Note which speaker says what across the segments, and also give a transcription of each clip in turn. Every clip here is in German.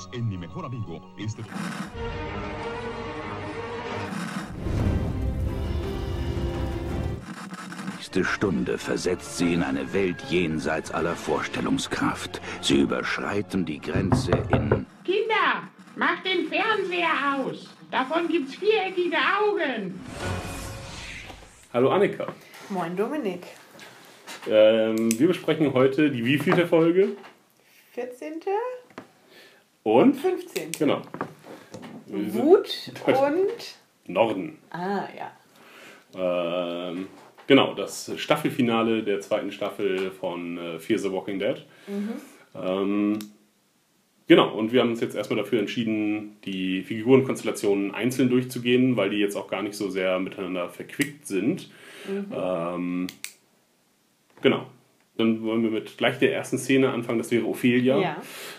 Speaker 1: Unidos en Mi Mejor Amigo. Este...
Speaker 2: nächste Stunde versetzt sie in eine Welt jenseits aller Vorstellungskraft. Sie überschreiten die Grenze in...
Speaker 3: Kinder, macht den Fernseher aus. Davon gibt's viereckige Augen.
Speaker 4: Hallo Annika.
Speaker 5: Moin Dominik.
Speaker 4: Ähm, wir besprechen heute die wievielte Folge?
Speaker 5: 14.
Speaker 4: Und?
Speaker 5: 15.
Speaker 4: Genau.
Speaker 5: Wut und.
Speaker 4: Norden.
Speaker 5: Ah, ja.
Speaker 4: Ähm, genau, das Staffelfinale der zweiten Staffel von äh, Fear the Walking Dead. Ähm, genau, und wir haben uns jetzt erstmal dafür entschieden, die Figurenkonstellationen einzeln durchzugehen, weil die jetzt auch gar nicht so sehr miteinander verquickt sind. Ähm, genau. Dann wollen wir mit gleich der ersten Szene anfangen, das wäre Ophelia,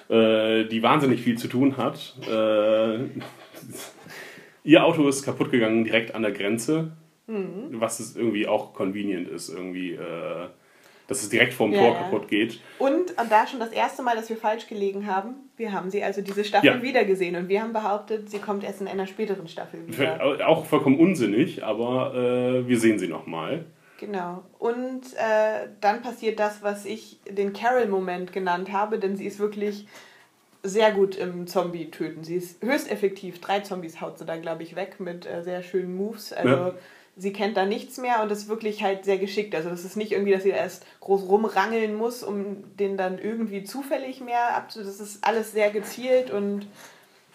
Speaker 4: äh, die wahnsinnig viel zu tun hat. Äh, ihr Auto ist kaputt gegangen direkt an der Grenze, was es irgendwie auch convenient ist, irgendwie, äh, dass es direkt vorm
Speaker 5: Ja,
Speaker 4: Tor
Speaker 5: ja.
Speaker 4: kaputt geht.
Speaker 5: Und, und da schon das erste Mal, dass wir falsch gelegen haben. Wir haben sie also diese Staffel
Speaker 4: Ja.
Speaker 5: wieder gesehen und wir haben behauptet, sie kommt erst in einer späteren Staffel wieder.
Speaker 4: Auch vollkommen unsinnig, aber äh, wir sehen sie nochmal.
Speaker 5: Genau. Und äh, dann passiert das, was ich den Carol-Moment genannt habe, denn sie ist wirklich sehr gut im Zombie-Töten. Sie ist höchst effektiv. Drei Zombies haut sie da, glaube ich, weg mit äh, sehr schönen Moves. Also
Speaker 4: Ja.
Speaker 5: sie kennt da nichts mehr und ist wirklich halt sehr geschickt. Also es ist nicht irgendwie, dass sie erst groß rumrangeln muss, um den dann irgendwie zufällig mehr abzu... Das ist alles sehr gezielt und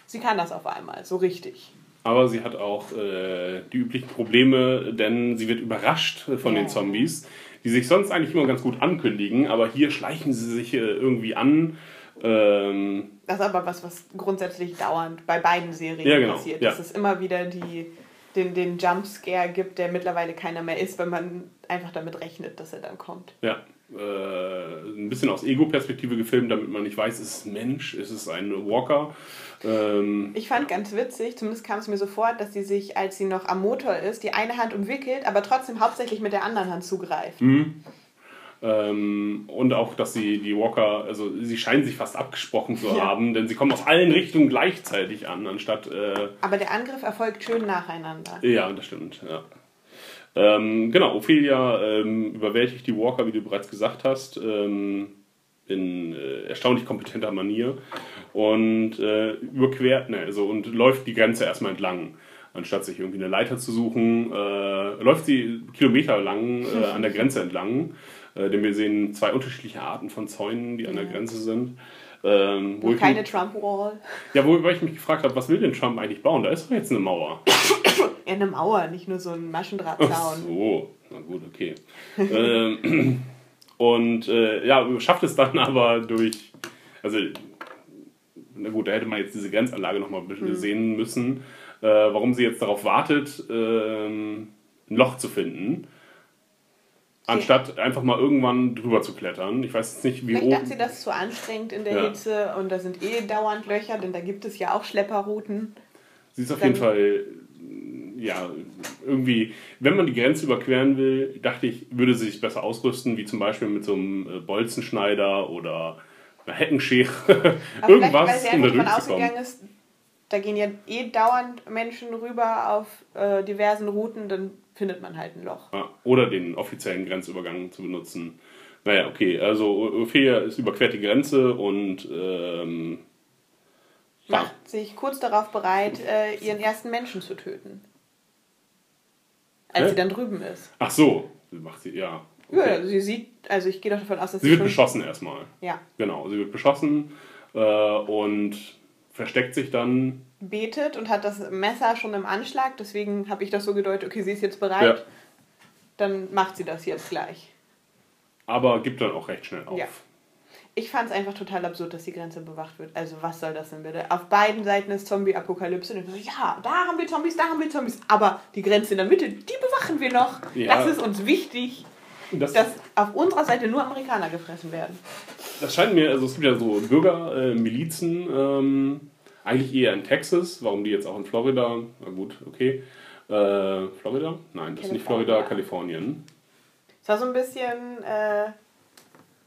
Speaker 5: sie kann das auf einmal, so richtig.
Speaker 4: Aber sie hat auch äh, die üblichen Probleme, denn sie wird überrascht von
Speaker 5: Ja.
Speaker 4: den Zombies, die sich sonst eigentlich immer ganz gut ankündigen, aber hier schleichen sie sich äh, irgendwie an. Ähm,
Speaker 5: Das ist aber was, was grundsätzlich dauernd bei beiden Serien
Speaker 4: Ja, genau,
Speaker 5: passiert.
Speaker 4: ja.
Speaker 5: Dass es immer wieder die, den, den Jumpscare gibt, der mittlerweile keiner mehr ist, wenn man einfach damit rechnet, dass er dann kommt.
Speaker 4: ja, äh, ein bisschen aus Ego-Perspektive gefilmt, damit man nicht weiß, ist es ein Mensch, ist es ein Walker. Ähm,
Speaker 5: Ich fand ganz witzig, zumindest kam es mir so vor, dass sie sich, als sie noch am Motor ist, die eine Hand umwickelt, aber trotzdem hauptsächlich mit der anderen Hand zugreift.
Speaker 4: Ähm, und auch, dass sie die Walker, also sie scheinen sich fast abgesprochen zu
Speaker 5: Ja.
Speaker 4: haben, denn sie kommen aus allen Richtungen gleichzeitig an, anstatt. Äh,
Speaker 5: Aber der Angriff erfolgt schön nacheinander.
Speaker 4: ja, das stimmt, ja. Ähm, genau, Ophelia ähm, überwältigt die Walker, wie du bereits gesagt hast, ähm, in äh, erstaunlich kompetenter Manier und äh, überquert, ne, also, und läuft die Grenze erstmal entlang. Anstatt sich irgendwie eine Leiter zu suchen, äh, läuft sie kilometerlang äh, an der Grenze entlang. Äh, denn wir sehen zwei unterschiedliche Arten von Zäunen, die an der Grenze sind. Ähm, wo
Speaker 5: keine Trump-Wall.
Speaker 4: ja, wobei ich mich gefragt habe, was will denn Trump eigentlich bauen? Da ist doch jetzt eine Mauer.
Speaker 5: Ja, eine Mauer, nicht nur so ein
Speaker 4: Ach
Speaker 5: Maschendrahtzaun.
Speaker 4: so, na gut, okay. ähm, und äh, ja, schafft es dann aber durch, also, na gut, da hätte man jetzt diese Grenzanlage nochmal ein bisschen sehen müssen, äh, warum sie jetzt darauf wartet, ähm, ein Loch zu finden. Anstatt einfach mal irgendwann drüber zu klettern. Ich weiß jetzt nicht, wie
Speaker 5: Vielleicht
Speaker 4: oben.
Speaker 5: sie das zu anstrengend in der
Speaker 4: Ja.
Speaker 5: Hitze und da sind eh dauernd Löcher, denn da gibt es ja auch Schlepperrouten.
Speaker 4: Sie ist auf
Speaker 5: Dann-
Speaker 4: jeden Fall, ja, irgendwie, wenn man die Grenze überqueren will, dachte ich, würde sie sich besser ausrüsten, wie zum Beispiel mit so einem äh, Bolzenschneider oder Heckenschere. Irgendwas,
Speaker 5: einfach davon
Speaker 4: durchzukommen.
Speaker 5: ausgegangen ist, da gehen ja eh dauernd Menschen rüber auf äh, diversen Routen, dann findet man halt ein Loch.
Speaker 4: Ja, oder den offiziellen Grenzübergang zu benutzen. Naja, okay, also Ophelia ist überquert die Grenze und ähm, ja,
Speaker 5: Macht sich kurz darauf bereit, äh, ihren ersten Menschen zu töten. Als
Speaker 4: Hä?
Speaker 5: sie dann drüben ist.
Speaker 4: ach so, macht sie, ja.
Speaker 5: Ja,
Speaker 4: Okay.
Speaker 5: also sie sieht, also ich gehe doch davon aus, dass
Speaker 4: Sie wird
Speaker 5: schon,
Speaker 4: beschossen erstmal.
Speaker 5: Ja.
Speaker 4: Genau, sie wird beschossen äh, und versteckt sich dann
Speaker 5: betet und hat das Messer schon im Anschlag, deswegen habe ich das so gedeutet, okay, sie ist jetzt bereit,
Speaker 4: Ja.
Speaker 5: dann macht sie das jetzt gleich.
Speaker 4: aber gibt dann auch recht schnell auf.
Speaker 5: Ja. Ich fand es einfach total absurd, dass die Grenze bewacht wird. Also was soll das denn bitte? Auf beiden Seiten ist Zombie-Apokalypse. Und ich so, ja, da haben wir Zombies, da haben wir Zombies. Aber die Grenze in der Mitte, die bewachen wir noch.
Speaker 4: Ja.
Speaker 5: Das ist uns wichtig,
Speaker 4: Das,
Speaker 5: dass auf unserer Seite nur Amerikaner gefressen werden.
Speaker 4: das scheint mir, also es gibt ja so Bürgermilizen, ähm, eigentlich eher in Texas, warum die jetzt auch in Florida, na gut, okay. Äh, Florida? Nein, das ist nicht Florida. Kalifornien.
Speaker 5: Es war so ein bisschen äh,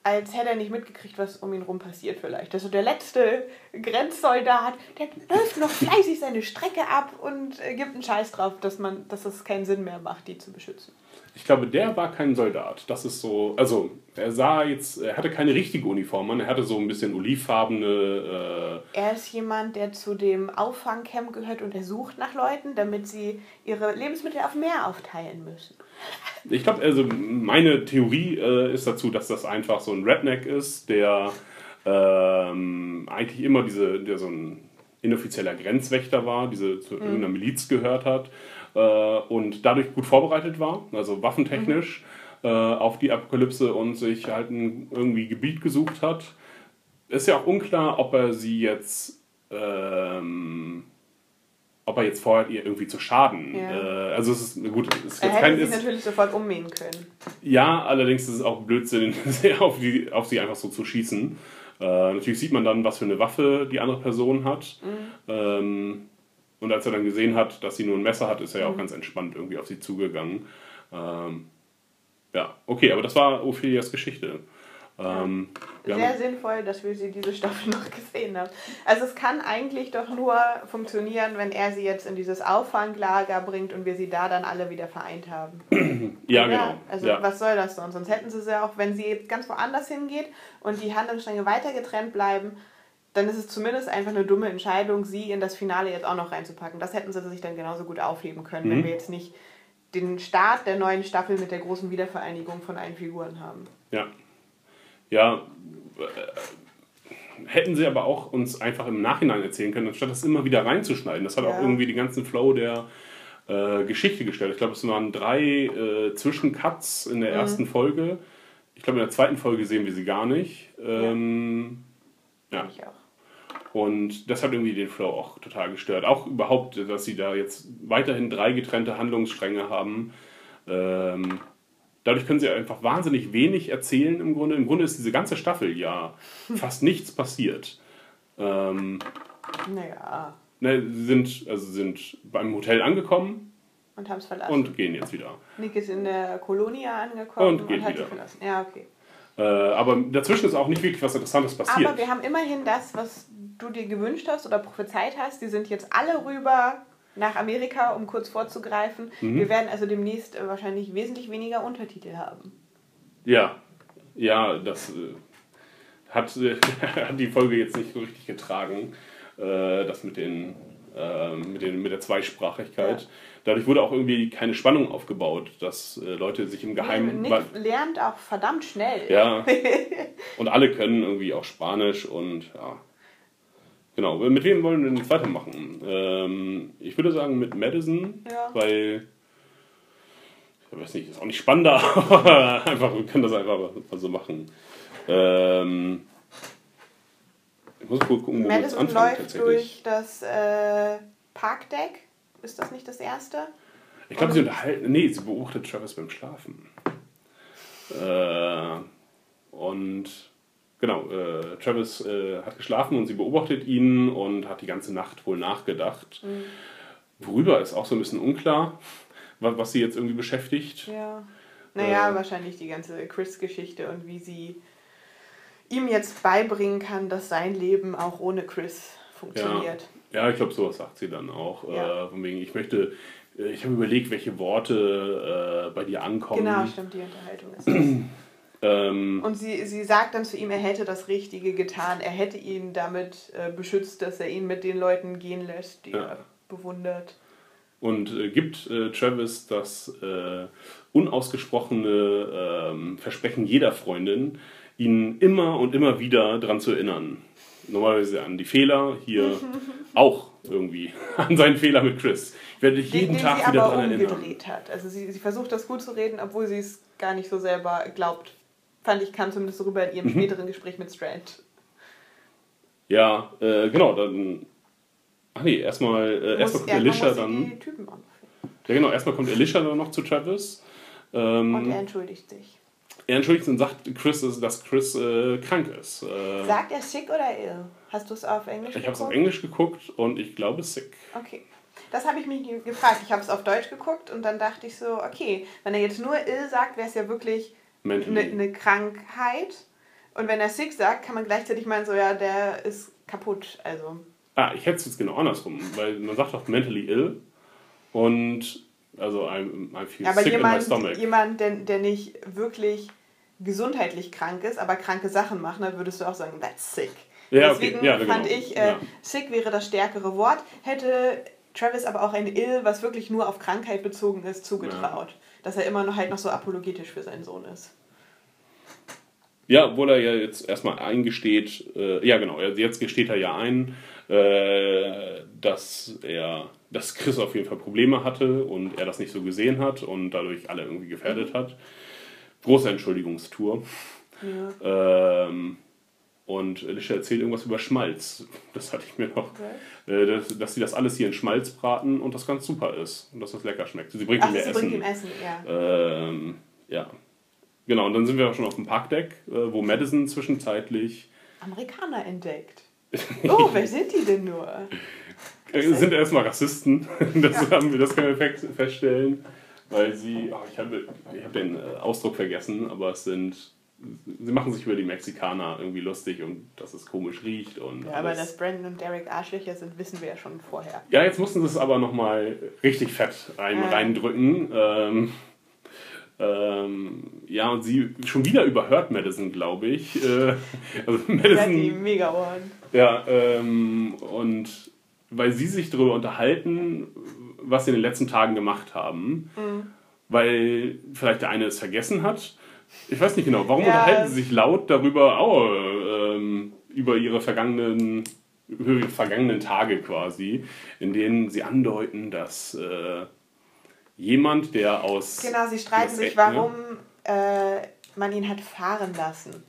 Speaker 5: als hätte er nicht mitgekriegt, was um ihn rum passiert vielleicht. Also der letzte Grenzsoldat, der läuft noch fleißig seine Strecke ab und äh, gibt einen Scheiß drauf, dass man, dass es keinen Sinn mehr macht, die zu beschützen.
Speaker 4: Ich glaube, der war kein Soldat. Das ist so, also er sah jetzt, er hatte keine richtige Uniform an, er hatte so ein bisschen olivfarbene. Äh,
Speaker 5: Er ist jemand, der zu dem Auffangcamp gehört und er sucht nach Leuten, damit sie ihre Lebensmittel auf Meer aufteilen müssen.
Speaker 4: Ich glaube, also meine Theorie äh, ist dazu, dass das einfach so ein Redneck ist, der ähm, eigentlich immer diese, der so ein inoffizieller Grenzwächter war, diese zu irgendeiner Miliz gehört hat äh, und dadurch gut vorbereitet war, also waffentechnisch äh, auf die Apokalypse und sich halt ein irgendwie Gebiet gesucht hat. Ist ja auch unklar, ob er sie jetzt ähm, ob er jetzt vorhat, ihr irgendwie zu schaden.
Speaker 5: Ja.
Speaker 4: Äh, also es ist gut, es ist
Speaker 5: Er
Speaker 4: jetzt
Speaker 5: hätte
Speaker 4: kein,
Speaker 5: sie
Speaker 4: ist,
Speaker 5: natürlich sofort ummähen können.
Speaker 4: ja, allerdings ist es auch Blödsinn, auf, die, auf sie einfach so zu schießen. Äh, natürlich sieht man dann, was für eine Waffe die andere Person hat. Ähm, und als er dann gesehen hat, dass sie nur ein Messer hat, ist er ja auch ganz entspannt irgendwie auf sie zugegangen. Ähm, ja, okay, aber das war Ophelias Geschichte. Ähm,
Speaker 5: Sehr
Speaker 4: haben,
Speaker 5: sinnvoll, dass wir sie diese Staffel noch gesehen haben. Also es kann eigentlich doch nur funktionieren, wenn er sie jetzt in dieses Auffanglager bringt und wir sie da dann alle wieder vereint haben.
Speaker 4: ja,
Speaker 5: Ja,
Speaker 4: genau.
Speaker 5: Also
Speaker 4: ja.
Speaker 5: was soll das sonst? Sonst hätten sie sie auch, wenn sie jetzt ganz woanders hingeht und die Handlungsstränge weiter getrennt bleiben, dann ist es zumindest einfach eine dumme Entscheidung, sie in das Finale jetzt auch noch reinzupacken. Das hätten sie sich dann genauso gut aufheben können,
Speaker 4: Mhm.
Speaker 5: wenn wir jetzt nicht den Start der neuen Staffel mit der großen Wiedervereinigung von allen Figuren haben.
Speaker 4: Ja. Ja, äh, hätten sie aber auch uns einfach im Nachhinein erzählen können, anstatt das immer wieder reinzuschneiden. Das hat auch
Speaker 5: Ja.
Speaker 4: irgendwie den ganzen Flow der äh, Geschichte gestellt. Ich glaube, es waren drei äh, Zwischencuts in der ersten Folge. Ich glaube, in der zweiten Folge sehen wir sie gar nicht. Ähm, ja.
Speaker 5: Ich auch.
Speaker 4: Und das hat irgendwie den Flow auch total gestört. Auch überhaupt, dass sie da jetzt weiterhin drei getrennte Handlungsstränge haben. Ähm, dadurch können sie einfach wahnsinnig wenig erzählen im Grunde. Im Grunde ist diese ganze Staffel ja fast nichts passiert. Ähm,
Speaker 5: Naja,
Speaker 4: ne, sie sind, also sind beim Hotel angekommen
Speaker 5: und haben es verlassen.
Speaker 4: und gehen jetzt wieder.
Speaker 5: Nick ist in der Kolonia angekommen
Speaker 4: Und geht
Speaker 5: hat
Speaker 4: wieder.
Speaker 5: sie verlassen. Ja, okay.
Speaker 4: Äh, aber dazwischen ist auch nicht wirklich was Interessantes passiert.
Speaker 5: Aber wir haben immerhin das, was du dir gewünscht hast oder prophezeit hast. Die sind jetzt alle rüber nach Amerika, um kurz vorzugreifen.
Speaker 4: Mhm.
Speaker 5: Wir werden also demnächst äh, wahrscheinlich wesentlich weniger Untertitel haben.
Speaker 4: Ja, ja, das äh, hat, hat die Folge jetzt nicht so richtig getragen, äh, das mit, den, äh, mit, den, mit der Zweisprachigkeit.
Speaker 5: Ja.
Speaker 4: Dadurch wurde auch irgendwie keine Spannung aufgebaut, dass äh, Leute sich im Geheimen...
Speaker 5: Nick lernt auch verdammt schnell.
Speaker 4: ja, und alle können irgendwie auch Spanisch und ja. Genau, mit wem wollen wir denn jetzt weitermachen? Ähm, ich würde sagen mit Madison,
Speaker 5: Ja.
Speaker 4: weil ich weiß nicht, ist auch nicht spannender, aber einfach, wir können das einfach mal so machen. Ähm, ich muss kurz gucken, wo wir jetzt
Speaker 5: Madison
Speaker 4: anfangen
Speaker 5: läuft durch das äh, Parkdeck. Ist das nicht das erste?
Speaker 4: Ich glaube, sie unterhalten. Nee, sie beobachtet Travis beim Schlafen. Äh, und genau, äh, Travis äh, hat geschlafen und sie beobachtet ihn und hat die ganze Nacht wohl nachgedacht. Worüber ist auch so ein bisschen unklar, wa- was sie jetzt irgendwie beschäftigt.
Speaker 5: Ja. Naja,
Speaker 4: Äh.
Speaker 5: wahrscheinlich die ganze Chris-Geschichte und wie sie ihm jetzt beibringen kann, dass sein Leben auch ohne Chris funktioniert.
Speaker 4: Ja, ich glaube, sowas sagt sie dann auch.
Speaker 5: Ja.
Speaker 4: Äh, von wegen, ich möchte, äh, ich habe überlegt, welche Worte äh, bei dir ankommen.
Speaker 5: Genau, stimmt, die Unterhaltung ist das.
Speaker 4: Ähm,
Speaker 5: Und sie, sie sagt dann zu ihm, er hätte das Richtige getan. Er hätte ihn damit äh, beschützt, dass er ihn mit den Leuten gehen lässt, die
Speaker 4: Ja.
Speaker 5: er bewundert.
Speaker 4: und äh, gibt äh, Travis das äh, unausgesprochene ähm, Versprechen jeder Freundin, ihn immer und immer wieder daran zu erinnern. Normalerweise an die Fehler, hier auch irgendwie an seinen Fehler mit Chris. Ich werde dich
Speaker 5: Den,
Speaker 4: jeden
Speaker 5: den
Speaker 4: Tag
Speaker 5: sie
Speaker 4: wieder
Speaker 5: aber
Speaker 4: daran erinnern.
Speaker 5: hat. Also sie, sie versucht das gut zu reden, obwohl sie es gar nicht so selber glaubt. Fand ich, kam zumindest rüber in ihrem
Speaker 4: Mhm.
Speaker 5: späteren Gespräch mit Strand.
Speaker 4: Ja, äh, genau, dann. Ach nee, erstmal, äh, erstmal kommt
Speaker 5: sie
Speaker 4: dann. Ja, genau, erstmal kommt Alicia dann noch zu Travis. Ähm,
Speaker 5: Und er entschuldigt sich.
Speaker 4: er entschuldigt sich und sagt Chris, dass Chris äh, krank ist. Äh,
Speaker 5: Sagt er sick oder ill? Hast du es auf Englisch
Speaker 4: ich habe es auf
Speaker 5: geguckt?
Speaker 4: Englisch geguckt und ich glaube sick.
Speaker 5: Okay. Das habe ich mich ge- gefragt. Ich habe es auf Deutsch geguckt und dann dachte ich so, okay, wenn er jetzt nur ill sagt, wäre es ja wirklich. Eine, eine Krankheit. Und wenn er sick sagt, kann man gleichzeitig meinen, so ja, der ist kaputt. Also.
Speaker 4: Ah, ich hätte es jetzt genau andersrum, weil man sagt doch mentally ill und also I'm, I feel
Speaker 5: Ja, aber
Speaker 4: sick in my
Speaker 5: jemand,
Speaker 4: stomach.
Speaker 5: jemand der, der nicht wirklich gesundheitlich krank ist, aber kranke Sachen macht, dann würdest du auch sagen, that's sick.
Speaker 4: Ja, okay.
Speaker 5: Deswegen
Speaker 4: Ja, genau.
Speaker 5: fand ich, äh,
Speaker 4: Ja.
Speaker 5: sick wäre das stärkere Wort. Hätte Travis aber auch ein ill, was wirklich nur auf Krankheit bezogen ist, zugetraut. Dass er immer noch halt noch so apologetisch für seinen Sohn ist.
Speaker 4: Ja, obwohl er ja jetzt erstmal eingesteht, äh, ja genau, jetzt gesteht er ja ein, äh, dass er, dass Chris auf jeden Fall Probleme hatte und er das nicht so gesehen hat und dadurch alle irgendwie gefährdet hat. Große Entschuldigungstour. Ähm, und Alicia erzählt irgendwas über Schmalz. Das hatte ich mir noch. Äh, dass, dass sie das alles hier in Schmalz braten und das ganz super ist. Und dass das lecker schmeckt. Sie bringt
Speaker 5: Ach,
Speaker 4: ihm ja
Speaker 5: sie
Speaker 4: Essen.
Speaker 5: bringt ihm Essen, ja.
Speaker 4: Ähm, ja. Genau, und dann sind wir auch schon auf dem Parkdeck, äh, wo Madison zwischenzeitlich
Speaker 5: Amerikaner entdeckt. Oh, wer sind die denn nur?
Speaker 4: äh, sind erstmal Rassisten. Das, haben wir, das können wir fe- feststellen. Weil sie, oh, ich habe ich hab den Ausdruck vergessen, aber es sind, sie machen sich über die Mexikaner irgendwie lustig und dass es komisch riecht. Und
Speaker 5: Ja, aber dass Brandon und Derek Arschlöcher sind, wissen wir ja schon vorher.
Speaker 4: Ja, jetzt mussten sie es aber nochmal richtig fett rein,
Speaker 5: Ja.
Speaker 4: reindrücken. Ähm, ähm, ja, und sie schon wieder überhört Madison, glaube ich. Äh, also
Speaker 5: Ja, die
Speaker 4: Madison,
Speaker 5: mega Ohren.
Speaker 4: ja, ähm, und weil sie sich darüber unterhalten, was sie in den letzten Tagen gemacht haben,
Speaker 5: Mhm.
Speaker 4: weil vielleicht der eine es vergessen hat. Ich weiß nicht genau, warum
Speaker 5: Ja.
Speaker 4: unterhalten sie sich laut darüber, oh, ähm, über ihre vergangenen, über ihre vergangenen Tage quasi, in denen sie andeuten, dass äh, jemand, der aus.
Speaker 5: Genau, sie streiten sich, warum äh, man ihn hat fahren lassen.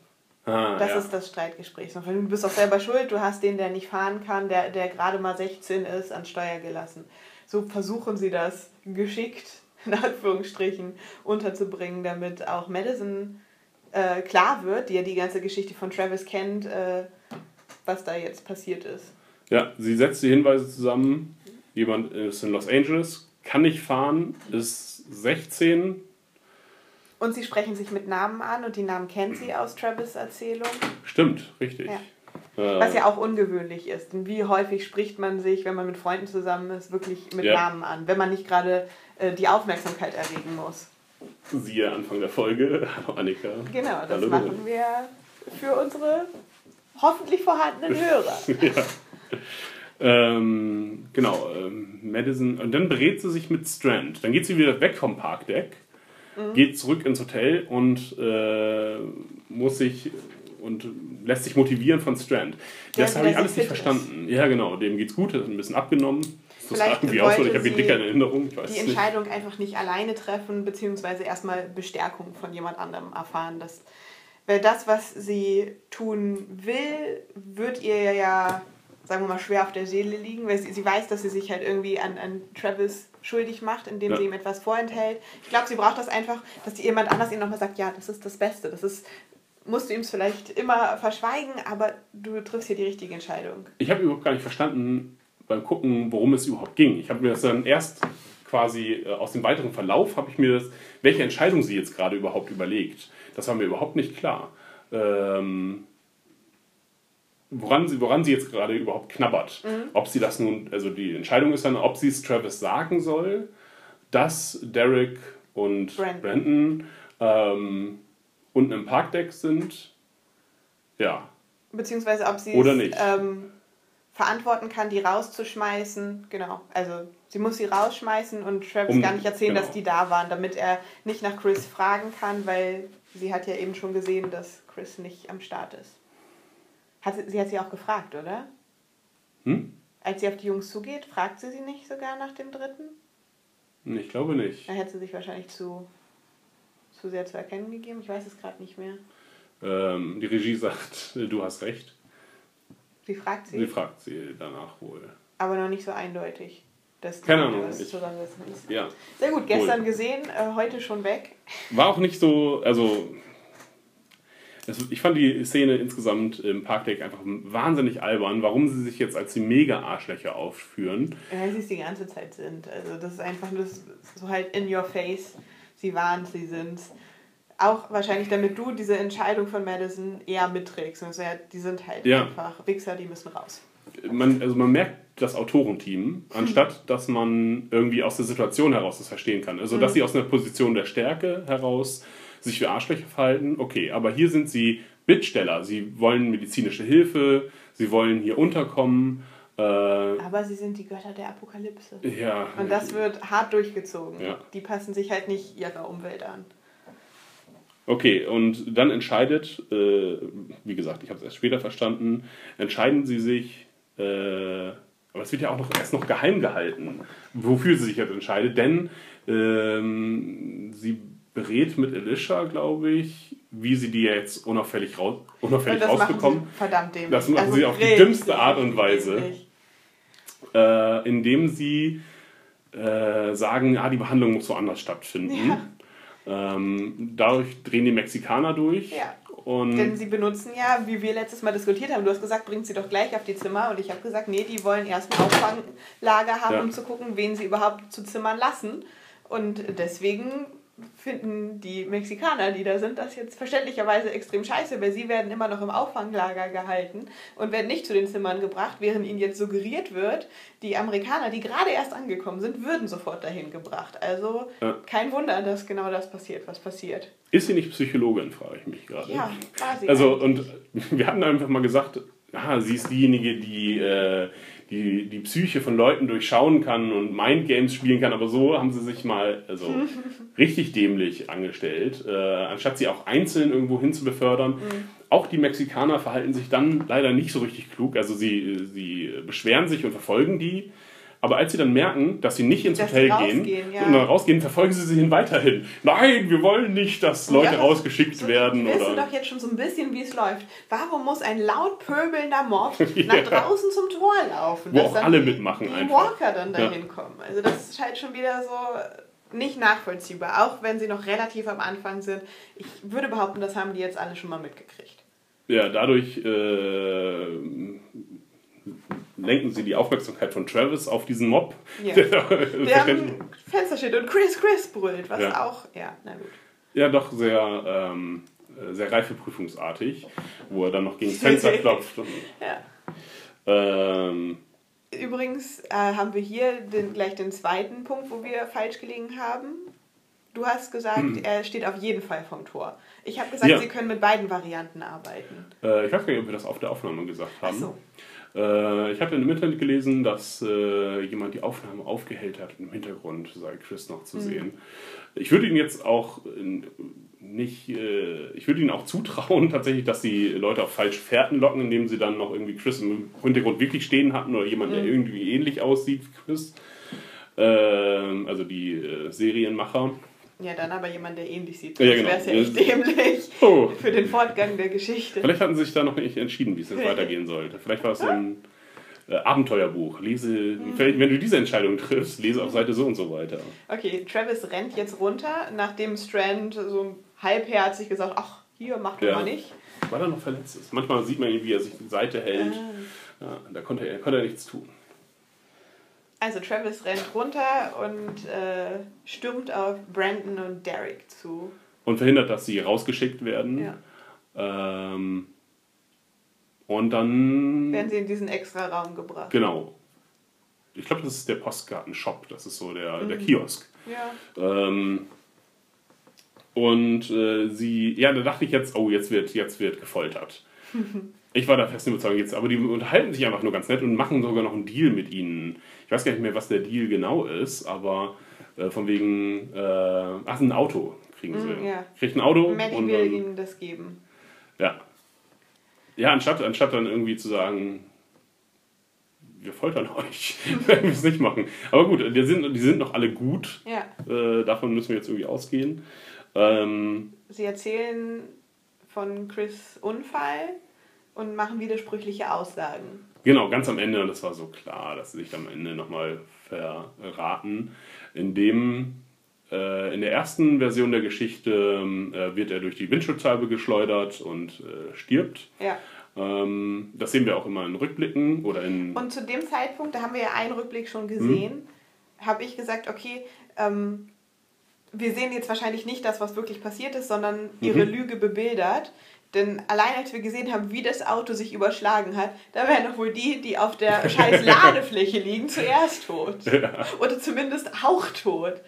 Speaker 4: Ah,
Speaker 5: Das
Speaker 4: ja.
Speaker 5: ist das Streitgespräch. Du bist auch selber schuld, du hast den, der nicht fahren kann, der, der gerade mal 16 ist, an Steuer gelassen. So versuchen sie das geschickt, in Anführungsstrichen, unterzubringen, damit auch Madison äh, klar wird, die ja die ganze Geschichte von Travis kennt, äh, was da jetzt passiert ist.
Speaker 4: Ja, sie setzt die Hinweise zusammen. Jemand ist in Los Angeles, kann nicht fahren, ist 16.
Speaker 5: Und sie sprechen sich mit Namen an und die Namen kennt sie aus Travis Erzählung.
Speaker 4: Stimmt, richtig.
Speaker 5: Ja.
Speaker 4: Äh,
Speaker 5: Was ja auch ungewöhnlich ist. Wie häufig spricht man sich, wenn man mit Freunden zusammen ist, wirklich mit
Speaker 4: Ja.
Speaker 5: Namen an, wenn man nicht gerade äh, die Aufmerksamkeit erregen muss.
Speaker 4: Siehe Anfang der Folge. Hallo Annika.
Speaker 5: Genau, das
Speaker 4: Hallo.
Speaker 5: machen wir für unsere hoffentlich vorhandenen Hörer.
Speaker 4: ja. Ähm, genau, ähm, Madison. Und dann berät sie sich mit Strand. Dann geht sie wieder weg vom Parkdeck,
Speaker 5: Mhm.
Speaker 4: geht zurück ins Hotel und äh, muss sich und lässt sich motivieren von Strand.
Speaker 5: Der
Speaker 4: das habe ich alles nicht
Speaker 5: fit ist.
Speaker 4: verstanden. Ja, genau, dem geht's gut, hat ein bisschen abgenommen. Das
Speaker 5: Vielleicht
Speaker 4: irgendwie aus, oder ich habe ihn dicker in Erinnerung. Ich weiß
Speaker 5: Die
Speaker 4: es nicht.
Speaker 5: Entscheidung einfach nicht alleine treffen, beziehungsweise erstmal Bestärkung von jemand anderem erfahren. Das, weil das, was sie tun will, wird ihr ja, sagen wir mal, schwer auf der Seele liegen, weil sie, sie weiß, dass sie sich halt irgendwie an, an Travis schuldig macht, indem
Speaker 4: Ja.
Speaker 5: sie ihm etwas vorenthält. Ich glaube, sie braucht das einfach, dass jemand anders ihr nochmal sagt, ja, das ist das Beste, das ist, musst du ihm es vielleicht immer verschweigen, aber du triffst hier die richtige Entscheidung.
Speaker 4: Ich habe überhaupt gar nicht verstanden beim Gucken, worum es überhaupt ging. Ich habe mir das dann erst quasi äh, aus dem weiteren Verlauf, habe ich mir das, welche Entscheidung sie jetzt gerade überhaupt überlegt. Das war mir überhaupt nicht klar. Ähm, woran, sie, woran sie jetzt gerade überhaupt knabbert. Ob sie das nun, also die Entscheidung ist dann, ob sie es Travis sagen soll, dass Derek und
Speaker 5: Brandon.
Speaker 4: Brandon ähm, unten im Parkdeck sind. Ja,
Speaker 5: Beziehungsweise ob sie
Speaker 4: Oder nicht.
Speaker 5: ähm, verantworten kann, die rauszuschmeißen. Genau. Also sie muss sie rausschmeißen und Travis
Speaker 4: Um-
Speaker 5: gar nicht erzählen,
Speaker 4: genau.
Speaker 5: dass die da waren, damit er nicht nach Chris fragen kann, weil sie hat ja eben schon gesehen, dass Chris nicht am Start ist. Hat sie, sie hat sie auch gefragt, oder?
Speaker 4: Hm?
Speaker 5: Als sie auf die Jungs zugeht, fragt sie sie nicht sogar nach dem dritten?
Speaker 4: Ich glaube nicht.
Speaker 5: Da hätte sie sich wahrscheinlich zu, zu sehr zu erkennen gegeben. Ich weiß es gerade nicht mehr.
Speaker 4: Ähm, die Regie sagt, du hast recht.
Speaker 5: Sie fragt sie,
Speaker 4: Sie fragt sie danach wohl.
Speaker 5: aber noch nicht so eindeutig. Dass die
Speaker 4: Keine Ahnung,
Speaker 5: was zusammensetzen ist.
Speaker 4: Ja.
Speaker 5: Sehr gut, gestern
Speaker 4: Wohl.
Speaker 5: gesehen, äh, heute schon weg.
Speaker 4: War auch nicht so, also. Ich fand die Szene insgesamt im Parkdeck einfach wahnsinnig albern, warum sie sich jetzt als die Mega-Arschlöcher aufführen.
Speaker 5: Ja, sie es die ganze Zeit sind. Also das ist einfach nur so halt in your face. Sie waren, sie sind. Auch wahrscheinlich, damit du diese Entscheidung von Madison eher mitträgst. Also, ja, die sind halt
Speaker 4: Ja.
Speaker 5: einfach Wichser, die müssen raus.
Speaker 4: man, also man merkt das Autorenteam, anstatt dass man irgendwie aus der Situation heraus das verstehen kann. Also, dass sie aus einer Position der Stärke heraus sich wie Arschlöcher verhalten, okay, aber hier sind sie Bittsteller. Sie wollen medizinische Hilfe, sie wollen hier unterkommen. Äh,
Speaker 5: Aber sie sind die Götter der Apokalypse.
Speaker 4: ja.
Speaker 5: Und das wird hart durchgezogen.
Speaker 4: Ja.
Speaker 5: Die passen sich halt nicht ihrer Umwelt an.
Speaker 4: Okay, und dann entscheidet, äh, wie gesagt, ich habe es erst später verstanden, entscheiden sie sich, äh, aber es wird ja auch noch erst noch geheim gehalten, wofür sie sich jetzt entscheidet, denn ähm, sie berät mit Alicia, glaube ich, wie sie die jetzt unauffällig, raus, unauffällig rausbekommen,
Speaker 5: verdammt dämlich.
Speaker 4: Das machen sie auf die dümmste Art und Weise. äh, indem sie äh, sagen, ah, die Behandlung muss woanders stattfinden. Ähm, dadurch drehen die Mexikaner durch.
Speaker 5: Ja.
Speaker 4: Und
Speaker 5: Denn sie benutzen ja, wie wir letztes Mal diskutiert haben, du hast gesagt, bringt sie doch gleich auf die Zimmer. Und ich habe gesagt, nee, die wollen erst ein Auffanglager haben,
Speaker 4: Ja.
Speaker 5: um zu gucken, wen sie überhaupt zu Zimmern lassen. Und deswegen finden die Mexikaner, die da sind, das jetzt verständlicherweise extrem scheiße, weil sie werden immer noch im Auffanglager gehalten und werden nicht zu den Zimmern gebracht, während ihnen jetzt suggeriert wird, die Amerikaner, die gerade erst angekommen sind, würden sofort dahin gebracht. Also
Speaker 4: Ja.
Speaker 5: kein Wunder, dass genau das passiert, was passiert.
Speaker 4: ist sie nicht Psychologin, frage ich mich gerade.
Speaker 5: Ja, sie
Speaker 4: Also,
Speaker 5: eigentlich.
Speaker 4: und wir hatten einfach mal gesagt, ah, sie ist diejenige, die, äh, die die Psyche von Leuten durchschauen kann und Mindgames spielen kann, aber so haben sie sich mal also, richtig dämlich angestellt, äh, anstatt sie auch einzeln irgendwo hin zu befördern.
Speaker 5: Mhm.
Speaker 4: Auch die Mexikaner verhalten sich dann leider nicht so richtig klug. Also sie, sie beschweren sich und verfolgen die. Aber als sie dann merken, dass sie nicht ins
Speaker 5: Dass
Speaker 4: Hotel gehen
Speaker 5: ja.
Speaker 4: und dann rausgehen, verfolgen sie sie weiterhin. Nein, wir wollen nicht, dass Leute
Speaker 5: Ja,
Speaker 4: rausgeschickt
Speaker 5: so,
Speaker 4: werden.
Speaker 5: Wir wissen doch jetzt schon so ein bisschen, wie es läuft. Warum muss ein laut pöbelnder Mob
Speaker 4: Ja.
Speaker 5: nach draußen zum Tor laufen?
Speaker 4: Wo
Speaker 5: dass
Speaker 4: auch
Speaker 5: dann
Speaker 4: alle mitmachen
Speaker 5: die
Speaker 4: einfach.
Speaker 5: Walker dann dahin kommen. Also das ist halt schon wieder so nicht nachvollziehbar. Auch wenn sie noch relativ am Anfang sind. Ich würde behaupten, das haben die jetzt alle schon mal mitgekriegt.
Speaker 4: ja, dadurch äh, lenken sie die Aufmerksamkeit von Travis auf diesen Mob.
Speaker 5: Ja.
Speaker 4: Der
Speaker 5: Der am Fenster steht und Chris Chris brüllt, was
Speaker 4: Ja.
Speaker 5: auch, ja, na gut.
Speaker 4: ja, doch sehr, ähm, äh, sehr reifeprüfungsartig, wo er dann noch gegen das Fenster klopft. Und,
Speaker 5: Ja.
Speaker 4: ähm,
Speaker 5: Übrigens äh, haben wir hier den, gleich den zweiten Punkt, wo wir falsch gelegen haben. Du hast gesagt, er steht auf jeden Fall vom Tor. Ich habe gesagt,
Speaker 4: Hm. Ja.
Speaker 5: sie können mit beiden Varianten arbeiten.
Speaker 4: äh, ich weiß gar nicht, ob wir das auf der Aufnahme gesagt
Speaker 5: Ach
Speaker 4: haben.
Speaker 5: so.
Speaker 4: Äh, ich habe im Internet gelesen, dass äh, jemand die Aufnahme aufgehellt hat. Im Hintergrund sei Chris noch
Speaker 5: Mhm.
Speaker 4: zu sehen. Ich würde ihn jetzt auch äh, nicht, äh, ich würde ihnen auch zutrauen, tatsächlich, dass die Leute auf falsche Fährten locken, indem sie dann noch irgendwie Chris im Hintergrund wirklich stehen hatten oder jemand,
Speaker 5: Mhm.
Speaker 4: der irgendwie ähnlich aussieht wie Chris. Ähm, also die äh, Serienmacher.
Speaker 5: Ja, dann aber jemand, der ähnlich sieht.
Speaker 4: Ja,
Speaker 5: Das
Speaker 4: genau.
Speaker 5: wäre ja echt dämlich
Speaker 4: Oh.
Speaker 5: für den Fortgang der Geschichte.
Speaker 4: Vielleicht hatten sie sich da noch nicht entschieden, wie es jetzt weitergehen sollte. Vielleicht war es so ein äh, Abenteuerbuch. Lese,
Speaker 5: Mhm.
Speaker 4: wenn du diese Entscheidung triffst, lese auf Seite so und so weiter.
Speaker 5: Okay, Travis rennt jetzt runter, nachdem Strand so halbherzig gesagt ach, hier, mach du
Speaker 4: Ja.
Speaker 5: mal nicht.
Speaker 4: Weil er noch verletzt ist. Manchmal sieht man ihn, wie er sich die Seite hält.
Speaker 5: Ah.
Speaker 4: Ja, da konnte er, konnte er nichts tun.
Speaker 5: Also Travis rennt runter und äh, stürmt auf Brandon und Derek zu.
Speaker 4: Und verhindert, dass sie rausgeschickt werden.
Speaker 5: Ja.
Speaker 4: Ähm, und dann.
Speaker 5: Werden sie in diesen extra Raum gebracht.
Speaker 4: Genau. Ich glaube, das ist der Postkartenshop. Das ist so der,
Speaker 5: Mhm.
Speaker 4: der Kiosk.
Speaker 5: Ja.
Speaker 4: Ähm, und äh, sie, ja, da dachte ich jetzt, oh, jetzt wird, jetzt wird gefoltert. Ich war da fest überzeugt jetzt, aber die unterhalten sich einfach nur ganz nett und machen sogar noch einen Deal mit ihnen. Ich weiß gar nicht mehr, was der Deal genau ist, aber äh, von wegen, äh, ach, ein Auto kriegen sie.
Speaker 5: Mm, ja.
Speaker 4: Kriegt ein Auto
Speaker 5: Maddie
Speaker 4: und
Speaker 5: will
Speaker 4: dann,
Speaker 5: ihnen das geben.
Speaker 4: ja. Ja, anstatt, anstatt dann irgendwie zu sagen, wir foltern euch, werden wir es nicht machen. Aber gut, die sind, die sind noch alle gut.
Speaker 5: Ja.
Speaker 4: Äh, davon müssen wir jetzt irgendwie ausgehen. Ähm,
Speaker 5: Sie erzählen von Chris Unfall und machen widersprüchliche Aussagen.
Speaker 4: Genau, ganz am Ende, und das war so klar, dass sie sich am Ende nochmal verraten, indem äh, in der ersten Version der Geschichte äh, wird er durch die Windschutzscheibe geschleudert und äh, stirbt.
Speaker 5: Ja.
Speaker 4: Ähm, das sehen wir auch immer in Rückblicken oder in.
Speaker 5: Und zu dem Zeitpunkt, da haben wir ja einen Rückblick schon gesehen, habe ich gesagt, okay, ähm, wir sehen jetzt wahrscheinlich nicht das, was wirklich passiert ist, sondern ihre Lüge bebildert. Denn allein als wir gesehen haben, wie das Auto sich überschlagen hat, da wären doch wohl die, die auf der scheiß Ladefläche liegen, zuerst tot. Oder zumindest hauchtot.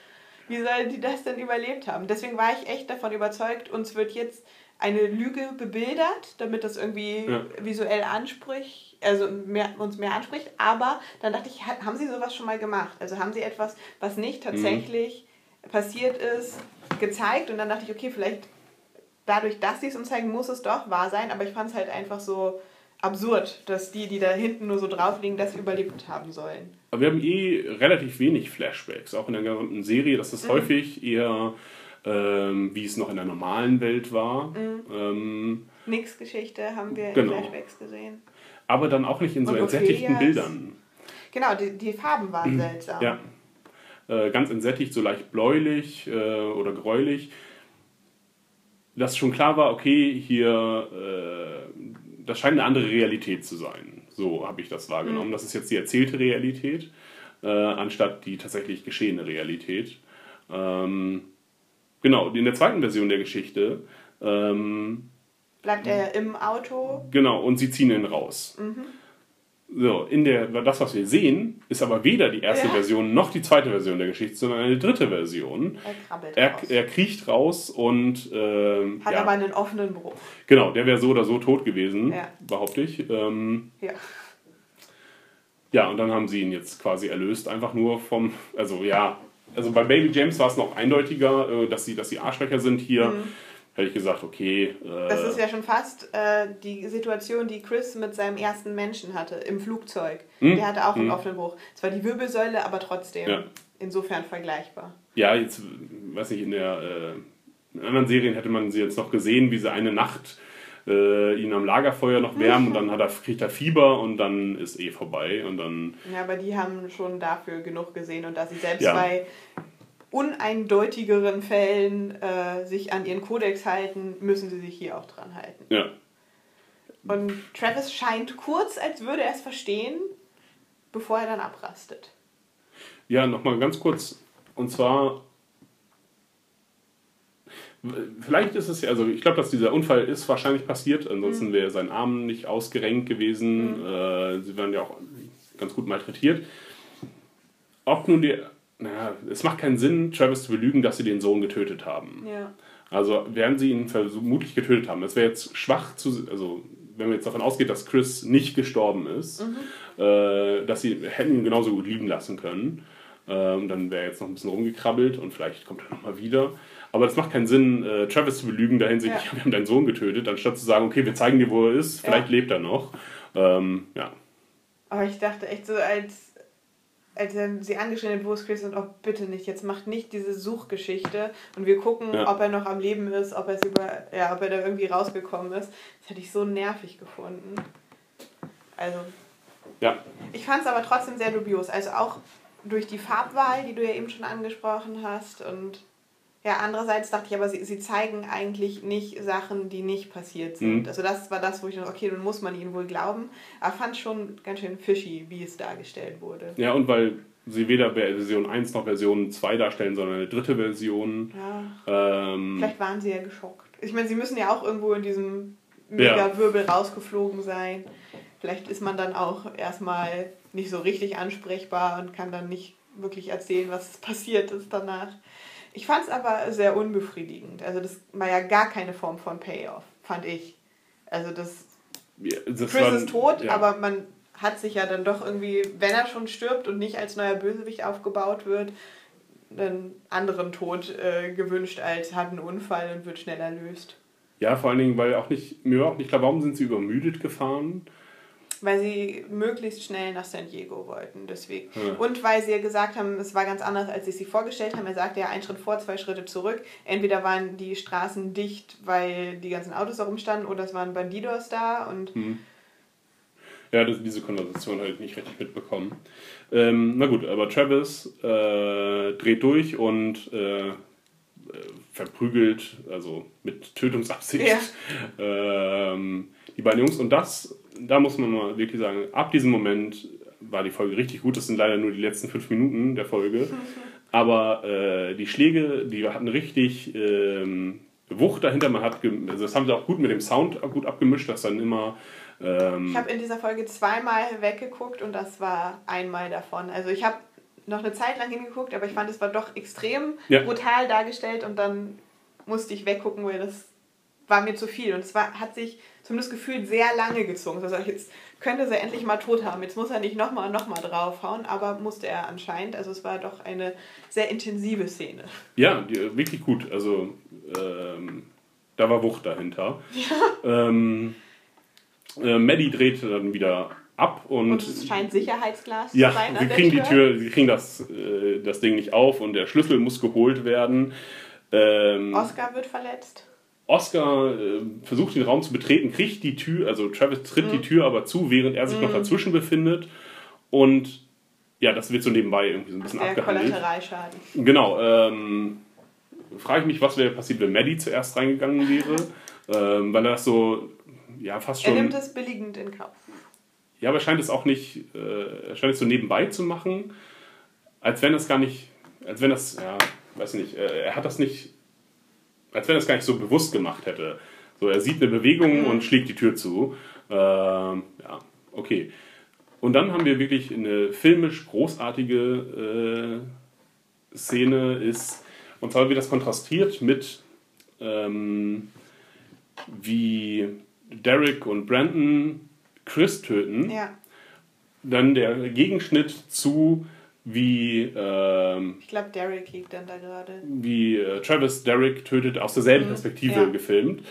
Speaker 5: Wie sollen die das denn überlebt haben? Deswegen war ich echt davon überzeugt, uns wird jetzt eine Lüge bebildert, damit das irgendwie
Speaker 4: Ja.
Speaker 5: visuell anspricht, also mehr, uns mehr anspricht. Aber dann dachte ich, ha- haben sie sowas schon mal gemacht? Also haben sie etwas, was nicht tatsächlich passiert ist, gezeigt? Und dann dachte ich, okay, vielleicht dadurch, dass sie es uns zeigen, muss es doch wahr sein. Aber ich fand es halt einfach so absurd, dass die, die da hinten nur so drauf liegen, das überlebt haben sollen.
Speaker 4: Aber wir haben eh relativ wenig Flashbacks, auch in der gesamten Serie. Das
Speaker 5: Mhm.
Speaker 4: ist häufig eher, ähm, wie es noch in der normalen Welt war.
Speaker 5: Mhm.
Speaker 4: Ähm,
Speaker 5: Nix Geschichte haben wir
Speaker 4: Genau.
Speaker 5: in Flashbacks gesehen.
Speaker 4: aber dann auch nicht in so
Speaker 5: Und
Speaker 4: entsättigten
Speaker 5: Ophelias.
Speaker 4: Bildern.
Speaker 5: Genau, die, die Farben waren seltsam.
Speaker 4: Mhm. Ja. Äh, ganz entsättigt, so leicht bläulich äh, oder gräulich. Dass schon klar war, okay, hier, äh, das scheint eine andere Realität zu sein. So habe ich das wahrgenommen. Das ist jetzt die erzählte Realität, äh, anstatt die tatsächlich geschehene Realität. Ähm, genau, in der zweiten Version der Geschichte, ähm,
Speaker 5: Bleibt er im Auto?
Speaker 4: genau, und sie ziehen ihn raus. So, in der, das, was wir sehen, ist aber weder die erste
Speaker 5: Ja.
Speaker 4: Version noch die zweite Version der Geschichte, sondern eine dritte Version.
Speaker 5: Er krabbelt
Speaker 4: Er,
Speaker 5: raus.
Speaker 4: er kriecht raus und ähm,
Speaker 5: Hat
Speaker 4: ja,
Speaker 5: aber einen offenen Bruch.
Speaker 4: genau, der wäre so oder so tot gewesen,
Speaker 5: Ja.
Speaker 4: behaupte ich. Ähm,
Speaker 5: Ja.
Speaker 4: ja, und dann haben sie ihn jetzt quasi erlöst, einfach nur vom, also ja, also bei Baby James war es noch eindeutiger, äh, dass sie, dass sie Arschlöcher sind. Hier hätte ich gesagt, okay, äh.
Speaker 5: Das ist ja schon fast äh, die Situation, die Chris mit seinem ersten Menschen hatte, im Flugzeug. Der hatte auch einen offenen Bruch. Zwar die Wirbelsäule, aber trotzdem
Speaker 4: Ja.
Speaker 5: insofern vergleichbar.
Speaker 4: ja, jetzt, weiß nicht, in der äh, in anderen Serien hätte man sie jetzt noch gesehen, wie sie eine Nacht äh, ihn am Lagerfeuer noch wärmen und dann hat er, kriegt er Fieber und dann ist eh vorbei und dann,
Speaker 5: Ja, aber die haben schon dafür genug gesehen und da sie selbst
Speaker 4: Ja.
Speaker 5: bei uneindeutigeren Fällen äh, sich an ihren Kodex halten, müssen sie sich hier auch dran halten.
Speaker 4: ja,
Speaker 5: Und Travis scheint kurz, als würde er es verstehen, bevor er dann abrastet.
Speaker 4: Ja, nochmal ganz kurz. Und zwar, vielleicht ist es ja, also ich glaube, dass dieser Unfall ist wahrscheinlich passiert, ansonsten wäre sein Arm nicht ausgerenkt gewesen. Äh, sie werden ja auch ganz gut malträtiert. Ob nun die, naja, es macht keinen Sinn, Travis zu belügen, dass sie den Sohn getötet haben.
Speaker 5: Ja.
Speaker 4: Also werden sie ihn vermutlich getötet haben. Es wäre jetzt schwach zu, also wenn man jetzt davon ausgeht, dass Chris nicht gestorben ist, äh, dass sie hätten ihn genauso gut liegen lassen können. Ähm, dann wäre er jetzt noch ein bisschen rumgekrabbelt und vielleicht kommt er nochmal wieder. Aber es macht keinen Sinn, äh, Travis zu belügen, da hinsichtlich,
Speaker 5: Ja.
Speaker 4: wir haben deinen Sohn getötet, anstatt zu sagen, okay, wir zeigen dir, wo er ist, vielleicht
Speaker 5: Ja.
Speaker 4: lebt er noch. Ähm, ja.
Speaker 5: Aber ich dachte echt so, als, als er sie angeschrien hat, wo ist Chris und oh bitte nicht, jetzt macht nicht diese Suchgeschichte und wir gucken,
Speaker 4: Ja.
Speaker 5: ob er noch am Leben ist, ob er über, ja, ob er da irgendwie rausgekommen ist. Das hätte ich so nervig gefunden. Also,
Speaker 4: ja.
Speaker 5: ich fand es aber trotzdem sehr dubios. Also auch durch die Farbwahl, die du ja eben schon angesprochen hast. Und ja, andererseits dachte ich aber, sie, sie zeigen eigentlich nicht Sachen, die nicht passiert sind.
Speaker 4: Mhm.
Speaker 5: Also das war das, wo ich dachte, okay, dann muss man ihnen wohl glauben. Aber fand schon ganz schön fishy, wie es dargestellt wurde.
Speaker 4: Ja, und weil sie weder Version 1 noch Version 2 darstellen, sondern eine dritte Version.
Speaker 5: Ja,
Speaker 4: Ähm,
Speaker 5: vielleicht waren sie ja geschockt. Ich meine, sie müssen ja auch irgendwo in diesem
Speaker 4: Ja.
Speaker 5: Mega-Wirbel rausgeflogen sein. Vielleicht ist man dann auch erstmal nicht so richtig ansprechbar und kann dann nicht wirklich erzählen, was passiert ist danach. Ich fand es aber sehr unbefriedigend. Also das war ja gar keine Form von Payoff, fand ich. Also das
Speaker 4: ja, das
Speaker 5: Chris
Speaker 4: war-
Speaker 5: ist tot,
Speaker 4: ja.
Speaker 5: aber man hat sich ja dann doch irgendwie, wenn er schon stirbt und nicht als neuer Bösewicht aufgebaut wird, einen anderen Tod äh, gewünscht als hat einen Unfall und wird schnell erlöst.
Speaker 4: Ja, vor allen Dingen, weil auch nicht, mir war auch nicht klar, warum sind sie übermüdet gefahren?
Speaker 5: Weil sie möglichst schnell nach San Diego wollten, deswegen.
Speaker 4: Ja.
Speaker 5: Und weil sie ja gesagt haben, es war ganz anders, als sie es sich vorgestellt haben. Er sagte ja, ein Schritt vor, zwei Schritte zurück. Entweder waren die Straßen dicht, weil die ganzen Autos da rumstanden, oder es waren Bandidos da und
Speaker 4: Ja, das, diese Konversation habe ich nicht richtig mitbekommen. Ähm, na gut, aber Travis äh, dreht durch und äh, äh, verprügelt, also mit Tötungsabsicht, ähm, die beiden Jungs. Und das, da muss man mal wirklich sagen, ab diesem Moment war die Folge richtig gut. Das sind leider nur die letzten fünf Minuten der Folge. aber äh, die Schläge, die hatten richtig ähm, Wucht dahinter. Man hat, also das haben sie auch gut mit dem Sound gut abgemischt, dass dann immer ähm,
Speaker 5: Ich habe in dieser Folge zweimal weggeguckt und das war einmal davon. Also ich habe noch eine Zeit lang hingeguckt, aber ich fand, es war doch extrem
Speaker 4: Ja.
Speaker 5: brutal dargestellt und dann musste ich weggucken, weil das war mir zu viel. Und es war, hat sich zumindest gefühlt sehr lange gezogen. Also jetzt könnte sie endlich mal tot haben. Jetzt muss er nicht nochmal und nochmal draufhauen, aber musste er anscheinend. Also es war doch eine sehr intensive Szene.
Speaker 4: Ja, die, wirklich gut. Also ähm, da war Wucht dahinter. Ähm, äh, Maddie drehte dann wieder ab und,
Speaker 5: Und es scheint Sicherheitsglas
Speaker 4: ja,
Speaker 5: zu sein.
Speaker 4: sie kriegen die.
Speaker 5: Tür,
Speaker 4: sie kriegen das, äh, das Ding nicht auf und der Schlüssel muss geholt werden. Ähm,
Speaker 5: Oscar wird verletzt.
Speaker 4: Oscar äh, versucht den Raum zu betreten, kriegt die Tür, also Travis tritt
Speaker 5: Mhm.
Speaker 4: die Tür aber zu, während er sich noch dazwischen befindet und ja, das wird so nebenbei irgendwie so ein bisschen
Speaker 5: Der
Speaker 4: abgehandelt.
Speaker 5: Kollateralschaden.
Speaker 4: Genau. Ähm, frage ich mich, was wäre passiert, wenn Maddie zuerst reingegangen wäre. ähm, weil er das so, ja, fast
Speaker 5: Er
Speaker 4: schon.
Speaker 5: nimmt es billigend in Kauf.
Speaker 4: Ja, aber er scheint es auch nicht, äh, er scheint es so nebenbei zu machen, als wenn es gar nicht, als wenn das, ja, weiß ich nicht, äh, er hat das nicht, als wenn er es gar nicht so bewusst gemacht hätte. So, er sieht eine Bewegung und schlägt die Tür zu. Ähm, ja, okay. Und dann haben wir wirklich eine filmisch großartige äh, Szene, ist, und zwar wird das kontrastiert mit, ähm, wie Derek und Brandon Chris töten
Speaker 5: Ja,
Speaker 4: dann der Gegenschnitt zu wie, ähm,
Speaker 5: ich glaube, Derek liegt dann da gerade.
Speaker 4: wie äh, Travis Derek tötet aus derselben Perspektive
Speaker 5: ja.
Speaker 4: gefilmt.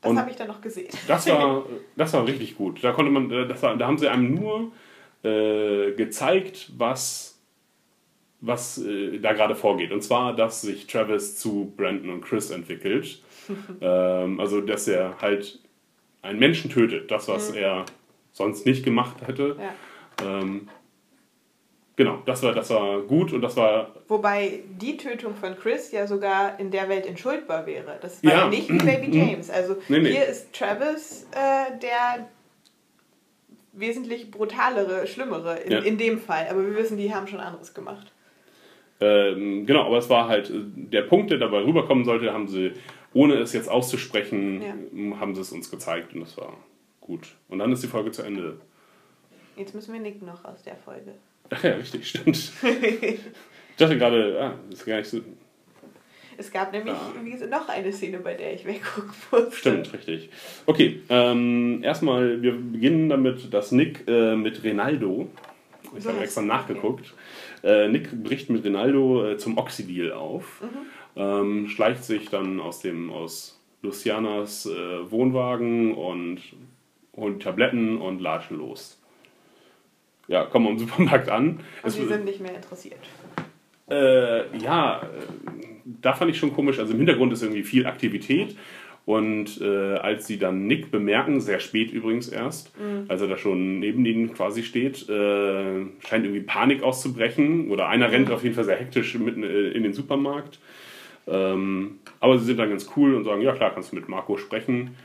Speaker 5: Das habe ich dann noch gesehen.
Speaker 4: Das war, das war richtig gut. Da konnte man, äh, das war, da haben sie einem nur äh, gezeigt, was, was äh, da gerade vorgeht. Und zwar, dass sich Travis zu Brandon und Chris entwickelt. ähm, also, dass er halt einen Menschen tötet. Das, was er sonst nicht gemacht hätte.
Speaker 5: Ja.
Speaker 4: Ähm, genau, das war, das war gut und das war
Speaker 5: Wobei die Tötung von Chris ja sogar in der Welt entschuldbar wäre. Das war ja, nicht wie Baby James. Also
Speaker 4: Nee, nee.
Speaker 5: hier ist Travis äh, der wesentlich brutalere, schlimmere in,
Speaker 4: Ja.
Speaker 5: in dem Fall. Aber wir wissen, die haben schon anderes gemacht.
Speaker 4: Ähm, genau, aber es war halt äh, der Punkt, der dabei rüberkommen sollte, haben sie, ohne es jetzt auszusprechen,
Speaker 5: Ja.
Speaker 4: haben sie es uns gezeigt und das war gut. Und dann ist die Folge zu Ende.
Speaker 5: Jetzt müssen wir Nick noch aus der Folge.
Speaker 4: Ach ja, richtig, stimmt. ich dachte gerade, ah, das ist gar nicht so.
Speaker 5: Es gab nämlich
Speaker 4: Ja.
Speaker 5: noch eine Szene, bei der ich weggucken musste.
Speaker 4: Stimmt, richtig. Okay, ähm, erstmal, wir beginnen damit, dass Nick äh, mit Rinaldo, ich
Speaker 5: So
Speaker 4: habe extra nachgeguckt, äh, Nick bricht mit Rinaldo äh, zum Oxidil auf, ähm, schleicht sich dann aus dem aus Lucianas äh, Wohnwagen und holt Tabletten und latschen los. Ja, kommen am Supermarkt an.
Speaker 5: Und sie sind nicht mehr interessiert.
Speaker 4: äh, ja, äh, da fand ich schon komisch. Also im Hintergrund ist irgendwie viel Aktivität. Und äh, als sie dann Nick bemerken, sehr spät übrigens erst, als er da schon neben ihnen quasi steht, äh, scheint irgendwie Panik auszubrechen. Oder einer rennt auf jeden Fall sehr hektisch mitten äh, in den Supermarkt. Ähm, aber sie sind dann ganz cool und sagen, ja klar, kannst du mit Marco sprechen.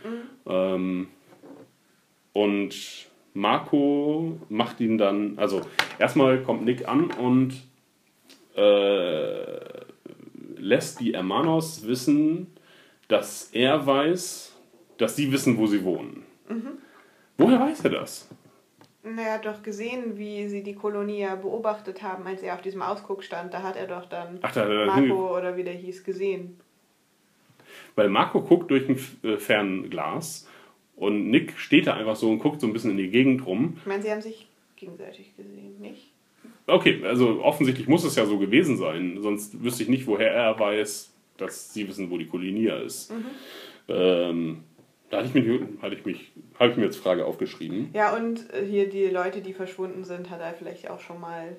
Speaker 4: Ähm, und Marco macht ihn dann, also erstmal kommt Nick an und äh, lässt die Hermanos wissen, dass er weiß, dass sie wissen, wo sie wohnen. Woher weiß er das?
Speaker 5: Na, Er hat doch gesehen, wie sie die Kolonie ja beobachtet haben, als er auf diesem Ausguck stand. Da hat er doch dann
Speaker 4: Ach, da hinge-
Speaker 5: Marco oder wie der hieß gesehen.
Speaker 4: Weil Marco guckt durch ein äh, Fernglas und Nick steht da einfach so und guckt so ein bisschen in die Gegend rum.
Speaker 5: Ich meine, sie haben sich gegenseitig gesehen, nicht?
Speaker 4: Okay, also offensichtlich muss es ja so gewesen sein, sonst wüsste ich nicht, woher er weiß, dass sie wissen, wo die Kolonie ist. Ähm, da hatte ich, mich, hatte ich, mich, habe ich mir jetzt Frage aufgeschrieben.
Speaker 5: Ja, und äh, hier die Leute, die verschwunden sind, hat er vielleicht auch schon mal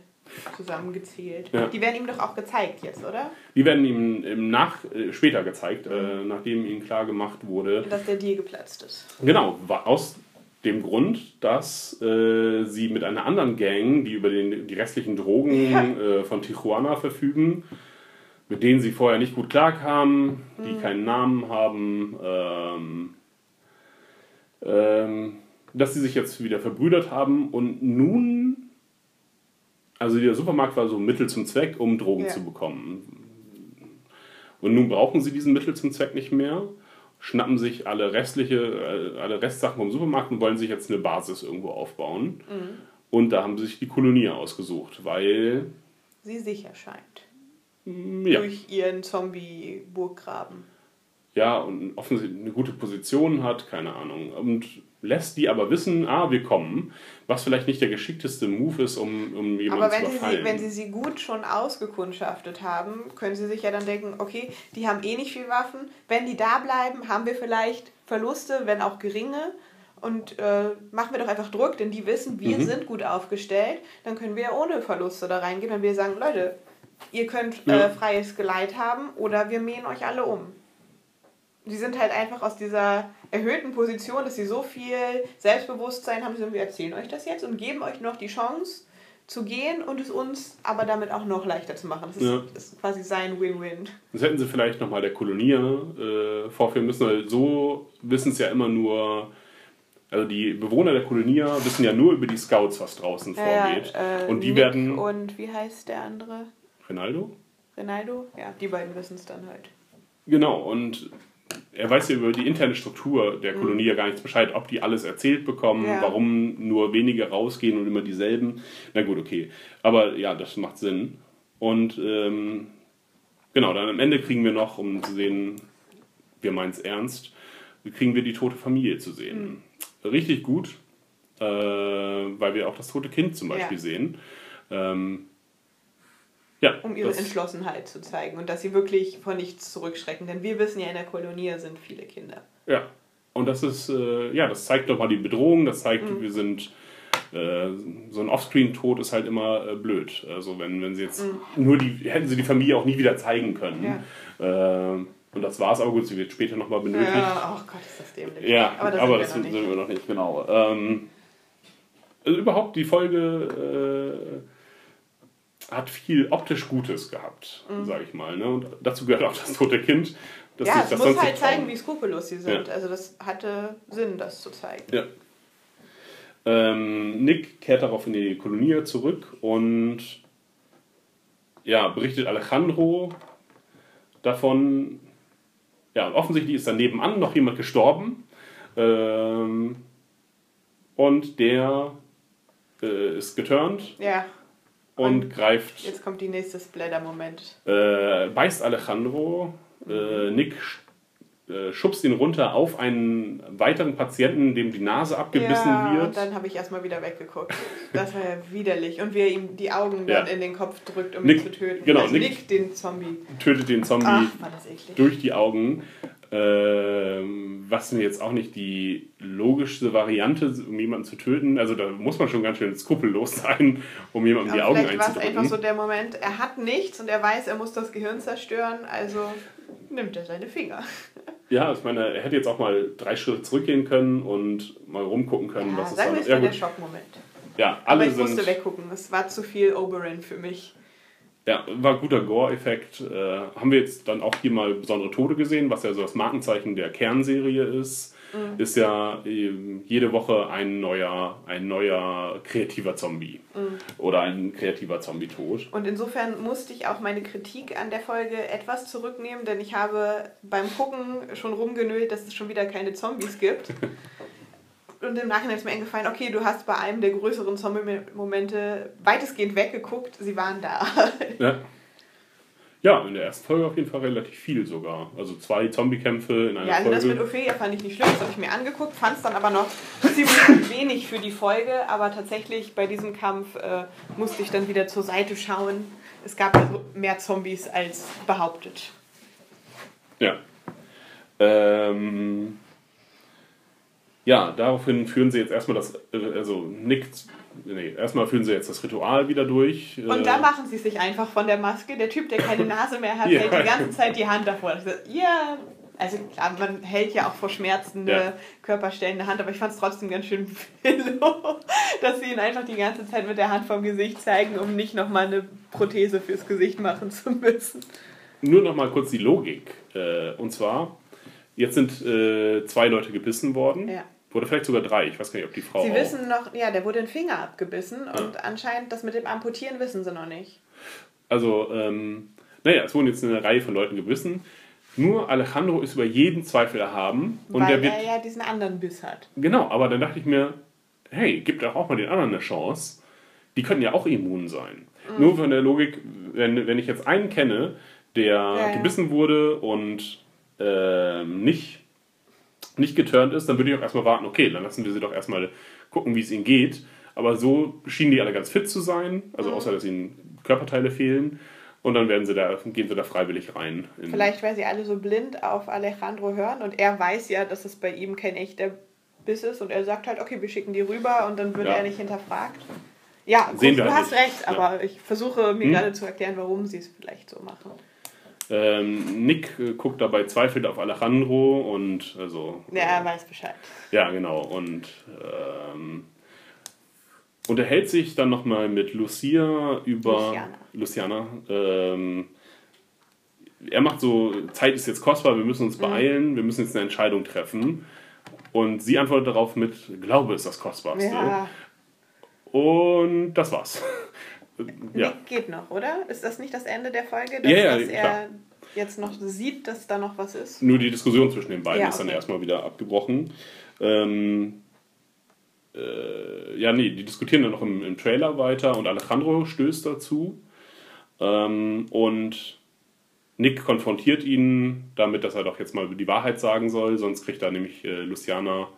Speaker 5: zusammengezählt.
Speaker 4: Ja.
Speaker 5: Die werden ihm doch auch gezeigt jetzt, oder?
Speaker 4: Die werden ihm im Nach, äh, später gezeigt, äh, nachdem ihm klar gemacht wurde,
Speaker 5: Dass der Deal geplatzt ist.
Speaker 4: Genau, aus dem Grund, dass äh, sie mit einer anderen Gang, die über den, die restlichen Drogen äh, von Tijuana verfügen, mit denen sie vorher nicht gut klarkamen, die keinen Namen haben, ähm, ähm, dass sie sich jetzt wieder verbrüdert haben und nun Also der Supermarkt war so ein Mittel zum Zweck, um Drogen
Speaker 5: Ja.
Speaker 4: zu bekommen. Und nun brauchen sie diesen Mittel zum Zweck nicht mehr, schnappen sich alle restliche, äh, alle Restsachen vom Supermarkt und wollen sich jetzt eine Basis irgendwo aufbauen.
Speaker 5: Mhm.
Speaker 4: Und da haben sie sich die Kolonie ausgesucht, weil
Speaker 5: Sie sicher scheint.
Speaker 4: ja,
Speaker 5: Durch ihren Zombie-Burggraben.
Speaker 4: ja und offensichtlich eine gute Position hat, keine Ahnung. Und lässt die aber wissen, ah, wir kommen, was vielleicht nicht der geschickteste Move ist, um, um jemanden
Speaker 5: Aber
Speaker 4: zu
Speaker 5: wenn sie,
Speaker 4: überfallen.
Speaker 5: sie, wenn sie sie gut schon ausgekundschaftet haben, können sie sich ja dann denken, okay, die haben eh nicht viel Waffen. Wenn die da bleiben, haben wir vielleicht Verluste, wenn auch geringe. Und äh, machen wir doch einfach Druck, denn die wissen, wir
Speaker 4: Mhm.
Speaker 5: sind gut aufgestellt. Dann können wir ohne Verluste da reingehen, wenn wir sagen, Leute, ihr könnt
Speaker 4: Ja.
Speaker 5: äh, freies Geleit haben oder wir mähen euch alle um. Sie sind halt einfach aus dieser erhöhten Position, dass sie so viel Selbstbewusstsein haben, sie wir erzählen euch das jetzt und geben euch noch die Chance zu gehen und es uns aber damit auch noch leichter zu machen. Das ist,
Speaker 4: Ja.
Speaker 5: ist quasi sein Win-Win.
Speaker 4: Das hätten sie vielleicht nochmal der Kolonie äh, vorführen müssen, weil so wissen es ja immer nur, also die Bewohner der Kolonie wissen ja nur über die Scouts, was draußen vorgeht.
Speaker 5: äh,
Speaker 4: und die
Speaker 5: Nick
Speaker 4: werden.
Speaker 5: Und wie heißt der andere?
Speaker 4: Ronaldo?
Speaker 5: Ronaldo? Ja, die beiden wissen es dann halt.
Speaker 4: Genau, und er weiß ja über die interne Struktur der Kolonie ja gar nichts Bescheid, ob die alles erzählt bekommen,
Speaker 5: Mhm. Ja.
Speaker 4: warum nur wenige rausgehen und immer dieselben. Na gut, okay. Aber ja, das macht Sinn. Und ähm, genau, dann am Ende kriegen wir noch, um zu sehen, wir meinen es ernst, kriegen wir die tote Familie zu sehen.
Speaker 5: Mhm.
Speaker 4: Richtig gut, äh, weil wir auch das tote Kind zum Beispiel
Speaker 5: Ja.
Speaker 4: sehen. Ähm, ja,
Speaker 5: Um ihre
Speaker 4: das-
Speaker 5: Entschlossenheit zu zeigen und dass sie wirklich vor nichts zurückschrecken. Denn wir wissen ja, in der Kolonie sind viele Kinder.
Speaker 4: Ja, und das ist, äh, ja, das zeigt doch mal die Bedrohung, das zeigt,
Speaker 5: Mhm.
Speaker 4: wir sind, äh, so ein Offscreen-Tod ist halt immer äh, blöd. Also wenn, wenn sie jetzt nur die, hätten sie die Familie auch nie wieder zeigen können.
Speaker 5: Mhm. Ja.
Speaker 4: Äh, und das war's, aber gut, sie wird später nochmal benötigt.
Speaker 5: Ja, oh Gott, ist das dämlich.
Speaker 4: Ja,
Speaker 5: aber,
Speaker 4: aber,
Speaker 5: das
Speaker 4: das
Speaker 5: sind wir noch
Speaker 4: sind
Speaker 5: nicht.
Speaker 4: wir noch nicht, genau. Ähm, also überhaupt, die Folge hat viel optisch Gutes gehabt, sage ich mal. Ne? Und dazu gehört auch das tote Kind. dass
Speaker 5: Mhm. Ja, es
Speaker 4: das
Speaker 5: muss halt zeigen, wie skrupellos sie sind.
Speaker 4: Ja.
Speaker 5: Also das hatte Sinn, das zu zeigen.
Speaker 4: Ja. Ähm, Nick kehrt darauf in die Kolonie zurück und ja, berichtet Alejandro davon. Ja, offensichtlich ist da nebenan noch jemand gestorben. Ähm, und der äh, ist geturnt
Speaker 5: Ja,
Speaker 4: und
Speaker 5: Und
Speaker 4: greift,
Speaker 5: jetzt kommt die nächste Splatter-Moment.
Speaker 4: äh, beißt Alejandro. Äh, Nick äh, schubst ihn runter auf einen weiteren Patienten, dem die Nase abgebissen
Speaker 5: ja,
Speaker 4: wird.
Speaker 5: und dann habe ich erstmal wieder weggeguckt. Das war ja widerlich. Und wie er ihm die Augen dann
Speaker 4: Ja.
Speaker 5: in den Kopf drückt, um
Speaker 4: Nick-
Speaker 5: ihn zu töten.
Speaker 4: genau,
Speaker 5: also
Speaker 4: Nick-
Speaker 5: Nick, den Zombie.
Speaker 4: tötet den Zombie
Speaker 5: Ach,
Speaker 4: durch die Augen. Ähm, was mir jetzt auch nicht die logischste Variante, ist, um jemanden zu töten. Also da muss man schon ganz schön skrupellos sein, um jemandem die
Speaker 5: Aber
Speaker 4: Augen
Speaker 5: vielleicht war es einfach
Speaker 4: einzudrücken.
Speaker 5: so der Moment, er hat nichts und er weiß, er muss das Gehirn zerstören, also nimmt er seine Finger.
Speaker 4: Ja, ich meine, er hätte jetzt auch mal drei Schritte zurückgehen können und mal rumgucken können,
Speaker 5: Ja,
Speaker 4: was es
Speaker 5: sagen wir,
Speaker 4: da
Speaker 5: es
Speaker 4: ja,
Speaker 5: war der. Schockmoment.
Speaker 4: ja,
Speaker 5: Aber
Speaker 4: alle
Speaker 5: ich musste
Speaker 4: sind.
Speaker 5: weggucken, es war zu viel Oberyn für mich.
Speaker 4: Ja, war guter Gore-Effekt. Äh, haben wir jetzt dann auch hier mal besondere Tode gesehen, was ja so das Markenzeichen der Kernserie ist.
Speaker 5: Mhm.
Speaker 4: Ist ja ähm, jede Woche ein neuer, ein neuer kreativer Zombie.
Speaker 5: Mhm.
Speaker 4: Oder ein kreativer Zombie-Tod.
Speaker 5: Und insofern musste ich auch meine Kritik an der Folge etwas zurücknehmen, denn ich habe beim Gucken schon rumgenölt, dass es schon wieder keine Zombies gibt. Und im Nachhinein ist mir eingefallen, okay, du hast bei einem der größeren Zombie-Momente weitestgehend weggeguckt, sie waren da.
Speaker 4: Ja. ja, in der ersten Folge auf jeden Fall relativ viel sogar. Also zwei Zombie-Kämpfe in einer
Speaker 5: Ja, also das mit
Speaker 4: Folge.
Speaker 5: Ophelia fand ich nicht schlimm, das habe ich mir angeguckt, fand es dann aber noch ziemlich wenig für die Folge, aber tatsächlich bei diesem Kampf äh, musste ich dann wieder zur Seite schauen. Es gab also mehr Zombies als behauptet.
Speaker 4: Ja. Ähm, ja, daraufhin führen sie jetzt erstmal das, äh, also Nick, nee, erstmal führen sie jetzt das Ritual wieder durch.
Speaker 5: Und
Speaker 4: Äh,
Speaker 5: da machen sie sich einfach von der Maske. Der Typ, der keine Nase mehr hat,
Speaker 4: Ja.
Speaker 5: hält die ganze Zeit die Hand davor. Ich so, Ja, also klar, man hält ja auch vor schmerzende
Speaker 4: Ja.
Speaker 5: Körperstellen eine Hand, aber ich fand es trotzdem ganz schön pillow, dass sie ihn einfach die ganze Zeit mit der Hand vom Gesicht zeigen, um nicht nochmal eine Prothese fürs Gesicht machen zu müssen.
Speaker 4: Nur noch mal kurz die Logik. Äh, und zwar, jetzt sind äh, zwei Leute gebissen worden.
Speaker 5: Ja.
Speaker 4: Oder vielleicht sogar drei. Ich weiß gar nicht, ob die Frau.
Speaker 5: Sie wissen noch, ja, der wurde den Finger abgebissen und anscheinend das mit dem Amputieren wissen sie noch nicht.
Speaker 4: Also, ähm, naja, es wurden jetzt eine Reihe von Leuten gebissen. Nur Alejandro ist über jeden Zweifel erhaben. Und
Speaker 5: weil
Speaker 4: der wird.
Speaker 5: er ja diesen anderen Biss hat.
Speaker 4: Genau, aber dann dachte ich mir, hey, gib doch auch mal den anderen eine Chance. Die könnten ja auch immun sein.
Speaker 5: Mhm.
Speaker 4: Nur von der Logik, wenn, wenn ich jetzt einen kenne, der
Speaker 5: ja.
Speaker 4: gebissen wurde und ähm, nicht, nicht geturnt ist, dann würde ich auch erstmal warten, okay, dann lassen wir sie doch erstmal gucken, wie es ihnen geht. Aber so schienen die alle ganz fit zu sein, also
Speaker 5: Mhm.
Speaker 4: außer dass ihnen Körperteile fehlen. Und dann werden sie da, gehen sie da freiwillig rein. in-
Speaker 5: Vielleicht, weil sie alle so blind auf Alejandro hören und er weiß ja, dass es bei ihm kein echter Biss ist und er sagt halt, okay, wir schicken die rüber und dann wird
Speaker 4: Ja.
Speaker 5: er nicht hinterfragt. Ja, gut, du
Speaker 4: halt
Speaker 5: hast
Speaker 4: nicht.
Speaker 5: recht,
Speaker 4: Ja.
Speaker 5: aber ich versuche mir
Speaker 4: Hm?
Speaker 5: gerade zu erklären, warum sie es vielleicht so machen.
Speaker 4: Ähm, Nick äh, guckt dabei zweifelnd auf Alejandro und also.
Speaker 5: Ja, er weiß Bescheid.
Speaker 4: Ja, genau. Und ähm, unterhält sich dann nochmal mit Lucia über.
Speaker 5: Luciana.
Speaker 4: Luciana. Ähm, er macht so: Zeit ist jetzt kostbar, wir müssen uns
Speaker 5: Mhm.
Speaker 4: beeilen, wir müssen jetzt eine Entscheidung treffen. Und sie antwortet darauf mit: Glaube ist das Kostbarste.
Speaker 5: Ja,
Speaker 4: Und das war's. ja.
Speaker 5: Nick geht noch, oder? Ist das nicht das Ende der Folge, dass,
Speaker 4: Ja, ja,
Speaker 5: dass er
Speaker 4: klar.
Speaker 5: jetzt noch sieht, dass da noch was ist?
Speaker 4: Nur die Diskussion zwischen den beiden
Speaker 5: Ja,
Speaker 4: ist dann
Speaker 5: okay.
Speaker 4: erstmal wieder abgebrochen. Ähm, äh, ja, nee, die diskutieren dann noch im, im Trailer weiter und Alejandro stößt dazu. Ähm, und Nick konfrontiert ihn damit, dass er doch jetzt mal die Wahrheit sagen soll, sonst kriegt er nämlich äh, Luciana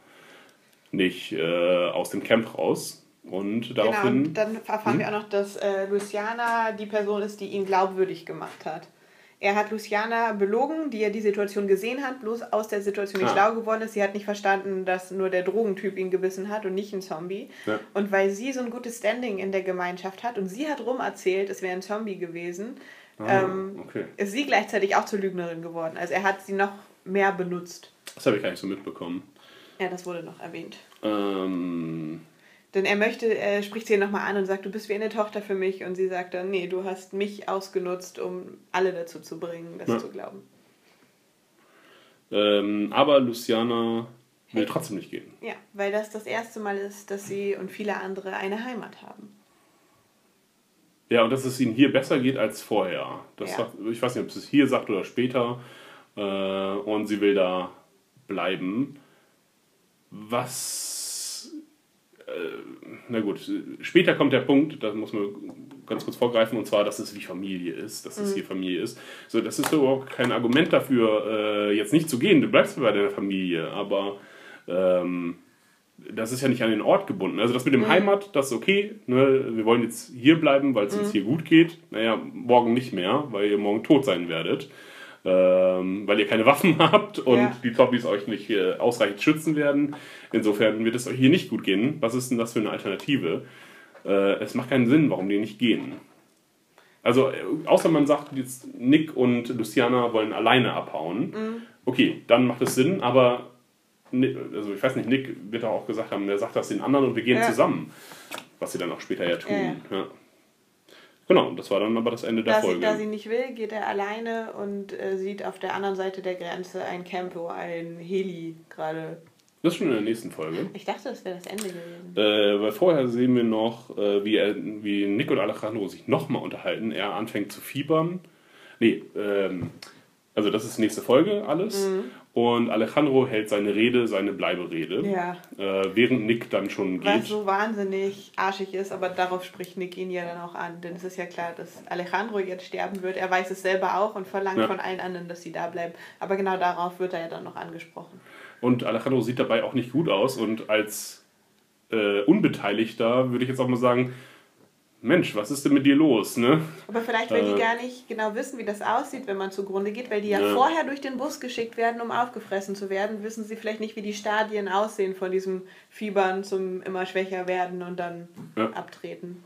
Speaker 4: nicht äh, aus dem Camp raus. Und
Speaker 5: Genau,
Speaker 4: daraufhin.
Speaker 5: und dann erfahren wir auch noch, dass äh, Luciana die Person ist, die ihn glaubwürdig gemacht hat. Er hat Luciana belogen, die ja die Situation gesehen hat, bloß aus der Situation nicht
Speaker 4: Ah.
Speaker 5: schlau geworden ist. Sie hat nicht verstanden, dass nur der Drogentyp ihn gebissen hat und nicht ein Zombie.
Speaker 4: Ja.
Speaker 5: Und weil sie so ein gutes Standing in der Gemeinschaft hat und sie hat rum erzählt, es wäre ein Zombie gewesen, ähm,
Speaker 4: Ah, okay.
Speaker 5: ist sie gleichzeitig auch zur Lügnerin geworden. Also er hat sie noch mehr benutzt.
Speaker 4: Das habe ich gar nicht so mitbekommen.
Speaker 5: Ja, das wurde noch erwähnt.
Speaker 4: Ähm,
Speaker 5: Denn er möchte, er spricht sie nochmal an und sagt, du bist wie eine Tochter für mich. Und sie sagt dann, nee, du hast mich ausgenutzt, um alle dazu zu bringen, das
Speaker 4: Ja.
Speaker 5: zu glauben.
Speaker 4: ähm, aber Luciana will
Speaker 5: Hey.
Speaker 4: trotzdem nicht gehen.
Speaker 5: Ja, weil das das erste Mal ist, dass sie und viele andere eine Heimat haben.
Speaker 4: Ja, und dass es ihnen hier besser geht als vorher. Das
Speaker 5: Ja.
Speaker 4: sagt, ich weiß nicht, ob sie es hier sagt oder später. Äh, und sie will da bleiben. Was. Äh, na gut, später kommt der Punkt, da muss man ganz kurz vorgreifen, und zwar, dass es wie Familie ist, dass es
Speaker 5: Mhm.
Speaker 4: hier Familie ist. So, das ist überhaupt kein Argument dafür, äh, jetzt nicht zu gehen. Du bleibst bei deiner Familie, aber. Ähm, das ist ja nicht an den Ort gebunden. Also das mit dem
Speaker 5: Mhm.
Speaker 4: Heimat, das ist okay. Ne? Wir wollen jetzt hier bleiben, weil es
Speaker 5: Mhm.
Speaker 4: uns hier gut geht. Naja, morgen nicht mehr, weil ihr morgen tot sein werdet. Ähm, weil ihr keine Waffen habt und
Speaker 5: Ja.
Speaker 4: die Zombies euch nicht äh, ausreichend schützen werden. Insofern wird es euch hier nicht gut gehen. Was ist denn das für eine Alternative? Äh, es macht keinen Sinn, warum die nicht gehen. Also, äh, außer man sagt jetzt, Nick und Luciana wollen alleine abhauen.
Speaker 5: Mhm.
Speaker 4: Okay, dann macht es Sinn, aber also ich weiß nicht, Nick wird auch gesagt haben, der sagt das den anderen und wir gehen
Speaker 5: Ja.
Speaker 4: zusammen. Was sie dann auch später ja tun.
Speaker 5: Ja.
Speaker 4: Genau, das war dann aber das Ende der
Speaker 5: Da sie,
Speaker 4: Folge.
Speaker 5: da sie nicht will, geht er alleine und äh, sieht auf der anderen Seite der Grenze ein Camp, wo ein Heli gerade.
Speaker 4: das ist schon in der nächsten Folge.
Speaker 5: Ich dachte, das wäre das Ende gewesen.
Speaker 4: Äh, weil vorher sehen wir noch, äh, wie, er, wie Nick und Alejandro sich nochmal unterhalten. Er anfängt zu fiebern. Nee, ähm, also das ist nächste Folge alles. Und Alejandro hält seine Rede, seine Bleiberede.
Speaker 5: Ja.
Speaker 4: Äh, während Nick dann schon
Speaker 5: Was
Speaker 4: geht.
Speaker 5: so wahnsinnig arschig ist, aber darauf spricht Nick ihn ja dann auch an. Denn es ist ja klar, dass Alejandro jetzt sterben wird. Er weiß es selber auch und verlangt
Speaker 4: Ja.
Speaker 5: von allen anderen, dass sie da bleiben. Aber genau darauf wird er ja dann noch angesprochen.
Speaker 4: Und Alejandro sieht dabei auch nicht gut aus. Und als äh, Unbeteiligter würde ich jetzt auch mal sagen, Mensch, was ist denn mit dir los? Ne?
Speaker 5: Aber vielleicht, weil
Speaker 4: Äh.
Speaker 5: die gar nicht genau wissen, wie das aussieht, wenn man zugrunde geht, weil die ja,
Speaker 4: Ja.
Speaker 5: vorher durch den Bus geschickt werden, um aufgefressen zu werden, wissen sie vielleicht nicht, wie die Stadien aussehen von diesem Fiebern zum immer schwächer werden und dann
Speaker 4: Ja.
Speaker 5: abtreten.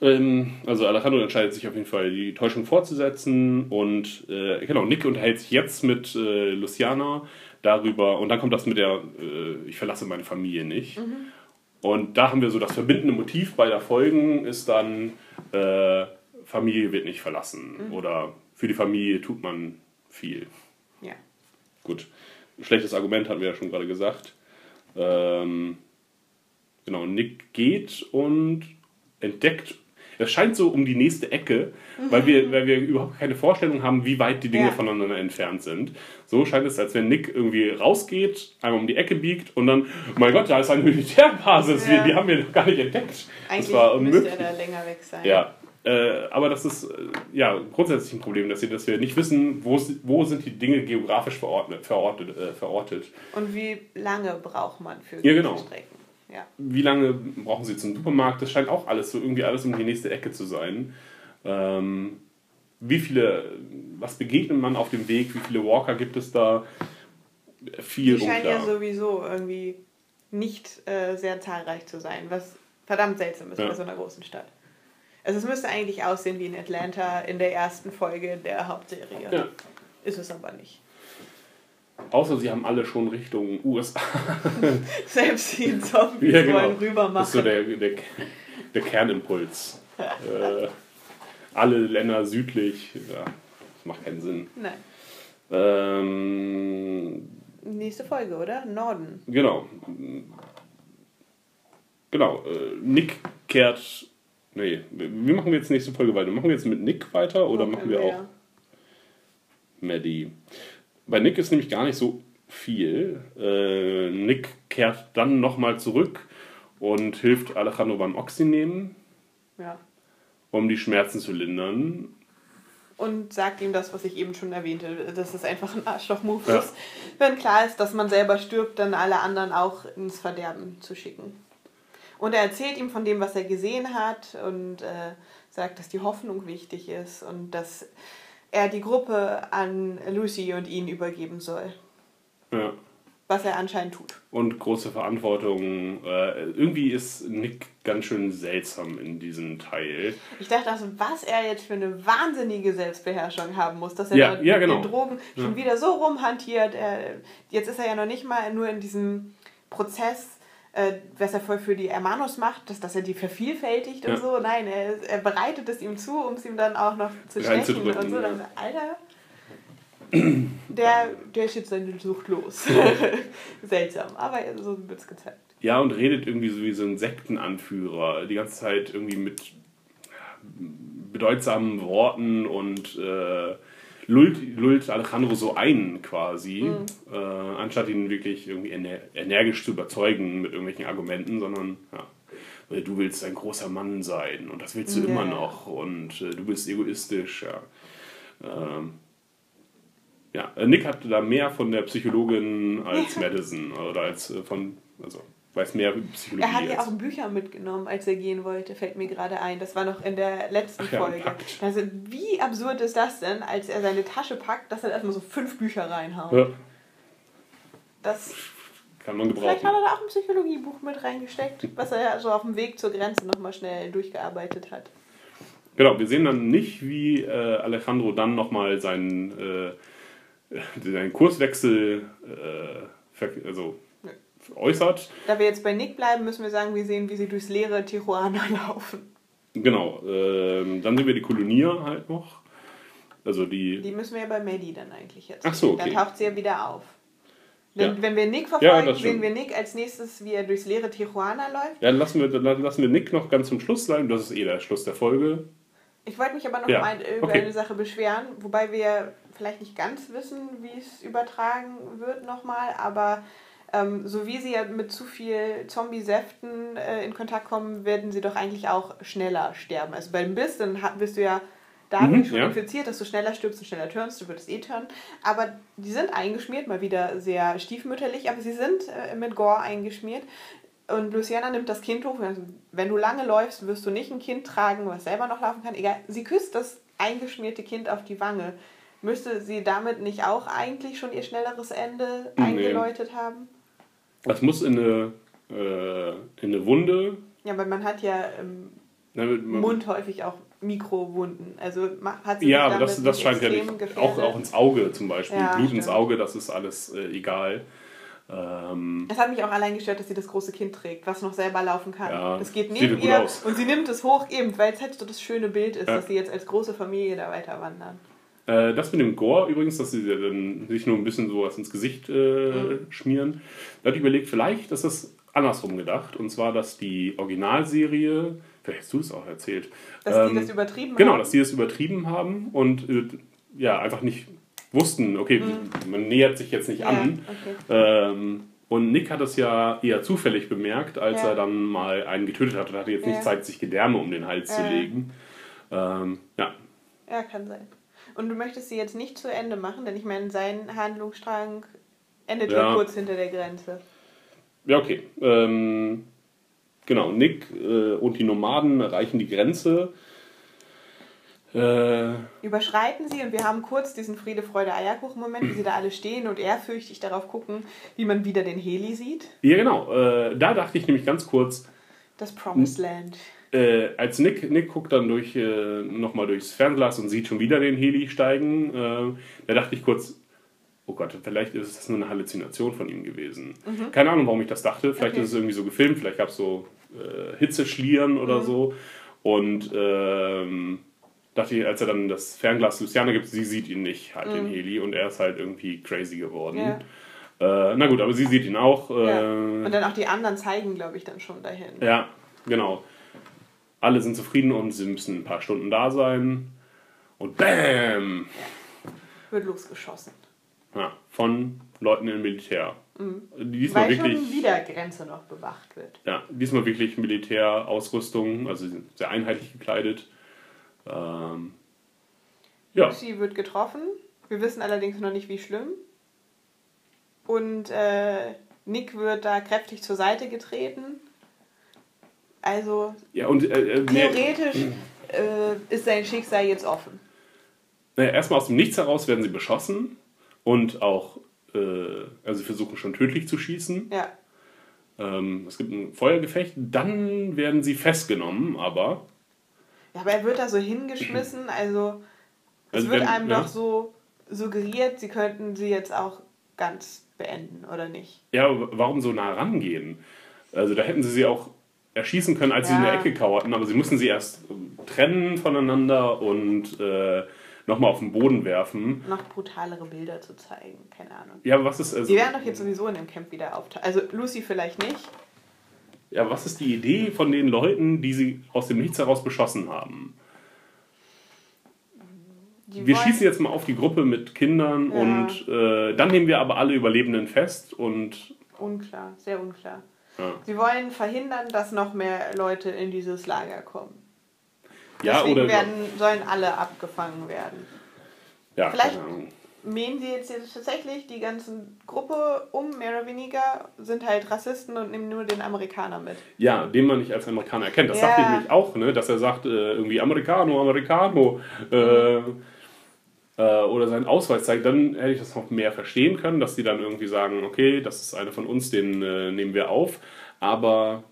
Speaker 4: Ähm, also Alejandro entscheidet sich auf jeden Fall, die Täuschung fortzusetzen. Und äh, genau, Nick unterhält sich jetzt mit äh, Luciana darüber. Und dann kommt das mit der, äh, ich verlasse meine Familie nicht. Und da haben wir so das verbindende Motiv beider Folgen ist dann, äh, Familie wird nicht verlassen. Oder für die Familie tut man viel.
Speaker 5: Ja.
Speaker 4: Gut. schlechtes Argument hatten wir ja schon gerade gesagt. Ähm, genau, Nick geht und entdeckt. Es scheint so um die nächste Ecke, weil, wir, weil wir überhaupt keine Vorstellung haben, wie weit die Dinge
Speaker 5: Ja.
Speaker 4: voneinander entfernt sind. So scheint es, als wenn Nick irgendwie rausgeht, einmal um die Ecke biegt und dann, oh mein Gott, da ist eine Militärbasis,
Speaker 5: Ja.
Speaker 4: die haben wir noch gar nicht entdeckt.
Speaker 5: Eigentlich
Speaker 4: das war
Speaker 5: müsste
Speaker 4: unmöglich.
Speaker 5: er da länger weg sein.
Speaker 4: Ja, äh, aber das ist äh, ja grundsätzlich ein Problem, dass wir, dass wir nicht wissen, wo, wo sind die Dinge geografisch verordnet, verortet, äh, verortet.
Speaker 5: Und wie lange braucht man für
Speaker 4: Ja,
Speaker 5: diese
Speaker 4: genau.
Speaker 5: Strecken? Ja.
Speaker 4: Wie lange brauchen sie zum Supermarkt? Das scheint auch alles so irgendwie alles um die nächste Ecke zu sein. Ähm, wie viele, was begegnet man auf dem Weg? Wie viele Walker gibt es da? Viel
Speaker 5: Die scheinen ja sowieso irgendwie nicht äh, sehr zahlreich zu sein, was verdammt seltsam ist
Speaker 4: Ja.
Speaker 5: bei so einer großen Stadt. Also es müsste eigentlich aussehen wie in Atlanta in der ersten Folge der Hauptserie.
Speaker 4: Ja.
Speaker 5: Ist es aber nicht.
Speaker 4: Außer sie haben alle schon Richtung USA.
Speaker 5: Selbst die Zombies
Speaker 4: Ja, genau.
Speaker 5: wollen rüber
Speaker 4: Das ist so
Speaker 5: machen.
Speaker 4: der, der, der Kernimpuls. äh, alle Länder südlich, ja, das macht keinen Sinn.
Speaker 5: Nein.
Speaker 4: Ähm,
Speaker 5: Nächste Folge, oder? Norden.
Speaker 4: genau. Genau. Äh, Nick kehrt. Nee, wie machen wir jetzt nächste Folge weiter? Machen wir jetzt mit Nick weiter oder
Speaker 5: Wo
Speaker 4: machen wir auch
Speaker 5: ja-
Speaker 4: Maddie? Bei Nick ist nämlich gar nicht so viel. Äh, Nick kehrt dann nochmal zurück und hilft Alejandro beim Oxy nehmen,
Speaker 5: Ja.
Speaker 4: um die Schmerzen zu lindern.
Speaker 5: Und sagt ihm das, was ich eben schon erwähnte, dass es einfach ein Arschloch-Move
Speaker 4: Ja.
Speaker 5: ist. Wenn klar ist, dass man selber stirbt, dann alle anderen auch ins Verderben zu schicken. Und er erzählt ihm von dem, was er gesehen hat und äh, sagt, dass die Hoffnung wichtig ist und dass er die Gruppe an Lucy und ihn übergeben soll.
Speaker 4: Ja.
Speaker 5: Was er anscheinend tut.
Speaker 4: Und große Verantwortung. Äh, irgendwie ist Nick ganz schön seltsam in diesem Teil.
Speaker 5: Ich dachte also, was er jetzt für eine wahnsinnige Selbstbeherrschung haben muss, dass er
Speaker 4: Ja, ja,
Speaker 5: mit
Speaker 4: genau.
Speaker 5: den Drogen schon wieder so rumhantiert. Er, jetzt ist er ja noch nicht mal nur in diesem Prozess, äh, was er voll für die Hermanos macht, dass, dass er die vervielfältigt und
Speaker 4: Ja.
Speaker 5: so. Nein, er, er bereitet es ihm zu, um es ihm dann auch noch zu stechen und so.
Speaker 4: ja.
Speaker 5: Dann, Alter, der, der ist jetzt seine Sucht los. Seltsam, aber so wird es gezeigt.
Speaker 4: Ja, und redet irgendwie so wie so ein Sektenanführer. Die ganze Zeit irgendwie mit bedeutsamen Worten und äh, lullt, lullt Alejandro so ein quasi, äh, anstatt ihn wirklich irgendwie ener energisch zu überzeugen mit irgendwelchen Argumenten, sondern ja, äh, du willst ein großer Mann sein und das willst du
Speaker 5: Ja,
Speaker 4: immer noch und äh, du bist egoistisch, ja. Ähm, ja, Nick hat da mehr von der Psychologin als Madison oder als äh, von, also weiß mehr über Psychologie.
Speaker 5: Er hat ja auch Bücher mitgenommen, als er gehen wollte, fällt mir gerade ein. Das war noch in der letzten
Speaker 4: Ach ja,
Speaker 5: Folge. Also, wie absurd ist das denn, als er seine Tasche packt, dass er erstmal so fünf Bücher reinhaut?
Speaker 4: ja,
Speaker 5: Das,
Speaker 4: kann man
Speaker 5: vielleicht
Speaker 4: gebrauchen.
Speaker 5: hat er da auch ein Psychologiebuch mit reingesteckt, was er ja so auf dem Weg zur Grenze nochmal schnell durchgearbeitet hat.
Speaker 4: Genau, wir sehen dann nicht, wie äh, Alejandro dann nochmal seinen, äh, seinen Kurswechsel äh, also, äußert.
Speaker 5: Da wir jetzt bei Nick bleiben, müssen wir sagen, wir sehen, wie sie durchs leere Tijuana laufen.
Speaker 4: Genau, ähm, dann sehen wir die Kolonier halt noch. Also die.
Speaker 5: Die müssen wir ja bei Maddie dann eigentlich jetzt.
Speaker 4: Ach so,
Speaker 5: Dann
Speaker 4: okay.
Speaker 5: taucht sie ja wieder auf. Wenn,
Speaker 4: Ja.
Speaker 5: wenn wir Nick
Speaker 4: Ja,
Speaker 5: verfolgen,
Speaker 4: das
Speaker 5: sehen wir Nick als nächstes, wie er durchs leere Tijuana läuft.
Speaker 4: Ja, dann lassen wir, dann lassen wir Nick noch ganz zum Schluss sein. Das ist eh der Schluss der Folge.
Speaker 5: Ich wollte mich aber noch
Speaker 4: Ja,
Speaker 5: mal über
Speaker 4: okay.
Speaker 5: eine Sache beschweren, wobei wir vielleicht nicht ganz wissen, wie es übertragen wird nochmal, aber ähm, so wie sie ja mit zu viel Zombie-Säften äh, in Kontakt kommen, werden sie doch eigentlich auch schneller sterben. Also beim Biss, dann bist du ja dadurch
Speaker 4: Mhm,
Speaker 5: schon
Speaker 4: ja.
Speaker 5: infiziert, dass du schneller stirbst und schneller turnst, du würdest eh turnen. Aber die sind eingeschmiert, mal wieder sehr stiefmütterlich, aber sie sind äh, mit Gore eingeschmiert. Und Luciana nimmt das Kind hoch. Wenn du lange läufst, wirst du nicht ein Kind tragen, was selber noch laufen kann. Egal, sie küsst das eingeschmierte Kind auf die Wange. Müsste sie damit nicht auch eigentlich schon ihr schnelleres Ende
Speaker 4: Nee.
Speaker 5: eingeläutet haben?
Speaker 4: Das muss in eine, äh, in eine Wunde.
Speaker 5: Ja, weil man hat ja im
Speaker 4: Na, mit-
Speaker 5: Mund häufig auch Mikrowunden. Also hat sie
Speaker 4: Ja, aber das,
Speaker 5: damit
Speaker 4: das scheint ja nicht.
Speaker 5: gefährdet?
Speaker 4: Auch, auch ins Auge zum Beispiel.
Speaker 5: Ja,
Speaker 4: Blut ins
Speaker 5: stimmt.
Speaker 4: Auge, das ist alles äh, egal. Ähm,
Speaker 5: Es hat mich auch allein gestört, dass sie das große Kind trägt, was noch selber laufen kann.
Speaker 4: Ja,
Speaker 5: das geht neben ihr
Speaker 4: aus.
Speaker 5: und sie nimmt es hoch, eben, weil es halt so das schöne Bild ist,
Speaker 4: Ja.
Speaker 5: dass sie jetzt als große Familie da weiter wandern.
Speaker 4: Äh, das mit dem Gore übrigens, dass sie dann sich nur ein bisschen sowas ins Gesicht äh, schmieren. Da hatte ich überlegt, vielleicht ist das andersrum gedacht. Und zwar, dass die Originalserie, vielleicht hast du es auch erzählt.
Speaker 5: Dass die
Speaker 4: ähm,
Speaker 5: das übertrieben
Speaker 4: Genau,
Speaker 5: haben.
Speaker 4: dass die das übertrieben haben und äh, ja, einfach nicht wussten, okay, man nähert sich jetzt nicht
Speaker 5: Ja,
Speaker 4: an.
Speaker 5: okay.
Speaker 4: Ähm, und Nick hat es ja eher zufällig bemerkt, als
Speaker 5: Ja.
Speaker 4: er dann mal einen getötet hat und hatte jetzt nicht
Speaker 5: Ja.
Speaker 4: Zeit, sich Gedärme um den Hals zu
Speaker 5: Ja.
Speaker 4: legen. Ähm, ja,
Speaker 5: Ja, kann sein. Und du möchtest sie jetzt nicht zu Ende machen, denn ich meine, sein Handlungsstrang endet ja,
Speaker 4: Ja.
Speaker 5: kurz hinter der Grenze.
Speaker 4: ja, okay. Ähm, genau, Nick äh, und die Nomaden erreichen die Grenze. Äh,
Speaker 5: Überschreiten sie und wir haben kurz diesen Friede, Freude, Eierkuchen-Moment, wie sie da alle stehen und ehrfürchtig darauf gucken, wie man wieder den Heli sieht.
Speaker 4: ja, genau. Äh, da dachte ich nämlich ganz kurz,
Speaker 5: Das Promised Land.
Speaker 4: Äh, als Nick, Nick guckt dann durch, äh, nochmal durchs Fernglas und sieht schon wieder den Heli steigen, äh, da dachte ich kurz, oh Gott, vielleicht ist das nur eine Halluzination von ihm gewesen. Keine Ahnung, warum ich das dachte. Vielleicht
Speaker 5: Mhm. Okay.
Speaker 4: ist es irgendwie so gefilmt, vielleicht gab es so äh, Hitzeschlieren
Speaker 5: Mhm.
Speaker 4: oder so. Und ähm, dachte ich, als er dann das Fernglas Luciana gibt, sie sieht ihn nicht, halt den Heli, und er ist halt irgendwie crazy geworden.
Speaker 5: Mhm. Ja.
Speaker 4: Äh, na gut, aber sie sieht ihn auch. Äh,
Speaker 5: Ja. Und dann auch die anderen zeigen, glaube ich, dann schon dahin.
Speaker 4: ja, genau. Alle sind zufrieden und sie müssen ein paar Stunden da sein. Und BAM!
Speaker 5: Wird losgeschossen.
Speaker 4: Ja, von Leuten im Militär. Diesmal
Speaker 5: Weil
Speaker 4: wirklich,
Speaker 5: schon wieder Grenze noch bewacht wird.
Speaker 4: ja, diesmal wirklich Militärausrüstung, also sie sind sehr einheitlich gekleidet. Ähm, ja,
Speaker 5: Sie wird getroffen. Wir wissen allerdings noch nicht, wie schlimm. Und äh, Nick wird da kräftig zur Seite getreten. Also
Speaker 4: ja und äh, äh,
Speaker 5: theoretisch äh, ist sein Schicksal jetzt offen.
Speaker 4: naja, erstmal aus dem Nichts heraus werden sie beschossen und auch, äh, also sie versuchen schon tödlich zu schießen.
Speaker 5: Ja.
Speaker 4: Ähm, es gibt ein Feuergefecht, dann werden sie festgenommen, aber
Speaker 5: ja aber er wird da so hingeschmissen. Also es
Speaker 4: Also
Speaker 5: wird
Speaker 4: wenn-
Speaker 5: einem
Speaker 4: ja.
Speaker 5: doch so suggeriert, sie könnten sie jetzt auch ganz beenden, oder nicht?
Speaker 4: Ja, aber warum so nah rangehen? Also da hätten sie sie auch erschießen können, als sie in der
Speaker 5: Ja.
Speaker 4: Ecke kauerten, aber sie mussten sie erst ähm, trennen voneinander und äh, nochmal auf den Boden werfen.
Speaker 5: Noch brutalere Bilder zu zeigen, keine Ahnung.
Speaker 4: Ja, aber was ist also,
Speaker 5: Die werden doch jetzt sowieso in dem Camp wieder auftauchen. Also Lucy vielleicht nicht.
Speaker 4: ja, was ist die Idee von den Leuten, die sie aus dem Nichts heraus beschossen haben?
Speaker 5: Die
Speaker 4: Wir schießen jetzt mal auf die Gruppe mit Kindern
Speaker 5: Ja.
Speaker 4: und äh, dann nehmen wir aber alle Überlebenden fest und
Speaker 5: Unklar, sehr unklar.
Speaker 4: Ja,
Speaker 5: Sie wollen verhindern, dass noch mehr Leute in dieses Lager kommen.
Speaker 4: ja
Speaker 5: Deswegen
Speaker 4: oder
Speaker 5: werden, sollen alle abgefangen werden.
Speaker 4: ja,
Speaker 5: vielleicht-. Mähen sie jetzt, jetzt tatsächlich die ganze Gruppe um, mehr oder weniger, sind halt Rassisten und nehmen nur den Amerikaner mit.
Speaker 4: Ja, den man nicht als Amerikaner erkennt. Das
Speaker 5: Ja.
Speaker 4: dachte ich nämlich auch, ne? dass er sagt, äh, irgendwie Americano, Americano. Äh, äh, oder seinen Ausweis zeigt, dann hätte ich das noch mehr verstehen können, dass die dann irgendwie sagen, okay, das ist einer von uns, den äh, nehmen wir auf. Aber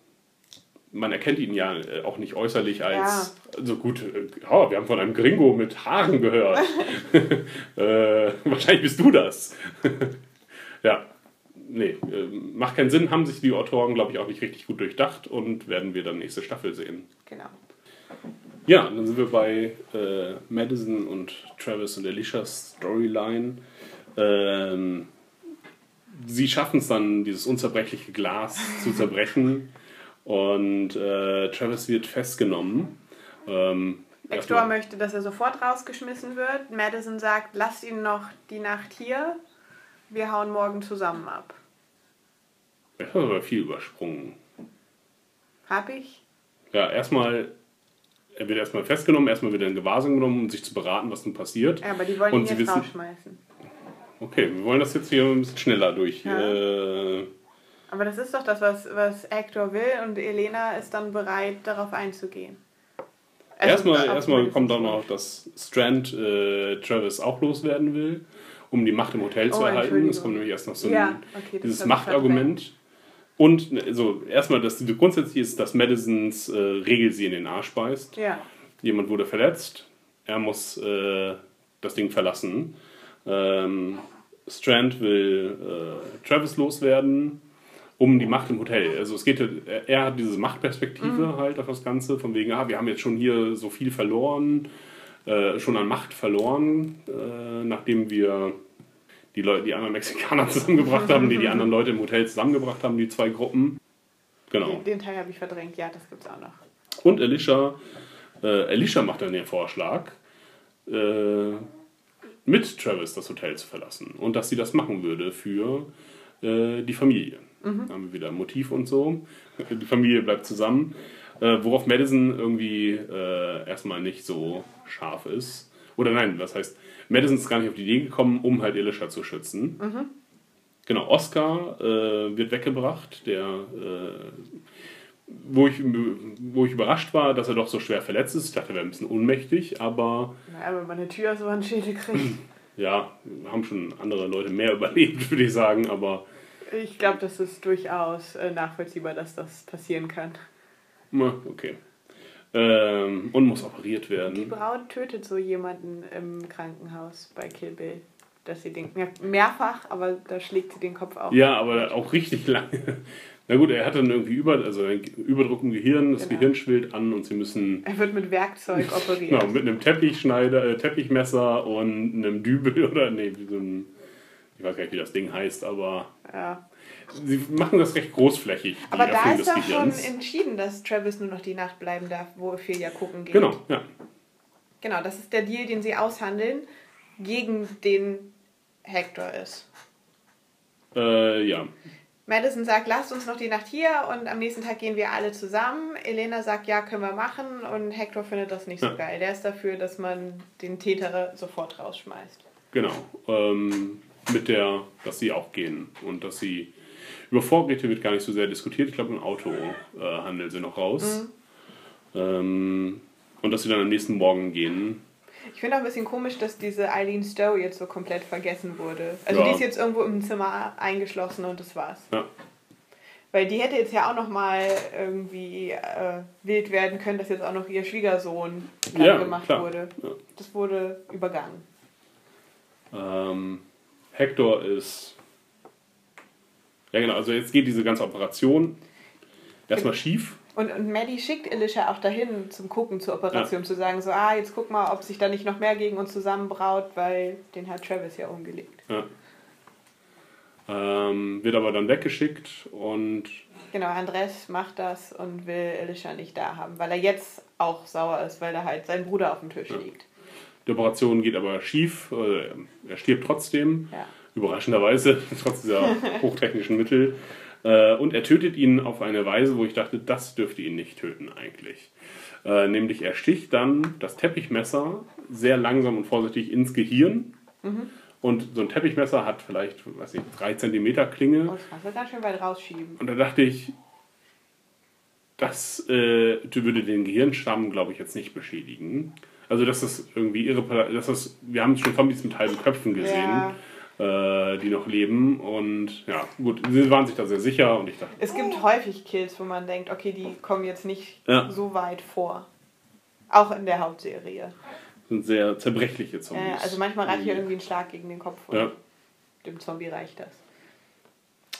Speaker 4: man erkennt ihn ja äh, auch nicht äußerlich als, so gut, äh, oh, wir haben von einem Gringo mit Haaren gehört. äh, wahrscheinlich bist du das. ja, nee, äh, macht keinen Sinn, haben sich die Autoren, glaube ich, auch nicht richtig gut durchdacht und werden wir dann nächste Staffel sehen.
Speaker 5: Genau.
Speaker 4: Ja, dann sind wir bei äh, Madison und Travis und Alicias Storyline. Ähm, sie schaffen es dann, dieses unzerbrechliche Glas zu zerbrechen und äh, Travis wird festgenommen. Ähm, erstmal-
Speaker 5: möchte, dass er sofort rausgeschmissen wird. Madison sagt, lasst ihn noch die Nacht hier. Wir hauen morgen zusammen ab.
Speaker 4: Ich habe aber viel übersprungen.
Speaker 5: Hab ich?
Speaker 4: Ja, erstmal, er wird erstmal festgenommen, erstmal wird er in Gewahrsam genommen, um sich zu beraten, was nun passiert.
Speaker 5: Ja, aber die wollen
Speaker 4: Und
Speaker 5: ihn
Speaker 4: sie
Speaker 5: jetzt
Speaker 4: wissen-
Speaker 5: rausschmeißen.
Speaker 4: Okay, wir wollen das jetzt hier ein bisschen schneller durch.
Speaker 5: Ja.
Speaker 4: Äh,
Speaker 5: Aber das ist doch das, was, was Hector will und Elena ist dann bereit, darauf einzugehen. Also,
Speaker 4: erstmal erstmal kommt auch noch, dass Strand äh, Travis auch loswerden will, um die Macht im Hotel zu
Speaker 5: Oh,
Speaker 4: erhalten. Es kommt nämlich erst noch so ein,
Speaker 5: Ja, okay,
Speaker 4: dieses Machtargument. Und ne, so erstmal, dass die grundsätzlich ist, dass Madisons äh, Regel sie in den Arsch beißt.
Speaker 5: Ja,
Speaker 4: Jemand wurde verletzt, er muss äh, das Ding verlassen. Ähm, Strand will äh, Travis loswerden, um die Macht im Hotel. Also es geht, er, er hat diese Machtperspektive
Speaker 5: Mhm.
Speaker 4: halt auf das Ganze, von wegen, ah, wir haben jetzt schon hier so viel verloren. äh, schon an Macht verloren, äh, nachdem wir die, Leute, die anderen Mexikaner zusammengebracht haben, die die anderen Leute im Hotel zusammengebracht haben, die zwei Gruppen. Genau.
Speaker 5: Den, den Teil habe ich verdrängt, ja, das gibt's auch noch.
Speaker 4: Und Alicia, äh, Alicia macht dann den Vorschlag, äh, mit Travis das Hotel zu verlassen und dass sie das machen würde für äh, die Familie.
Speaker 5: Mhm.
Speaker 4: Da haben wir wieder Motiv und so. Die Familie bleibt zusammen. Äh, worauf Madison irgendwie äh, erstmal nicht so scharf ist. Oder nein, was heißt, Madison ist gar nicht auf die Idee gekommen, um halt Alicia zu schützen.
Speaker 5: Mhm.
Speaker 4: Genau, Oscar äh, wird weggebracht, der äh, wo ich, wo ich überrascht war, dass er doch so schwer verletzt ist. Ich dachte, er wäre ein bisschen ohnmächtig, aber
Speaker 5: Naja, wenn man eine Tür so einen Schädel kriegt.
Speaker 4: ja, haben schon andere Leute mehr überlebt, würde ich sagen, aber
Speaker 5: Ich glaube, das ist durchaus äh, nachvollziehbar, dass das passieren kann.
Speaker 4: okay. Ähm, und muss operiert
Speaker 5: Die
Speaker 4: werden.
Speaker 5: Braut tötet so jemanden im Krankenhaus bei Kill Bill. Dass sie den, mehrfach, aber da schlägt sie den Kopf auf.
Speaker 4: Ja, aber auch richtig lange. Na gut, er hat dann irgendwie über, also Überdruck im Gehirn, das
Speaker 5: Genau.
Speaker 4: Gehirn schwillt an und sie müssen
Speaker 5: Er wird mit Werkzeug operiert.
Speaker 4: genau, mit einem Teppichschneider, äh, Teppichmesser und einem Dübel oder nee, so ein, ich weiß gar nicht, wie das Ding heißt, aber
Speaker 5: Ja.
Speaker 4: Sie machen das recht großflächig,
Speaker 5: Aber da ist doch schon entschieden, dass Travis nur noch die Nacht bleiben darf, wo Ophelia ja gucken geht.
Speaker 4: Genau, ja.
Speaker 5: Genau, das ist der Deal, den sie aushandeln, gegen den Hector ist.
Speaker 4: Äh, ja.
Speaker 5: Madison sagt, lasst uns noch die Nacht hier und am nächsten Tag gehen wir alle zusammen. Elena sagt, ja, können wir machen und Hector findet das nicht so
Speaker 4: Ja.
Speaker 5: geil. Der ist dafür, dass man den Täter sofort rausschmeißt.
Speaker 4: Genau. Ähm, mit der, dass sie auch gehen und dass sie über Vorräte wird gar nicht so sehr diskutiert. Ich glaube, im Auto äh, handeln sie noch raus. Ähm, und dass sie dann am nächsten Morgen gehen.
Speaker 5: Ich finde auch ein bisschen komisch, dass diese Eileen Stowe jetzt so komplett vergessen wurde. Also
Speaker 4: Ja.
Speaker 5: die ist jetzt irgendwo im Zimmer eingeschlossen und das war's.
Speaker 4: Ja.
Speaker 5: Weil die hätte jetzt ja auch noch mal irgendwie äh, wild werden können, dass jetzt auch noch ihr Schwiegersohn
Speaker 4: Ja,
Speaker 5: gemacht
Speaker 4: klar.
Speaker 5: wurde.
Speaker 4: Ja.
Speaker 5: Das wurde übergangen.
Speaker 4: Ähm, Hector ist. Ja, genau. Also jetzt geht diese ganze Operation erstmal schief.
Speaker 5: Und, und Maddie schickt Alicia auch dahin zum Gucken zur Operation, zu sagen so, ah, jetzt guck mal, ob sich da nicht noch mehr gegen uns zusammenbraut, weil den hat Travis ja umgelegt.
Speaker 4: Ja. Ähm, wird aber dann weggeschickt und
Speaker 5: Genau, Andres macht das und will Alicia nicht da haben, weil er jetzt auch sauer ist, weil da halt sein Bruder auf dem Tisch liegt.
Speaker 4: die Operation geht aber schief. Äh, er stirbt trotzdem.
Speaker 5: Ja.
Speaker 4: Überraschenderweise, trotz dieser hochtechnischen Mittel. Äh, und er tötet ihn auf eine Weise, wo ich dachte, das dürfte ihn nicht töten eigentlich. Äh, nämlich er sticht dann das Teppichmesser sehr langsam und vorsichtig ins Gehirn. Und so ein Teppichmesser hat vielleicht, weiß nicht, 3 cm Klinge.
Speaker 5: Und das kannst du ganz schön weit rausschieben.
Speaker 4: Und da dachte ich, das äh, würde den Gehirnstamm, glaube ich, jetzt nicht beschädigen. Also, dass das irgendwie irre, dass das, wir haben schon Zombies mit halben Köpfen gesehen, äh, die noch leben. Und ja, gut, sie waren sich da sehr sicher und ich dachte,
Speaker 5: Es gibt häufig Kills, wo man denkt, okay, die kommen jetzt nicht
Speaker 4: Ja.
Speaker 5: so weit vor. Auch in der Hauptserie.
Speaker 4: sind sehr zerbrechliche Zombies.
Speaker 5: Ja, also manchmal reicht ja irgendwie ein Schlag gegen den Kopf und
Speaker 4: Ja.
Speaker 5: dem Zombie reicht das.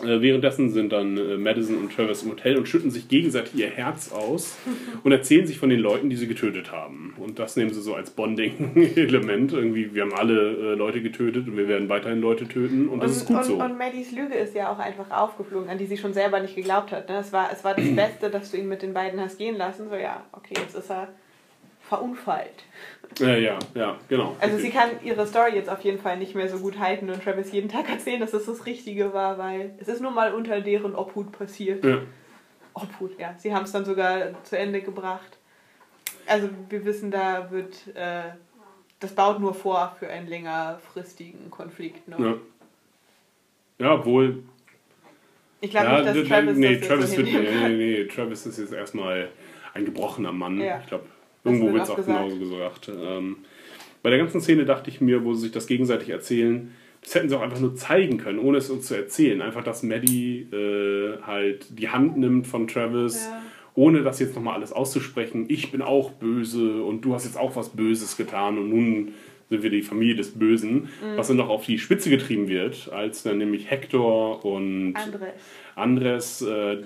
Speaker 4: Äh, währenddessen sind dann äh, Madison und Travis im Hotel und schütten sich gegenseitig ihr Herz aus und erzählen sich von den Leuten, die sie getötet haben. Und das nehmen sie so als Bonding-Element. Irgendwie, wir haben alle äh, Leute getötet und wir werden weiterhin Leute töten und das ist gut
Speaker 5: und,
Speaker 4: so.
Speaker 5: und Maddies Lüge ist ja auch einfach aufgeflogen, an die sie schon selber nicht geglaubt hat. Ne? Es, war, es war das Beste, dass du ihn mit den beiden hast gehen lassen. So, ja, okay, jetzt ist er verunfallt.
Speaker 4: Äh, ja, ja, genau.
Speaker 5: Also sie
Speaker 4: Richtig.
Speaker 5: kann ihre Story jetzt auf jeden Fall nicht mehr so gut halten und Travis jeden Tag erzählen, dass es das Richtige war, weil es ist nun mal unter deren Obhut passiert.
Speaker 4: ja.
Speaker 5: Obhut, ja. Sie haben es dann sogar zu Ende gebracht. Also wir wissen, da wird, äh, das baut nur vor für einen längerfristigen Konflikt. Ne?
Speaker 4: Ja. ja, obwohl.
Speaker 5: Ich glaube
Speaker 4: ja,
Speaker 5: nicht, dass Travis
Speaker 4: nee,
Speaker 5: das
Speaker 4: Travis
Speaker 5: so
Speaker 4: wird, nee, nee, nee, Travis ist jetzt erstmal ein gebrochener Mann.
Speaker 5: Ja.
Speaker 4: Ich glaube,
Speaker 5: Das
Speaker 4: irgendwo
Speaker 5: wird
Speaker 4: es
Speaker 5: auch
Speaker 4: auch
Speaker 5: gesagt.
Speaker 4: genauso gesagt. Ähm, bei der ganzen Szene dachte ich mir, wo sie sich das gegenseitig erzählen, das hätten sie auch einfach nur zeigen können, ohne es uns zu erzählen. Einfach, dass Maddie äh, halt die Hand nimmt von Travis,
Speaker 5: Ja.
Speaker 4: ohne das jetzt nochmal alles auszusprechen. Ich bin auch böse und du hast jetzt auch was Böses getan und nun sind wir die Familie des Bösen,
Speaker 5: Mhm.
Speaker 4: was dann noch auf die Spitze getrieben wird, als dann nämlich Hector und
Speaker 5: Andres.
Speaker 4: Andres äh,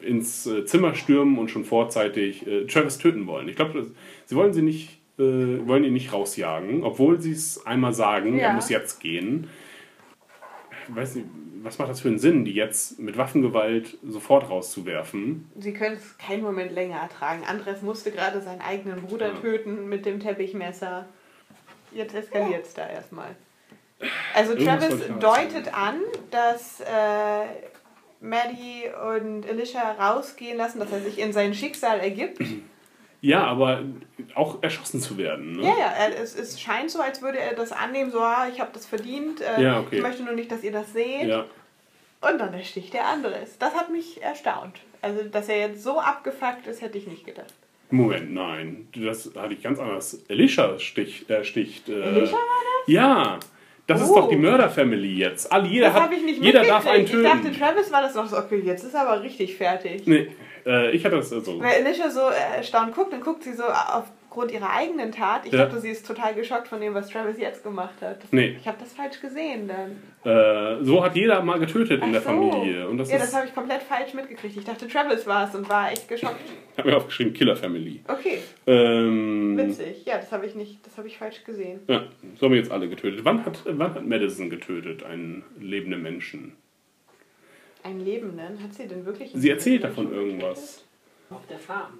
Speaker 4: ins äh, Zimmer stürmen und schon vorzeitig äh, Travis töten wollen. Ich glaube, sie wollen sie nicht äh, wollen ihn nicht rausjagen, obwohl sie es einmal sagen,
Speaker 5: Ja.
Speaker 4: er muss jetzt gehen. Ich weiß nicht, was macht das für einen Sinn, die jetzt mit Waffengewalt sofort rauszuwerfen?
Speaker 5: Sie können es keinen Moment länger ertragen. Andres musste gerade seinen eigenen Bruder
Speaker 4: Ja.
Speaker 5: töten mit dem Teppichmesser. Jetzt eskaliert es da erstmal. Also Travis deutet an, dass äh, Maddie und Alicia rausgehen lassen, dass er sich in sein Schicksal ergibt.
Speaker 4: Ja, aber auch erschossen zu werden. Ne?
Speaker 5: Ja, ja, es, es scheint so, als würde er das annehmen, so, ah, ich habe das verdient, äh,
Speaker 4: Ja, okay.
Speaker 5: ich möchte nur nicht, dass ihr das seht.
Speaker 4: Ja.
Speaker 5: Und dann ersticht der Andres. Das hat mich erstaunt. Also, dass er jetzt so abgefuckt ist, hätte ich nicht gedacht.
Speaker 4: Moment, nein. Das hatte ich ganz anders. Alicia stich, äh, sticht. Äh,
Speaker 5: Alicia war
Speaker 4: Ja. Das ist
Speaker 5: Oh.
Speaker 4: doch die Mörder-Family jetzt. Alle, jeder
Speaker 5: Das
Speaker 4: hat,
Speaker 5: ich nicht
Speaker 4: jeder darf einen töten.
Speaker 5: Ich dachte, Travis war das noch so, okay, jetzt ist er aber richtig fertig.
Speaker 4: nee, äh, ich hatte das so.
Speaker 5: Weil Alicia so erstaunt guckt, dann guckt sie so aufgrund ihrer eigenen Tat. Ich
Speaker 4: Ja.
Speaker 5: dachte, sie ist total geschockt von dem, was Travis jetzt gemacht hat.
Speaker 4: Nee.
Speaker 5: Ich habe das falsch gesehen dann.
Speaker 4: Äh, so hat jeder mal getötet in
Speaker 5: Ach
Speaker 4: der
Speaker 5: so.
Speaker 4: Familie. Und das
Speaker 5: ja,
Speaker 4: ist,
Speaker 5: das habe ich komplett falsch mitgekriegt. Ich dachte, Travis war es und war echt geschockt.
Speaker 4: ich habe mir aufgeschrieben, Killer Family.
Speaker 5: Okay,
Speaker 4: Ähm,
Speaker 5: witzig. Ja, das habe ich nicht, das habe ich falsch gesehen.
Speaker 4: ja, so haben wir jetzt alle getötet. Wann hat, wann hat Madison getötet, einen lebenden Menschen?
Speaker 5: Einen Lebenden? Hat sie denn wirklich?
Speaker 4: Sie erzählt davon irgendwas.
Speaker 6: Auf der Farm.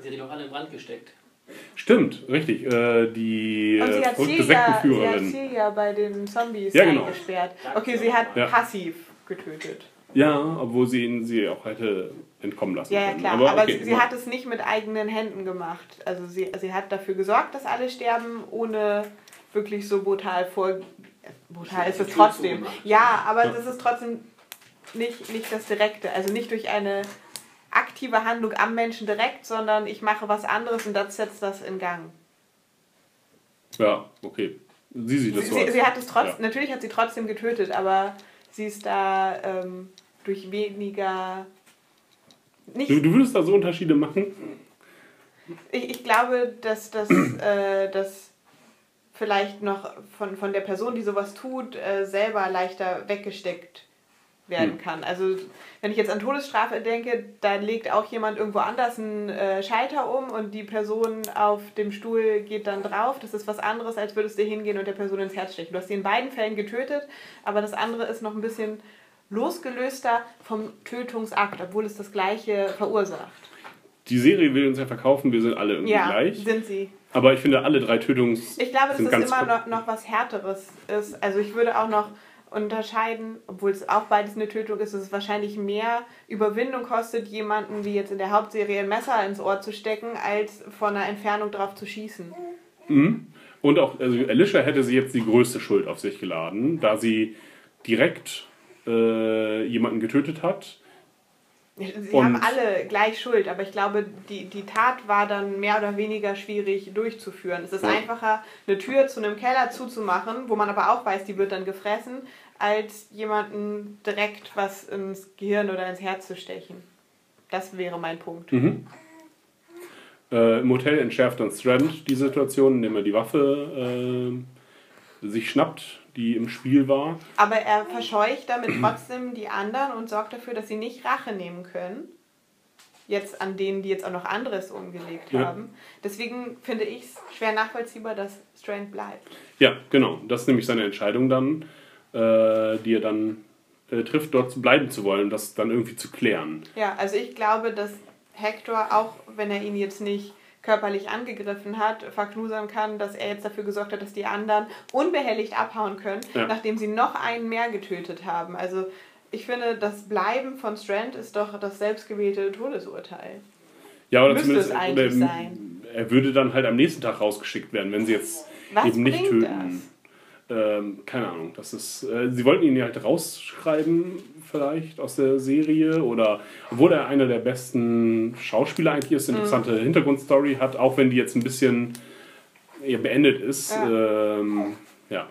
Speaker 6: Sie hat die doch alle in Brand gesteckt.
Speaker 4: Stimmt, richtig. Äh, die
Speaker 5: Und sie
Speaker 4: äh,
Speaker 5: hat,
Speaker 4: verrückte
Speaker 5: Celia, sie hat
Speaker 4: Sektenführerin.
Speaker 5: Celia bei den Zombies
Speaker 4: Ja, genau.
Speaker 5: eingesperrt. Okay, sie hat
Speaker 4: Ja.
Speaker 5: passiv getötet.
Speaker 4: Ja, obwohl sie ihn sie auch hätte entkommen lassen
Speaker 5: Ja, ja
Speaker 4: können.
Speaker 5: klar. Aber,
Speaker 4: okay,
Speaker 5: sie, sie hat es nicht mit eigenen Händen gemacht. Also sie, sie hat dafür gesorgt, dass alle sterben, ohne wirklich so brutal vor. Brutal ist es trotzdem. Ja, aber
Speaker 4: Ja.
Speaker 5: das ist trotzdem nicht, nicht das Direkte. Also nicht durch eine aktive Handlung am Menschen direkt, sondern ich mache was anderes und das setzt das in Gang.
Speaker 4: Ja, okay. Sie sieht
Speaker 5: Sie,
Speaker 4: das so.
Speaker 5: sie, sie hat es trotzdem,
Speaker 4: ja.
Speaker 5: natürlich hat sie trotzdem getötet, aber sie ist da ähm, durch weniger. Nicht,
Speaker 4: Du, du würdest da so Unterschiede machen?
Speaker 5: ich, ich glaube, dass das äh, dass vielleicht noch von, von der Person, die sowas tut, äh, selber leichter weggesteckt werden
Speaker 4: Hm.
Speaker 5: kann. Also wenn ich jetzt an Todesstrafe denke, da legt auch jemand irgendwo anders einen äh, Schalter um und die Person auf dem Stuhl geht dann drauf. Das ist was anderes, als würdest du hingehen und der Person ins Herz stechen. Du hast sie in beiden Fällen getötet, aber das andere ist noch ein bisschen losgelöster vom Tötungsakt, obwohl es das gleiche verursacht.
Speaker 4: Die Serie will uns ja verkaufen, wir sind alle irgendwie
Speaker 5: Ja,
Speaker 4: gleich.
Speaker 5: sind sie.
Speaker 4: Aber ich finde, alle drei Tötungs.
Speaker 5: Ich glaube, dass es immer noch, noch was Härteres ist. Also ich würde auch noch unterscheiden, obwohl es auch beides eine Tötung ist, dass es wahrscheinlich mehr Überwindung kostet, jemanden wie jetzt in der Hauptserie ein Messer ins Ohr zu stecken, als von einer Entfernung drauf zu schießen.
Speaker 4: Und auch, also Alicia hätte sie jetzt die größte Schuld auf sich geladen, da sie direkt äh, jemanden getötet hat.
Speaker 5: Sie
Speaker 4: Und-
Speaker 5: haben alle gleich Schuld, aber ich glaube, die, die Tat war dann mehr oder weniger schwierig durchzuführen. Es ist
Speaker 4: Ja.
Speaker 5: einfacher, eine Tür zu einem Keller zuzumachen, wo man aber auch weiß, die wird dann gefressen, als jemanden direkt was ins Gehirn oder ins Herz zu stechen. Das wäre mein Punkt.
Speaker 4: Äh, Im Hotel entschärft dann Strand die Situation, indem er die Waffe äh, sich schnappt, die im Spiel war.
Speaker 5: Aber er verscheucht damit trotzdem die anderen und sorgt dafür, dass sie nicht Rache nehmen können. Jetzt an denen, die jetzt auch noch anderes umgelegt
Speaker 4: Ja.
Speaker 5: haben. Deswegen finde ich es schwer nachvollziehbar, dass Strand bleibt.
Speaker 4: Ja, genau. Das ist nämlich seine Entscheidung dann, äh, die er dann äh, trifft, dort bleiben zu wollen, das dann irgendwie zu klären.
Speaker 5: Ja, also ich glaube, dass Hector, auch wenn er ihn jetzt nicht körperlich angegriffen hat, verknusern kann, dass er jetzt dafür gesorgt hat, dass die anderen unbehelligt abhauen können,
Speaker 4: Ja.
Speaker 5: nachdem sie noch einen mehr getötet haben. Also ich finde, das Bleiben von Strand ist doch das selbstgewählte Todesurteil.
Speaker 4: Ja, oder
Speaker 5: Müsste
Speaker 4: zumindest
Speaker 5: es eigentlich
Speaker 4: oder,
Speaker 5: sein.
Speaker 4: er würde dann halt am nächsten Tag rausgeschickt werden, wenn sie jetzt
Speaker 5: Was
Speaker 4: eben nicht töten. Ähm, keine Ahnung, das ist. Äh, sie wollten ihn ja halt rausschreiben, vielleicht aus der Serie. Oder obwohl er einer der besten Schauspieler eigentlich ist, interessante
Speaker 5: Mhm.
Speaker 4: Hintergrundstory hat, auch wenn die jetzt ein bisschen beendet ist.
Speaker 5: Ja.
Speaker 4: Ähm, ja.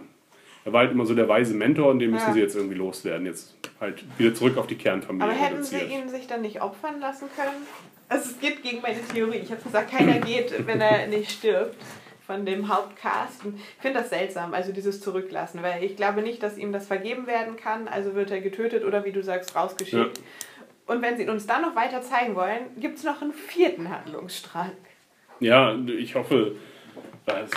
Speaker 4: Er war halt immer so der weise Mentor und den müssen
Speaker 5: Ja.
Speaker 4: sie jetzt irgendwie loswerden. Jetzt halt wieder zurück auf die Kernfamilie
Speaker 5: Aber hätten sie
Speaker 4: reduziert.
Speaker 5: ihn sich dann nicht opfern lassen können? Also es geht gegen meine Theorie. Ich habe gesagt, keiner geht, wenn er nicht stirbt von dem Hauptcast. Ich finde das seltsam, also dieses Zurücklassen, weil ich glaube nicht, dass ihm das vergeben werden kann. Also wird er getötet oder wie du sagst, rausgeschickt. Und wenn sie uns dann noch weiter zeigen wollen, gibt es noch einen vierten Handlungsstrang.
Speaker 4: Ja, ich hoffe, dass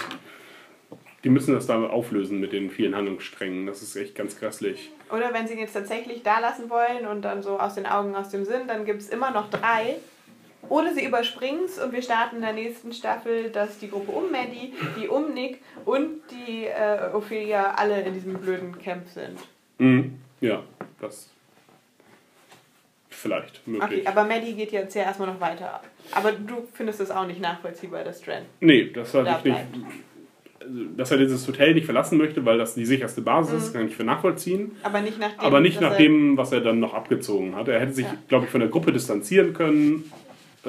Speaker 4: die müssen das da auflösen mit den vielen Handlungssträngen. Das ist echt ganz grässlich.
Speaker 5: Oder wenn sie ihn jetzt tatsächlich da lassen wollen und dann so aus den Augen, aus dem Sinn, dann gibt es immer noch drei. Oder sie überspringen es und wir starten in der nächsten Staffel, dass die Gruppe um Maddie, die um Nick und die äh, Ophelia alle in diesem blöden Camp sind.
Speaker 4: Mhm. Ja, das vielleicht möglich.
Speaker 5: Okay, aber Maddie geht jetzt ja erstmal noch weiter. Aber du findest es auch nicht nachvollziehbar, dass Strand
Speaker 4: Nee, das hatte
Speaker 5: da
Speaker 4: ich nicht. also, Dass er dieses Hotel nicht verlassen möchte, weil das die sicherste Basis ist, kann ich für nachvollziehen.
Speaker 5: Aber nicht nach dem,
Speaker 4: Aber nicht nach dem, was er dann noch abgezogen hat. Er hätte sich,
Speaker 5: Ja.
Speaker 4: glaube ich, von der Gruppe distanzieren können, äh,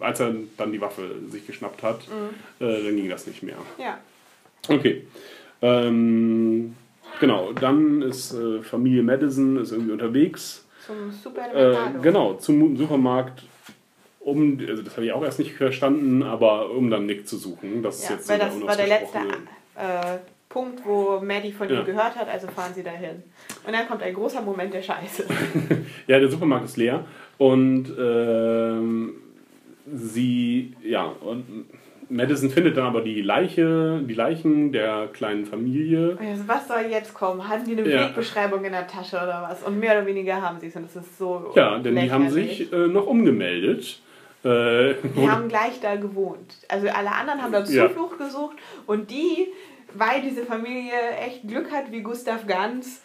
Speaker 4: als er dann die Waffe sich geschnappt hat.
Speaker 5: Mhm.
Speaker 4: Äh, dann ging das nicht mehr.
Speaker 5: Ja.
Speaker 4: Okay. Ähm, genau, dann ist äh, Familie Madison ist irgendwie unterwegs.
Speaker 5: Zum
Speaker 4: Äh,
Speaker 5: Supermercado.
Speaker 4: genau, zum Supermarkt, um, also das habe ich auch erst nicht verstanden, aber um dann Nick zu suchen. Das ist
Speaker 5: Ja,
Speaker 4: jetzt
Speaker 5: weil das war der letzte äh, Punkt, wo Maddie von
Speaker 4: Ja.
Speaker 5: ihm gehört hat, also fahren sie dahin. Und dann kommt ein großer Moment der Scheiße.
Speaker 4: Ja, der Supermarkt ist leer und ähm, sie, ja, und Madison findet dann aber die Leiche, die Leichen der kleinen Familie.
Speaker 5: Also, was soll jetzt kommen? Hatten die eine
Speaker 4: Ja.
Speaker 5: Wegbeschreibung in der Tasche oder was? Und mehr oder weniger haben sie es und das ist so.
Speaker 4: Ja, denn die haben sich äh, noch umgemeldet. Äh,
Speaker 5: Die haben gleich da gewohnt. Also alle anderen haben da
Speaker 4: Ja.
Speaker 5: Zuflucht gesucht und die, weil diese Familie echt Glück hat wie Gustav Ganz,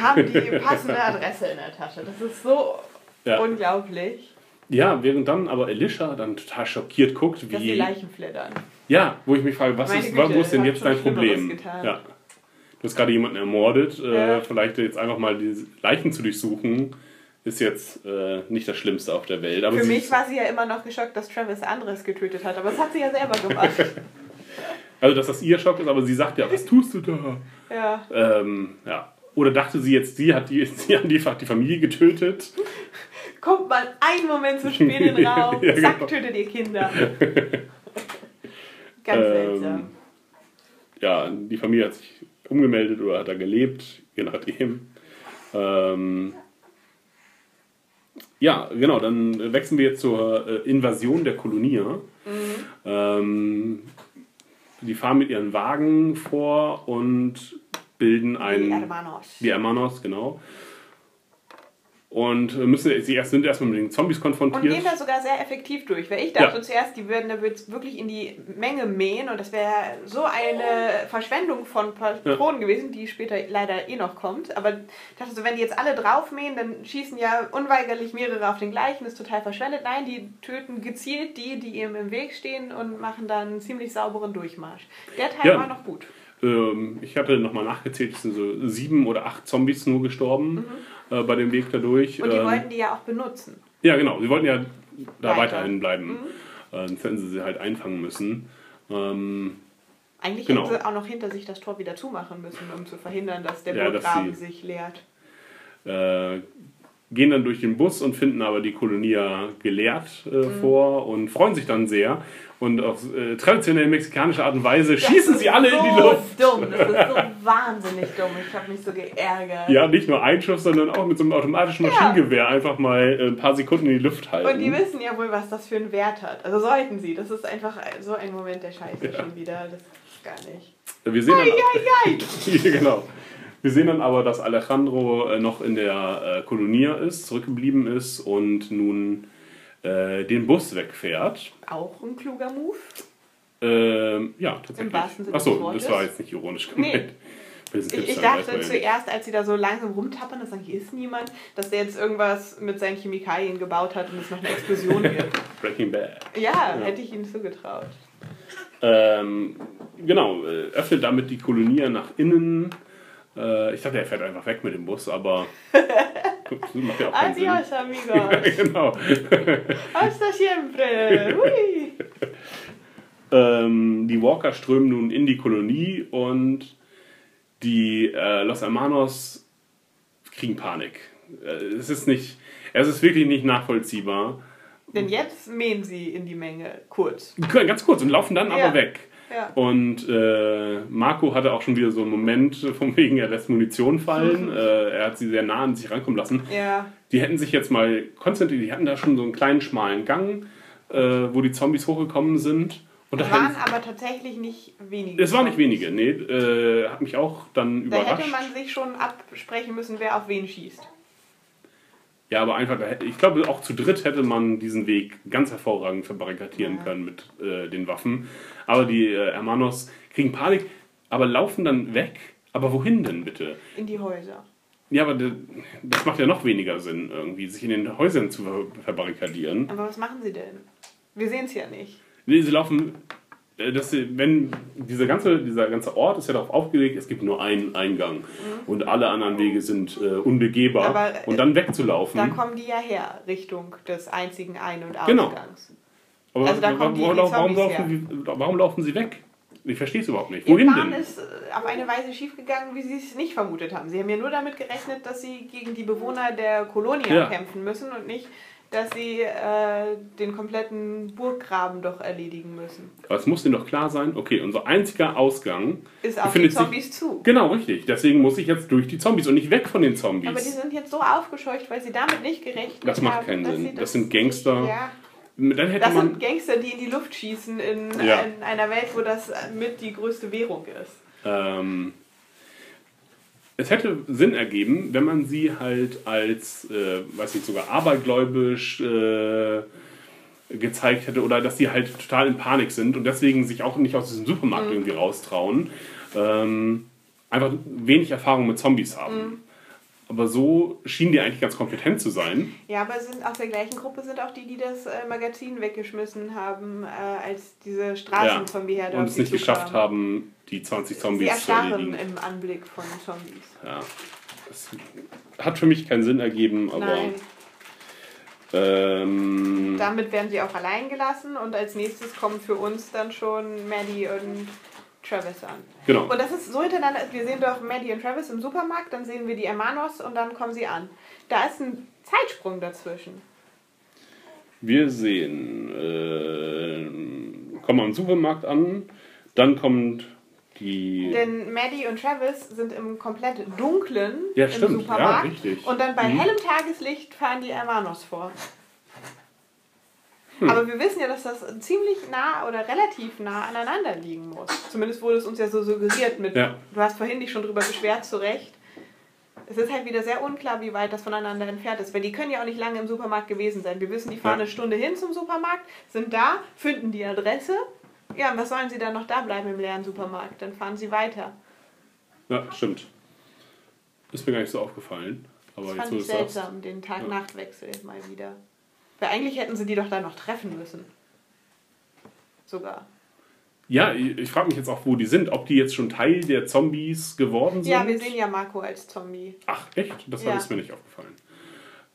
Speaker 5: haben die passende Adresse in der Tasche. Das ist so
Speaker 4: Ja.
Speaker 5: unglaublich,
Speaker 4: ja, während dann aber Elisha dann total schockiert guckt,
Speaker 5: dass die
Speaker 4: wie.
Speaker 5: Leichen flittern.
Speaker 4: Ja, wo ich mich frage, was
Speaker 5: Meine
Speaker 4: ist,
Speaker 5: Güte,
Speaker 4: wo ist denn jetzt dein Problem? Ja. Du hast gerade jemanden ermordet. Äh,
Speaker 5: Ja.
Speaker 4: vielleicht jetzt einfach mal die Leichen zu durchsuchen, ist jetzt äh, nicht das Schlimmste auf der Welt. Aber
Speaker 5: Für mich war sie ja immer noch geschockt, dass Travis anderes getötet hat, aber das hat sie ja selber gemacht.
Speaker 4: Also, dass das ihr Schock ist, aber sie sagt ja, was tust du da?
Speaker 5: ja.
Speaker 4: Ähm, ja. Oder dachte sie jetzt, sie hat, die, sie hat die Familie getötet?
Speaker 5: Kommt mal einen Moment zu spät in den Raum,
Speaker 4: Ja,
Speaker 5: zack,
Speaker 4: genau.
Speaker 5: tötet ihr Kinder. Ganz
Speaker 4: Ähm,
Speaker 5: seltsam.
Speaker 4: Ja, die Familie hat sich umgemeldet oder hat da gelebt, je nachdem. Ähm, ja, genau, dann wechseln wir jetzt zur äh, Invasion der Kolonie. Ähm, die fahren mit ihren Wagen vor und bilden ein.
Speaker 5: Die Hermanos.
Speaker 4: Die Hermanos, genau. Und äh, müssen, sie erst, sind erstmal mit den Zombies
Speaker 5: Und
Speaker 4: konfrontiert.
Speaker 5: gehen da sogar sehr effektiv durch. Weil ich dachte
Speaker 4: Ja.
Speaker 5: zuerst, die würden da wirklich in die Menge mähen und das wäre so eine Verschwendung von Patronen gewesen, die später leider eh noch kommt. Aber ich dachte so, wenn die jetzt alle drauf mähen, dann schießen ja unweigerlich mehrere auf den gleichen, ist total verschwendet. Nein, die töten gezielt die, die ihm im Weg stehen und machen dann einen ziemlich sauberen Durchmarsch. Der Teil
Speaker 4: Ja.
Speaker 5: war noch gut.
Speaker 4: Ähm, ich hatte nochmal nachgezählt, es sind so sieben oder acht Zombies nur gestorben äh, bei dem Weg dadurch.
Speaker 5: Mhm. Und die
Speaker 4: Ähm,
Speaker 5: wollten die ja auch benutzen.
Speaker 4: ja, genau, sie wollten ja da
Speaker 5: Weiter. Mhm.
Speaker 4: weiterhin bleiben. Äh, sonst hätten sie sie halt einfangen müssen. Ähm,
Speaker 5: Eigentlich
Speaker 4: Genau.
Speaker 5: hätten sie auch noch hinter sich das Tor wieder zumachen müssen, um zu verhindern, dass der
Speaker 4: Ja,
Speaker 5: Burggraben sich leert.
Speaker 4: äh, gehen dann durch den Bus und finden aber die Kolonie ja geleert äh,
Speaker 5: Mhm.
Speaker 4: vor und freuen sich dann sehr. Und auf äh, traditionell mexikanische Art und Weise schießen
Speaker 5: Das
Speaker 4: sie
Speaker 5: ist
Speaker 4: alle
Speaker 5: so
Speaker 4: in die Luft.
Speaker 5: dumm, das ist so wahnsinnig dumm. Ich habe mich so geärgert.
Speaker 4: Ja, nicht nur ein Schuss, sondern auch mit so einem automatischen
Speaker 5: Ja.
Speaker 4: Maschinengewehr einfach mal äh, ein paar Sekunden in die Luft halten.
Speaker 5: Und die wissen ja wohl, was das für einen Wert hat. Also sollten sie. Das ist einfach so ein Moment der Scheiße schon wieder. Das ist gar nicht.
Speaker 4: Wir sehen dann,
Speaker 5: Eieiei.
Speaker 4: genau. Wir sehen dann aber, dass Alejandro äh, noch in der äh, Kolonie ist, zurückgeblieben ist und nun äh, den Bus wegfährt.
Speaker 5: Auch ein kluger Move.
Speaker 4: Ähm, ja, tatsächlich.
Speaker 5: wahrsten Sinne des
Speaker 4: Achso, das war jetzt nicht ironisch gemeint.
Speaker 5: Nee. Ich, ich dachte
Speaker 4: ja
Speaker 5: zuerst, als sie da so langsam rumtappern und sagen, hier ist niemand, dass der jetzt irgendwas mit seinen Chemikalien gebaut hat und es noch eine Explosion gibt.
Speaker 4: Breaking Bad.
Speaker 5: Ja, hätte ich ihnen zugetraut.
Speaker 4: Ähm, genau, öffnet damit die Kolonie nach innen. Äh, ich dachte, er fährt einfach weg mit dem Bus, aber macht ja auch keinen Sinn.
Speaker 5: Adios, amigos.
Speaker 4: genau.
Speaker 5: Hasta siempre. Hui.
Speaker 4: Ähm, die Walker strömen nun in die Kolonie und die äh, Los Hermanos kriegen Panik. Äh, es ist nicht, es ist wirklich nicht nachvollziehbar.
Speaker 5: Denn jetzt mähen sie in die Menge kurz.
Speaker 4: Ganz kurz und laufen dann
Speaker 5: Ja.
Speaker 4: aber weg.
Speaker 5: Ja.
Speaker 4: Und äh, Marco hatte auch schon wieder so einen Moment von wegen, er lässt Munition fallen. äh, er hat sie sehr nah an sich rankommen lassen.
Speaker 5: Ja.
Speaker 4: Die hätten sich jetzt mal konzentriert, die hatten da schon so einen kleinen schmalen Gang, äh, wo die Zombies hochgekommen sind. Und da
Speaker 5: Waren aber tatsächlich nicht wenige.
Speaker 4: es waren nicht wenige, nee, äh, hat mich auch dann
Speaker 5: Da
Speaker 4: überrascht.
Speaker 5: hätte man sich schon absprechen müssen, wer auf wen schießt.
Speaker 4: Ja, aber einfach, da ich glaube, auch zu dritt hätte man diesen Weg ganz hervorragend verbarrikadieren
Speaker 5: Ja.
Speaker 4: können mit äh, den Waffen. Aber die äh, Hermanos kriegen Panik, aber laufen dann weg. Aber wohin denn bitte?
Speaker 5: In die Häuser.
Speaker 4: Ja, aber das macht ja noch weniger Sinn, irgendwie, sich in den Häusern zu ver verbarrikadieren.
Speaker 5: Aber was machen sie denn? Wir sehen es ja nicht.
Speaker 4: Nee, sie laufen, äh, dass sie, wenn diese ganze, dieser ganze Ort ist ja darauf aufgelegt, es gibt nur einen Eingang und alle anderen Wege sind äh, unbegehbar.
Speaker 5: Mhm. Aber, äh,
Speaker 4: und dann wegzulaufen.
Speaker 5: Da kommen die ja her, Richtung des einzigen Ein- und
Speaker 4: Genau. Aber
Speaker 5: Also da
Speaker 4: warum, warum, warum,
Speaker 5: Zombies
Speaker 4: laufen, sie- warum laufen sie weg? Ich verstehe es überhaupt nicht.
Speaker 5: Ihr
Speaker 4: Wohin
Speaker 5: Plan
Speaker 4: denn?
Speaker 5: ist äh, auf eine Weise schiefgegangen, wie sie es nicht vermutet haben. Sie haben ja nur damit gerechnet, dass sie gegen die Bewohner der Kolonie
Speaker 4: Ja.
Speaker 5: kämpfen müssen und nicht, dass sie äh, den kompletten Burggraben doch erledigen müssen.
Speaker 4: Aber es muss ihnen doch klar sein, okay, unser einziger Ausgang
Speaker 5: Ist auf die
Speaker 4: befindet sich-
Speaker 5: Zombies zu.
Speaker 4: Genau, richtig. Deswegen muss ich jetzt durch die Zombies und nicht weg von den Zombies.
Speaker 5: Aber die sind jetzt so aufgescheucht, weil sie damit nicht gerechnet
Speaker 4: Das macht
Speaker 5: haben.
Speaker 4: keinen
Speaker 5: dass
Speaker 4: Sinn.
Speaker 5: sie
Speaker 4: Das sind Gangster.
Speaker 5: Ja,
Speaker 4: Dann hätte
Speaker 5: das
Speaker 4: man.
Speaker 5: sind Gangster, die in die Luft schießen in,
Speaker 4: Ja.
Speaker 5: in einer Welt, wo das mit die größte Währung ist.
Speaker 4: Ähm, es hätte Sinn ergeben, wenn man sie halt als, äh, weiß nicht, sogar abergläubisch äh, gezeigt hätte oder dass die halt total in Panik sind und deswegen sich auch nicht aus diesem Supermarkt irgendwie raustrauen. Ähm, einfach wenig Erfahrung mit Zombies haben. Aber so schienen die eigentlich ganz kompetent zu sein.
Speaker 5: Ja, aber sind aus der gleichen Gruppe sind auch die, die das äh, Magazin weggeschmissen haben, äh, als diese Straßenzombie-Herde
Speaker 4: und
Speaker 5: auf
Speaker 4: es
Speaker 5: sie
Speaker 4: nicht geschafft haben, die 20
Speaker 5: Sie
Speaker 4: Zombies zu erledigen.
Speaker 5: im Anblick von Zombies.
Speaker 4: Ja. Das hat für mich keinen Sinn ergeben, aber.
Speaker 5: Nein,
Speaker 4: Ähm,
Speaker 5: damit werden sie auch allein gelassen und als nächstes kommen für uns dann schon Maddie und Travis an.
Speaker 4: genau.
Speaker 5: Und das ist so hintereinander, wir sehen doch Maddie und Travis im Supermarkt, dann sehen wir die Hermanos und dann kommen sie an. Da ist ein Zeitsprung dazwischen.
Speaker 4: Wir sehen, äh, kommen am Supermarkt an, dann kommt die.
Speaker 5: Denn Maddie und Travis sind im komplett dunklen
Speaker 4: Ja,
Speaker 5: im
Speaker 4: stimmt.
Speaker 5: Supermarkt.
Speaker 4: Ja, richtig.
Speaker 5: Und dann bei
Speaker 4: Mhm.
Speaker 5: hellem Tageslicht fahren die Hermanos vor.
Speaker 4: Hm.
Speaker 5: Aber wir wissen ja, dass das ziemlich nah oder relativ nah aneinander liegen muss. Zumindest wurde es uns ja so suggeriert mit.
Speaker 4: Ja.
Speaker 5: Du hast vorhin dich schon drüber beschwert, zu Recht. Es ist halt wieder sehr unklar, wie weit das voneinander entfernt ist, weil die können ja auch nicht lange im Supermarkt gewesen sein. Wir wissen, die fahren
Speaker 4: Ja.
Speaker 5: eine Stunde hin zum Supermarkt, sind da, finden die Adresse. Ja, und was sollen sie dann noch da bleiben im leeren Supermarkt? Dann fahren sie weiter.
Speaker 4: Ja, stimmt. Ist mir gar nicht so aufgefallen. Aber
Speaker 5: Das
Speaker 4: jetzt,
Speaker 5: fand ich seltsam, den Tag-Nacht-Wechsel mal wieder. Weil eigentlich hätten sie die doch dann noch treffen müssen. Sogar.
Speaker 4: Ja, ich, ich frage mich jetzt auch, wo die sind. Ob die jetzt schon Teil der Zombies geworden sind.
Speaker 5: Ja, wir sehen ja Marco als Zombie.
Speaker 4: Ach, echt? Das
Speaker 5: Ja.
Speaker 4: ist mir nicht aufgefallen.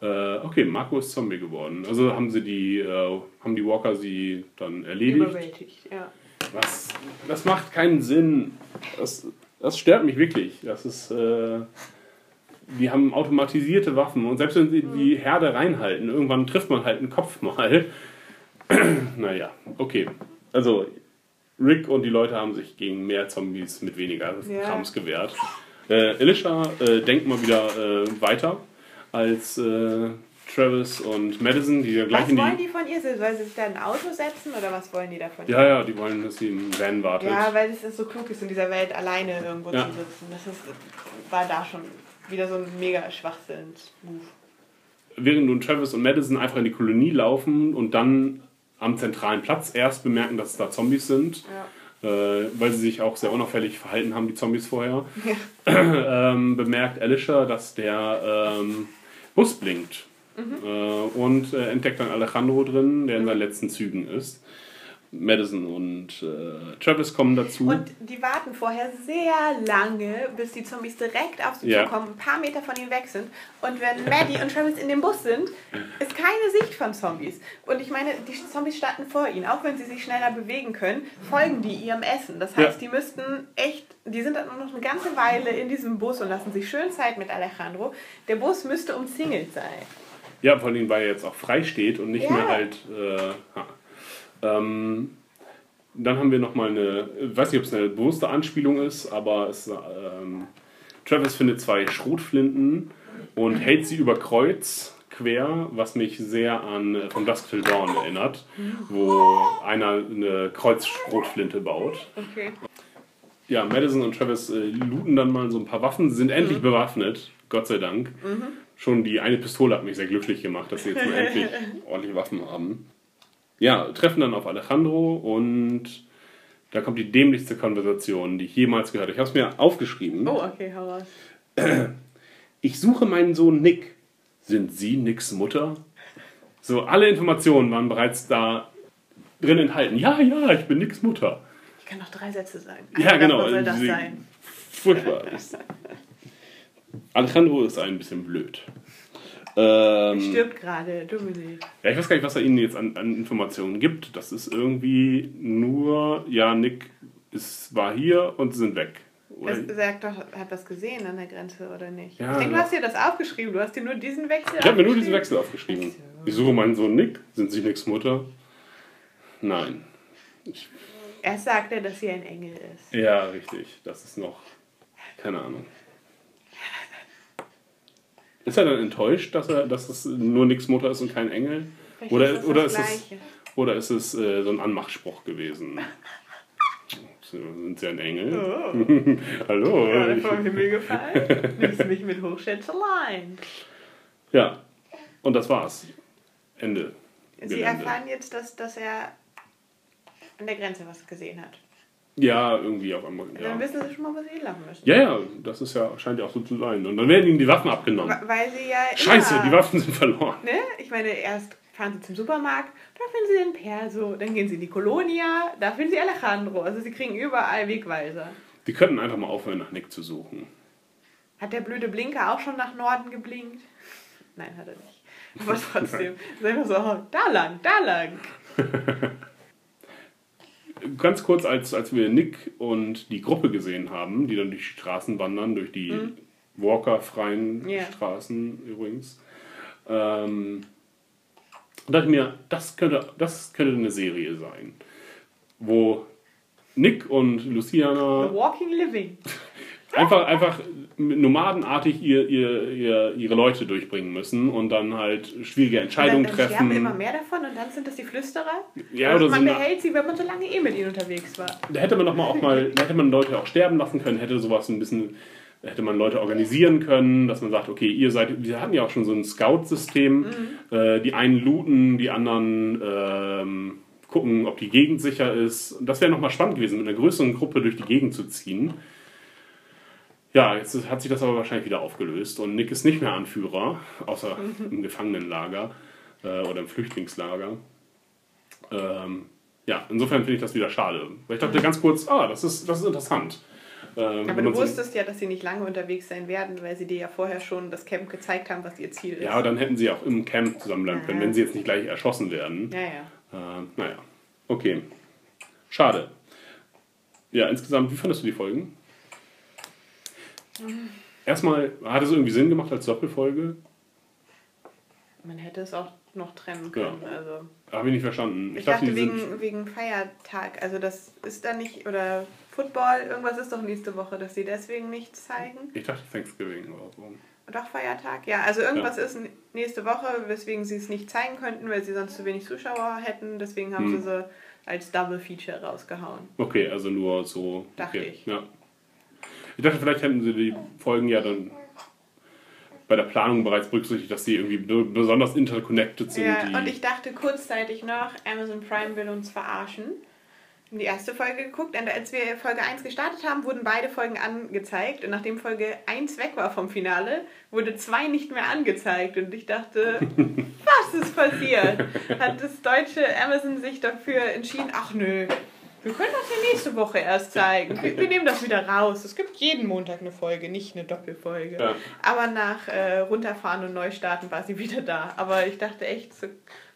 Speaker 4: Äh, okay, Marco ist Zombie geworden. Also haben sie die, äh, haben die Walker sie dann erledigt.
Speaker 5: Überwältigt, ja.
Speaker 4: Was? Das macht keinen Sinn. Das, das stört mich wirklich. Das ist. Äh, die haben automatisierte Waffen und selbst wenn sie die Herde reinhalten, irgendwann trifft man halt einen Kopf mal. naja, okay. Also, Rick und die Leute haben sich gegen mehr Zombies mit weniger
Speaker 5: Ja.
Speaker 4: Krams gewehrt. Äh, Elisha äh, denkt mal wieder äh, weiter als äh, Travis und Madison, die ja gleich
Speaker 5: Was
Speaker 4: in
Speaker 5: wollen
Speaker 4: die.
Speaker 5: die von ihr? Sollen sie sich da in ein Auto setzen oder was wollen die davon?
Speaker 4: Ja, ja, die wollen, dass sie im Van wartet.
Speaker 5: Ja, weil es so klug ist, in dieser Welt alleine irgendwo
Speaker 4: Ja.
Speaker 5: zu sitzen. Das ist, war da schon wieder so ein mega Schwachsinns-Move.
Speaker 4: während nun Travis und Madison einfach in die Kolonie laufen und dann am zentralen Platz erst bemerken, dass es da Zombies sind, äh, weil sie sich auch sehr unauffällig verhalten haben, die Zombies vorher, ähm, bemerkt Alicia, dass der ähm, Bus blinkt. Äh, und äh, entdeckt dann Alejandro drin, der in seinen letzten Zügen ist. Madison und äh, Travis kommen dazu.
Speaker 5: Und die warten vorher sehr lange, bis die Zombies direkt auf sie
Speaker 4: Ja.
Speaker 5: zukommen, ein paar Meter von ihnen weg sind. Und wenn Maddie und Travis in dem Bus sind, ist keine Sicht von Zombies. Und ich meine, die Zombies starten vor ihnen. Auch wenn sie sich schneller bewegen können, folgen die ihrem Essen. Das heißt,
Speaker 4: Ja.
Speaker 5: die müssten echt, die sind dann nur noch eine ganze Weile in diesem Bus und lassen sich schön Zeit mit Alejandro. Der Bus müsste umzingelt sein.
Speaker 4: Ja, vor allem, weil er jetzt auch frei steht und nicht
Speaker 5: Ja.
Speaker 4: mehr halt. Äh. Ähm, dann haben wir nochmal eine, ich weiß nicht, ob es eine bewusste Anspielung ist, aber es, ähm, Travis findet zwei Schrotflinten und hält sie über Kreuz quer, was mich sehr an äh, From Dusk Till Dawn erinnert, wo einer eine Kreuzschrotflinte baut.
Speaker 5: Okay.
Speaker 4: Ja, Madison und Travis äh, looten dann mal so ein paar Waffen, sind endlich bewaffnet, Gott sei Dank. Schon die eine Pistole hat mich sehr glücklich gemacht, dass sie jetzt mal endlich ordentliche Waffen haben. Ja, treffen dann auf Alejandro und da kommt die dämlichste Konversation, die ich jemals gehört habe. Ich habe es mir aufgeschrieben.
Speaker 5: Oh, okay, hau raus.
Speaker 4: Ich suche meinen Sohn Nick. Sind Sie Nicks Mutter? So, alle Informationen waren bereits da drin enthalten. Ja, ja, ich bin Nicks Mutter.
Speaker 5: Ich kann noch drei Sätze sagen.
Speaker 4: Ja,
Speaker 5: Einer
Speaker 4: genau.
Speaker 5: soll das
Speaker 4: Sie-
Speaker 5: sein.
Speaker 4: Furchtbar. Alejandro ist ein bisschen blöd. Ähm,
Speaker 5: Stirbt gerade, Dominik.
Speaker 4: ja, ich weiß gar nicht, was er ihnen jetzt an, an Informationen gibt. Das ist irgendwie nur, ja, Nick ist, war hier und sie sind weg. Oder?
Speaker 5: Er sagt doch, hat was gesehen an der Grenze, oder nicht?
Speaker 4: Ja,
Speaker 5: ich denke, du
Speaker 4: ja.
Speaker 5: hast dir das aufgeschrieben. Du hast dir nur diesen Wechsel
Speaker 4: Ich habe mir nur diesen. Wechsel aufgeschrieben. Ich suche meinen Sohn Nick. Sind Sie Nicks Mutter? Nein.
Speaker 5: Erst sagt er, dass sie ein Engel ist.
Speaker 4: Ja, richtig. Das ist noch. Keine Ahnung. Ist er dann enttäuscht, dass, er, dass es nur Nicks Mutter ist und kein Engel?
Speaker 5: Vielleicht
Speaker 4: Oder,
Speaker 5: ist
Speaker 4: oder, ist es, oder ist es äh, so ein Anmachspruch gewesen? Sind Sie ein Engel? Hallo.
Speaker 5: Gerade vom Himmel gefallen. Nimmst mich mit Hochschätzeleien.
Speaker 4: Ja, und das war's. Ende.
Speaker 5: Sie
Speaker 4: Gelände.
Speaker 5: erfahren jetzt, dass, dass er an der Grenze was gesehen hat.
Speaker 4: Ja, irgendwie auf einmal.
Speaker 5: Dann
Speaker 4: Ja.
Speaker 5: wissen sie schon mal, was sie lachen müssen.
Speaker 4: ja, ja, das ist ja, scheint ja auch so zu sein. Und dann werden ihnen die Waffen abgenommen.
Speaker 5: Weil sie ja.
Speaker 4: Scheiße,
Speaker 5: immer,
Speaker 4: die Waffen sind verloren.
Speaker 5: Ne? Ich meine, erst fahren sie zum Supermarkt, da finden sie den Perso, dann gehen sie in die Colonia, da finden sie Alejandro. Also sie kriegen überall Wegweiser.
Speaker 4: Die könnten einfach mal aufhören, nach Nick zu suchen.
Speaker 5: Hat der blöde Blinker auch schon nach Norden geblinkt? Nein, hat er nicht. Aber trotzdem, ist einfach so, da lang, da lang.
Speaker 4: Ganz kurz, als, als wir Nick und die Gruppe gesehen haben, die dann durch die Straßen wandern, durch die Walker-freien
Speaker 5: Ja.
Speaker 4: Straßen übrigens, ähm, dachte ich mir, das könnte, das könnte eine Serie sein, wo Nick und Luciana
Speaker 5: The Walking Living.
Speaker 4: einfach, einfach nomadenartig ihr, ihr, ihr, ihre Leute durchbringen müssen und dann halt schwierige Entscheidungen
Speaker 5: dann, dann sterben
Speaker 4: treffen.
Speaker 5: immer mehr davon und dann sind das die Flüsterer.
Speaker 4: Ja,
Speaker 5: und
Speaker 4: oder
Speaker 5: man behält sie, wenn man so lange eh mit ihnen unterwegs war.
Speaker 4: Da hätte man doch mal auch mal, da hätte man Leute auch sterben lassen können, hätte sowas ein bisschen, da hätte man Leute organisieren können, dass man sagt, okay, ihr seid, wir hatten ja auch schon so ein Scout-System, äh, die einen looten, die anderen ähm, gucken, ob die Gegend sicher ist. Das wäre nochmal spannend gewesen, mit einer größeren Gruppe durch die Gegend zu ziehen. Ja, jetzt hat sich das aber wahrscheinlich wieder aufgelöst und Nick ist nicht mehr Anführer, außer im Gefangenenlager äh, oder im Flüchtlingslager. Ähm, ja, insofern finde ich das wieder schade. Weil ich dachte ganz kurz, ah, das ist, das ist interessant. Ähm,
Speaker 5: Aber du
Speaker 4: man so-
Speaker 5: wusstest ja, dass sie nicht lange unterwegs sein werden, weil sie dir ja vorher schon das Camp gezeigt haben, was ihr Ziel ist.
Speaker 4: Ja, aber dann hätten sie auch im Camp zusammenbleiben können, wenn sie jetzt nicht gleich erschossen werden.
Speaker 5: ja, ja.
Speaker 4: Äh, naja, okay. Schade. Ja, insgesamt, wie fandest du die Folgen? Erstmal, hat es irgendwie Sinn gemacht als Doppelfolge?
Speaker 5: Man hätte es auch noch trennen können. Also.
Speaker 4: Habe ich nicht verstanden.
Speaker 5: Ich dachte
Speaker 4: die
Speaker 5: wegen, wegen Feiertag. Also das ist da nicht, oder Football, irgendwas ist doch nächste Woche, dass sie deswegen nichts zeigen.
Speaker 4: Ich dachte Thanksgiving oder so.
Speaker 5: Doch Feiertag? Ja, also irgendwas ist n- nächste Woche, weswegen sie es nicht zeigen könnten, weil sie sonst zu wenig Zuschauer hätten. Deswegen haben
Speaker 4: Hm.
Speaker 5: sie sie als Double Feature rausgehauen.
Speaker 4: Okay, also nur so.
Speaker 5: Dachte
Speaker 4: okay.
Speaker 5: ich.
Speaker 4: Ja. Ich dachte, vielleicht hätten sie die Folgen ja dann bei der Planung bereits berücksichtigt, dass sie irgendwie be- besonders interconnected sind.
Speaker 5: Ja, und ich dachte kurzzeitig noch, Amazon Prime will uns verarschen. In die erste Folge geguckt und als wir Folge 1 gestartet haben, wurden beide Folgen angezeigt und nachdem Folge 1 weg war vom Finale, wurde 2 nicht mehr angezeigt und ich dachte, was ist passiert? Hat das deutsche Amazon sich dafür entschieden, ach nö, wir können das ja nächste Woche erst zeigen. Wir, nehmen das wieder raus. Es gibt jeden Montag eine Folge, nicht eine Doppelfolge.
Speaker 4: Ja.
Speaker 5: Aber nach äh, runterfahren und neu starten war sie wieder da. Aber ich dachte echt, so,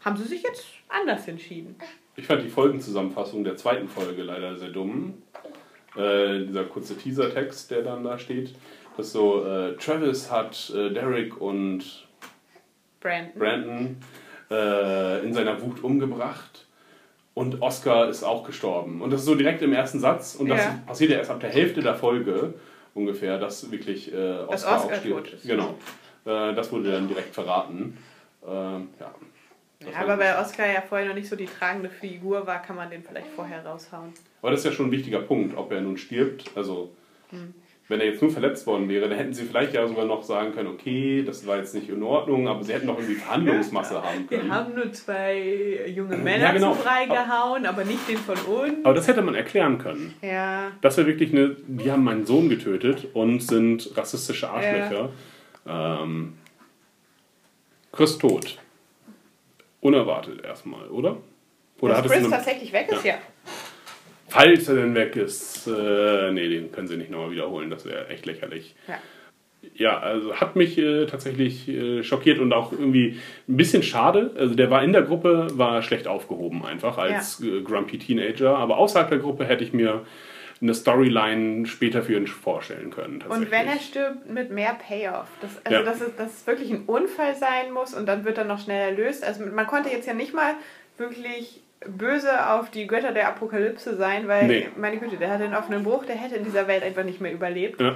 Speaker 5: haben sie sich jetzt anders entschieden?
Speaker 4: Ich fand die Folgenzusammenfassung der zweiten Folge leider sehr dumm. Äh, dieser kurze Teasertext, der dann da steht. Das ist so, äh, Travis hat äh, Derek und
Speaker 5: Brandon.
Speaker 4: Brandon äh, in seiner Wut umgebracht und Oscar ist auch gestorben. Und das ist so direkt im ersten Satz und das
Speaker 5: Ja.
Speaker 4: passiert ja erst ab der Hälfte der Folge ungefähr, dass wirklich äh, Oscar,
Speaker 5: Dass Oscar
Speaker 4: auch stirbt.
Speaker 5: ist.
Speaker 4: Genau. Äh, das wurde dann direkt verraten. Ähm, ja. Das
Speaker 5: Ja, aber weil Oscar ja vorher noch nicht so die tragende Figur war, kann man den vielleicht vorher raushauen.
Speaker 4: Aber das ist ja schon ein wichtiger Punkt, ob er nun stirbt. Also, wenn er jetzt nur verletzt worden wäre, dann hätten sie vielleicht ja sogar noch sagen können, okay, das war jetzt nicht in Ordnung, aber sie hätten noch irgendwie Verhandlungsmasse haben können.
Speaker 5: Wir haben nur zwei junge Männer
Speaker 4: Ja, genau.
Speaker 5: zu Brei gehauen, aber nicht den von uns.
Speaker 4: Aber das hätte man erklären können.
Speaker 5: Ja,
Speaker 4: Das wäre wirklich eine, die haben meinen Sohn getötet und sind rassistische Arschlöcher. Ähm, Chris tot. Unerwartet erstmal, oder? Oder
Speaker 5: dass
Speaker 4: hattest
Speaker 5: Chris tatsächlich weg ist, ja.
Speaker 4: Falls er denn weg ist, äh, nee, den können sie nicht nochmal wiederholen, das wäre echt lächerlich.
Speaker 5: ja.
Speaker 4: Ja, also hat mich äh, tatsächlich äh, schockiert und auch irgendwie ein bisschen schade. Also der war in der Gruppe, war schlecht aufgehoben einfach als äh, grumpy Teenager, aber außerhalb der Gruppe hätte ich mir eine Storyline später für ihn vorstellen können.
Speaker 5: Und wenn er stirbt, mit mehr Payoff. Das, also,
Speaker 4: Ja.
Speaker 5: dass, es, dass es wirklich ein Unfall sein muss und dann wird er noch schnell erlöst. Also, man konnte jetzt ja nicht mal wirklich böse auf die Götter der Apokalypse sein, weil,
Speaker 4: Nee.
Speaker 5: meine Güte, der hat den offenen Bruch, der hätte in dieser Welt einfach nicht mehr überlebt.
Speaker 4: Ja.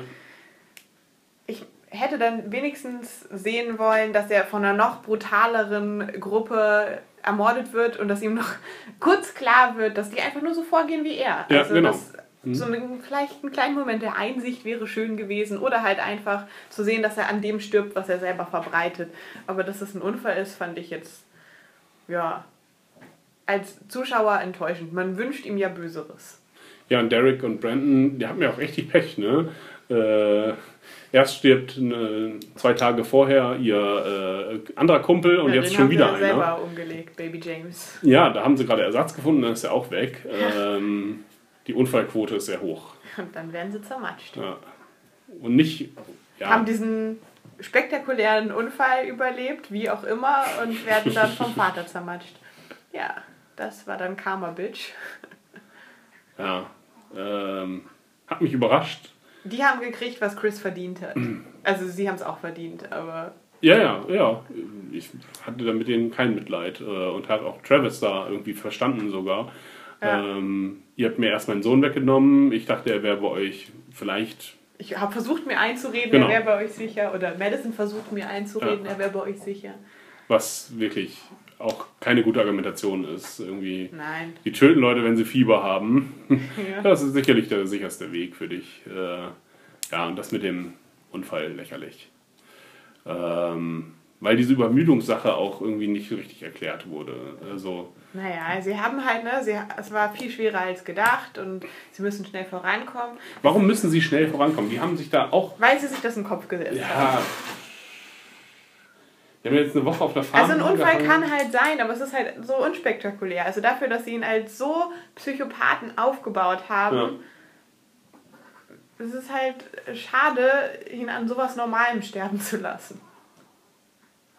Speaker 5: Ich hätte dann wenigstens sehen wollen, dass er von einer noch brutaleren Gruppe ermordet wird und dass ihm noch kurz klar wird, dass die einfach nur so vorgehen wie er.
Speaker 4: Ja,
Speaker 5: also
Speaker 4: genau.
Speaker 5: dass so ein, vielleicht ein kleiner Moment der Einsicht wäre schön gewesen oder halt einfach zu sehen, dass er an dem stirbt, was er selber verbreitet. Aber dass es ein Unfall ist, fand ich jetzt ja als Zuschauer enttäuschend. Man wünscht ihm ja Böseres.
Speaker 4: ja, und Derek und Brandon, die hatten ja auch richtig Pech, ne? Äh, erst stirbt äh, zwei Tage vorher ihr äh, anderer Kumpel und
Speaker 5: Ja,
Speaker 4: jetzt schon
Speaker 5: haben
Speaker 4: wieder einer.
Speaker 5: selber umgelegt, Baby James.
Speaker 4: Ja, da haben sie gerade Ersatz gefunden, dann ist er auch weg. Ähm, die Unfallquote ist sehr hoch.
Speaker 5: Und dann werden sie zermatscht.
Speaker 4: Ja. Und nicht. Ja,
Speaker 5: haben diesen spektakulären Unfall überlebt, wie auch immer, und werden dann vom Vater zermatscht. Ja, das war dann Karma Bitch.
Speaker 4: ja ähm, hat mich überrascht.
Speaker 5: Die haben gekriegt, was Chris verdient hat. Also sie haben es auch verdient, aber
Speaker 4: Ja, ja, ja. Ich hatte da mit denen kein Mitleid äh, und hat auch Travis da irgendwie verstanden sogar.
Speaker 5: Ja.
Speaker 4: Ähm, ihr habt mir erst meinen Sohn weggenommen. Ich dachte, er wäre bei euch vielleicht.
Speaker 5: ich habe versucht, mir einzureden,
Speaker 4: Genau.
Speaker 5: er wäre bei euch sicher. Oder Madison versucht, mir einzureden,
Speaker 4: Ja.
Speaker 5: er wäre bei euch sicher.
Speaker 4: Was wirklich auch keine gute Argumentation ist. Irgendwie.
Speaker 5: Nein.
Speaker 4: Die töten Leute, wenn sie Fieber haben.
Speaker 5: Ja.
Speaker 4: Das ist sicherlich der sicherste Weg für dich. Äh, ja, und das mit dem Unfall lächerlich. Ähm, weil diese Übermüdungssache auch irgendwie nicht richtig erklärt wurde. Also,
Speaker 5: Naja, sie haben halt, ne, sie, es war viel schwerer als gedacht und sie müssen schnell vorankommen,
Speaker 4: warum müssen sie schnell vorankommen? Die haben sich da auch.
Speaker 5: weil sie sich das den Kopf gesetzt haben.
Speaker 4: Ja. Die haben jetzt eine Woche auf der Farm.
Speaker 5: Also ein Unfall kann halt sein, aber es ist halt so unspektakulär. Also dafür, dass sie ihn als so Psychopathen aufgebaut haben,
Speaker 4: Ja.
Speaker 5: es ist halt schade, ihn an sowas Normalem sterben zu lassen.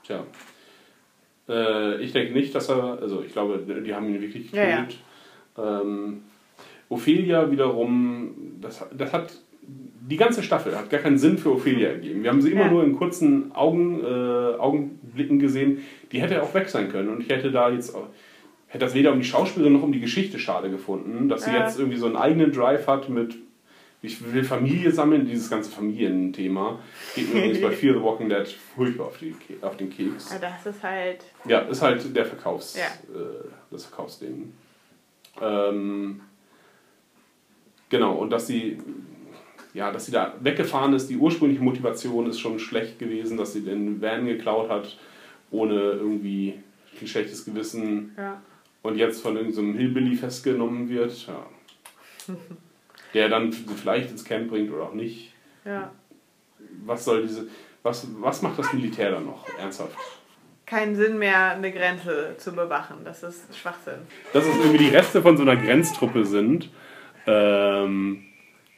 Speaker 4: Tja. Äh, ich denke nicht, dass er. Also, ich glaube, die haben ihn wirklich
Speaker 5: Ja, ja.
Speaker 4: getötet. Ähm, Ophelia wiederum, das, das hat. Die ganze Staffel hat gar keinen Sinn für Ophelia ergeben. Wir haben sie immer
Speaker 5: Ja.
Speaker 4: nur in kurzen Augen, äh, Augenblicken gesehen. Die hätte auch weg sein können. Und ich hätte da jetzt. Hätte das weder um die Schauspielerin noch um die Geschichte schade gefunden, dass sie
Speaker 5: Ja.
Speaker 4: jetzt irgendwie so einen eigenen Drive hat mit. Ich will Familie sammeln, dieses ganze Familienthema. Geht mir übrigens bei Fear the Walking Dead furchtbar auf, die, auf den Keks.
Speaker 5: Aber das ist halt.
Speaker 4: Ja, ist halt der Verkaufs,
Speaker 5: Ja.
Speaker 4: äh, das Verkaufsding. Ähm, genau, und dass sie, ja, dass sie da weggefahren ist, die ursprüngliche Motivation ist schon schlecht gewesen, dass sie den Van geklaut hat, ohne irgendwie ein schlechtes Gewissen
Speaker 5: Ja.
Speaker 4: und jetzt von irgendeinem Hillbilly festgenommen wird, ja. der dann sie vielleicht ins Camp bringt oder auch nicht.
Speaker 5: ja.
Speaker 4: Was soll diese, was, was macht das Militär dann noch ernsthaft?
Speaker 5: Keinen Sinn mehr, eine Grenze zu bewachen. Das ist Schwachsinn.
Speaker 4: dass es irgendwie die Reste von so einer Grenztruppe sind, ähm,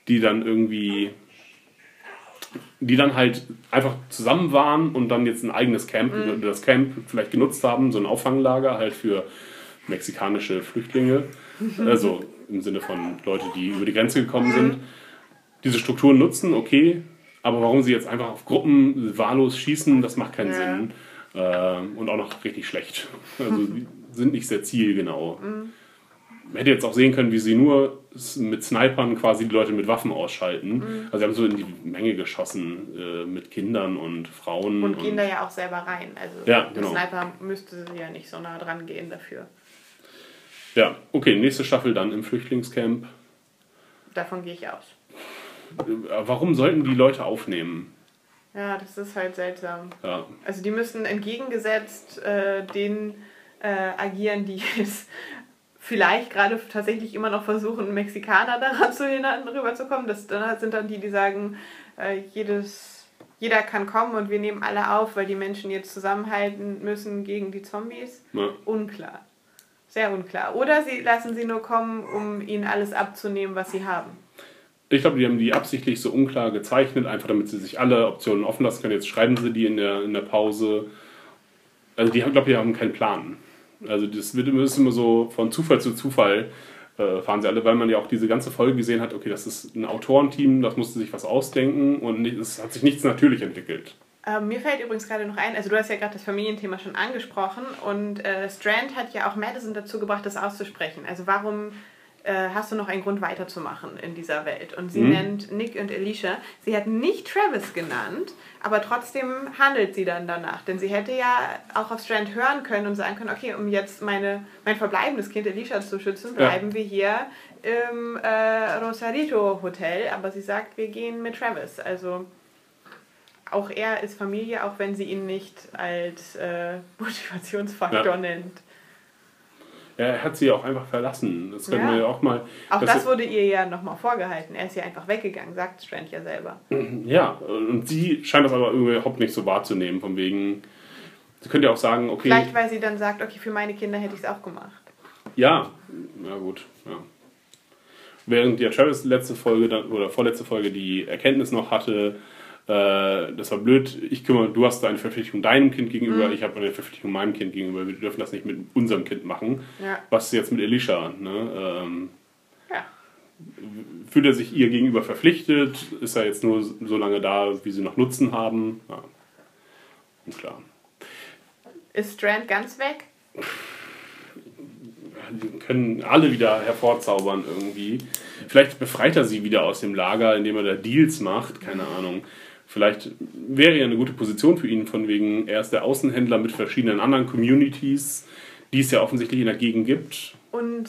Speaker 4: die dann irgendwie, die dann halt einfach zusammen waren und dann jetzt ein eigenes Camp, oder das Camp vielleicht genutzt haben, so ein Auffanglager halt für mexikanische Flüchtlinge, also im Sinne von Leute, die über die Grenze gekommen sind. Diese Strukturen nutzen, okay, aber warum sie jetzt einfach auf Gruppen wahllos schießen, das macht keinen
Speaker 5: Ja.
Speaker 4: Sinn. Ähm, und auch noch richtig schlecht. Also sind nicht sehr zielgenau. Hätte jetzt auch sehen können, wie sie nur mit Snipern quasi die Leute mit Waffen ausschalten.
Speaker 5: Mhm.
Speaker 4: Also sie haben so in die Menge geschossen äh, mit Kindern und Frauen.
Speaker 5: Und gehen da ja auch selber rein. Also
Speaker 4: Ja,
Speaker 5: der
Speaker 4: genau.
Speaker 5: Sniper müsste ja nicht so nah dran gehen dafür.
Speaker 4: ja, okay, nächste Staffel dann im Flüchtlingscamp.
Speaker 5: Davon gehe ich aus.
Speaker 4: Äh, Warum sollten die Leute aufnehmen?
Speaker 5: Ja, das ist halt seltsam.
Speaker 4: Ja,
Speaker 5: Also die müssen entgegengesetzt äh, denen äh, agieren, die jetzt vielleicht gerade tatsächlich immer noch versuchen, Mexikaner daran zu hindern, rüberzukommen. Das sind dann die, die sagen, äh, jedes, jeder kann kommen und wir nehmen alle auf, weil die Menschen jetzt zusammenhalten müssen gegen die Zombies.
Speaker 4: ja.
Speaker 5: Unklar. Sehr unklar. Oder sie lassen sie nur kommen, um ihnen alles abzunehmen, was sie haben.
Speaker 4: Ich glaube, die haben die absichtlich so unklar gezeichnet, einfach damit sie sich alle Optionen offen lassen können. Jetzt schreiben sie die in der, in der Pause. Also die glaube ich, haben keinen Plan. Also das wird immer, ist immer so von Zufall zu Zufall äh, fahren sie alle, weil man ja auch diese ganze Folge gesehen hat, okay, das ist ein Autorenteam, das musste sich was ausdenken und es hat sich nichts natürlich entwickelt.
Speaker 5: Ähm, mir fällt übrigens gerade noch ein, also du hast ja gerade das Familienthema schon angesprochen und äh, Strand hat ja auch Madison dazu gebracht, das auszusprechen. Also warum äh, hast du noch einen Grund weiterzumachen in dieser Welt? Und sie
Speaker 4: Mhm.
Speaker 5: nennt Nick und Alicia. Sie hat nicht Travis genannt, aber trotzdem handelt sie dann danach. Denn sie hätte ja auch auf Strand hören können und sagen können, okay, um jetzt meine, mein verbleibendes Kind Alicia zu schützen,
Speaker 4: Ja.
Speaker 5: bleiben wir hier im äh, Rosarito Hotel. Aber sie sagt, wir gehen mit Travis. Also auch er ist Familie, auch wenn sie ihn nicht als äh, Motivationsfaktor
Speaker 4: Ja.
Speaker 5: nennt.
Speaker 4: Er hat sie ja auch einfach verlassen. Das können
Speaker 5: Ja.
Speaker 4: wir ja auch mal.
Speaker 5: Auch
Speaker 4: das-
Speaker 5: das wurde ihr ja nochmal vorgehalten. Er ist ja einfach weggegangen, sagt Strand ja selber.
Speaker 4: Ja, und sie scheint das aber überhaupt nicht so wahrzunehmen, von wegen. Sie könnte ja auch sagen, okay.
Speaker 5: Vielleicht, weil sie dann sagt, okay, für meine Kinder hätte ich es auch gemacht.
Speaker 4: Ja, na gut, ja. Während ja Travis letzte Folge dann, oder vorletzte Folge die Erkenntnis noch hatte, äh, das war blöd, ich kümmere, du hast eine Verpflichtung deinem Kind gegenüber,
Speaker 5: Mhm.
Speaker 4: ich habe eine Verpflichtung meinem Kind gegenüber, wir dürfen das nicht mit unserem Kind machen.
Speaker 5: Ja.
Speaker 4: Was ist jetzt mit Elisha? Ne? Ähm,
Speaker 5: Ja.
Speaker 4: fühlt er sich ihr gegenüber verpflichtet? Ist er jetzt nur so lange da, wie sie noch Nutzen haben? Ja. Unklar.
Speaker 5: Ist Strand ganz weg?
Speaker 4: Die können alle wieder hervorzaubern irgendwie. Vielleicht befreit er sie wieder aus dem Lager, indem er da Deals macht, keine Ahnung. Vielleicht wäre ja eine gute Position für ihn, von wegen, er ist der Außenhändler mit verschiedenen anderen Communities, die es ja offensichtlich in der Gegend gibt.
Speaker 5: Und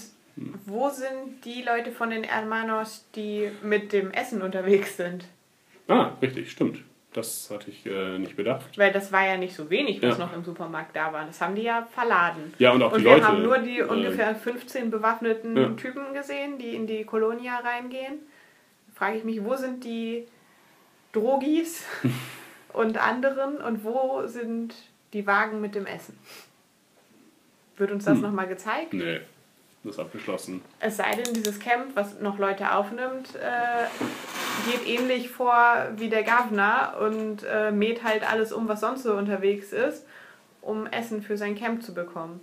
Speaker 5: wo sind die Leute von den Hermanos, die mit dem Essen unterwegs sind?
Speaker 4: Ah, richtig, stimmt. Das hatte ich äh, nicht bedacht.
Speaker 5: Weil das war ja nicht so wenig, was
Speaker 4: Ja.
Speaker 5: noch im Supermarkt da war. Das haben die ja verladen.
Speaker 4: Ja, und auch
Speaker 5: Und
Speaker 4: die
Speaker 5: wir
Speaker 4: Leute.
Speaker 5: haben nur die
Speaker 4: äh,
Speaker 5: ungefähr 15 bewaffneten
Speaker 4: Ja.
Speaker 5: Typen gesehen, die in die Kolonia reingehen. Frage ich mich, wo sind die Drogis und anderen und wo sind die Wagen mit dem Essen? Wird uns das
Speaker 4: Hm.
Speaker 5: nochmal gezeigt?
Speaker 4: Nee, das ist abgeschlossen.
Speaker 5: Es sei denn, dieses Camp, was noch Leute aufnimmt, äh, geht ähnlich vor wie der Governor und äh, mäht halt alles um, was sonst so unterwegs ist, um Essen für sein Camp zu bekommen.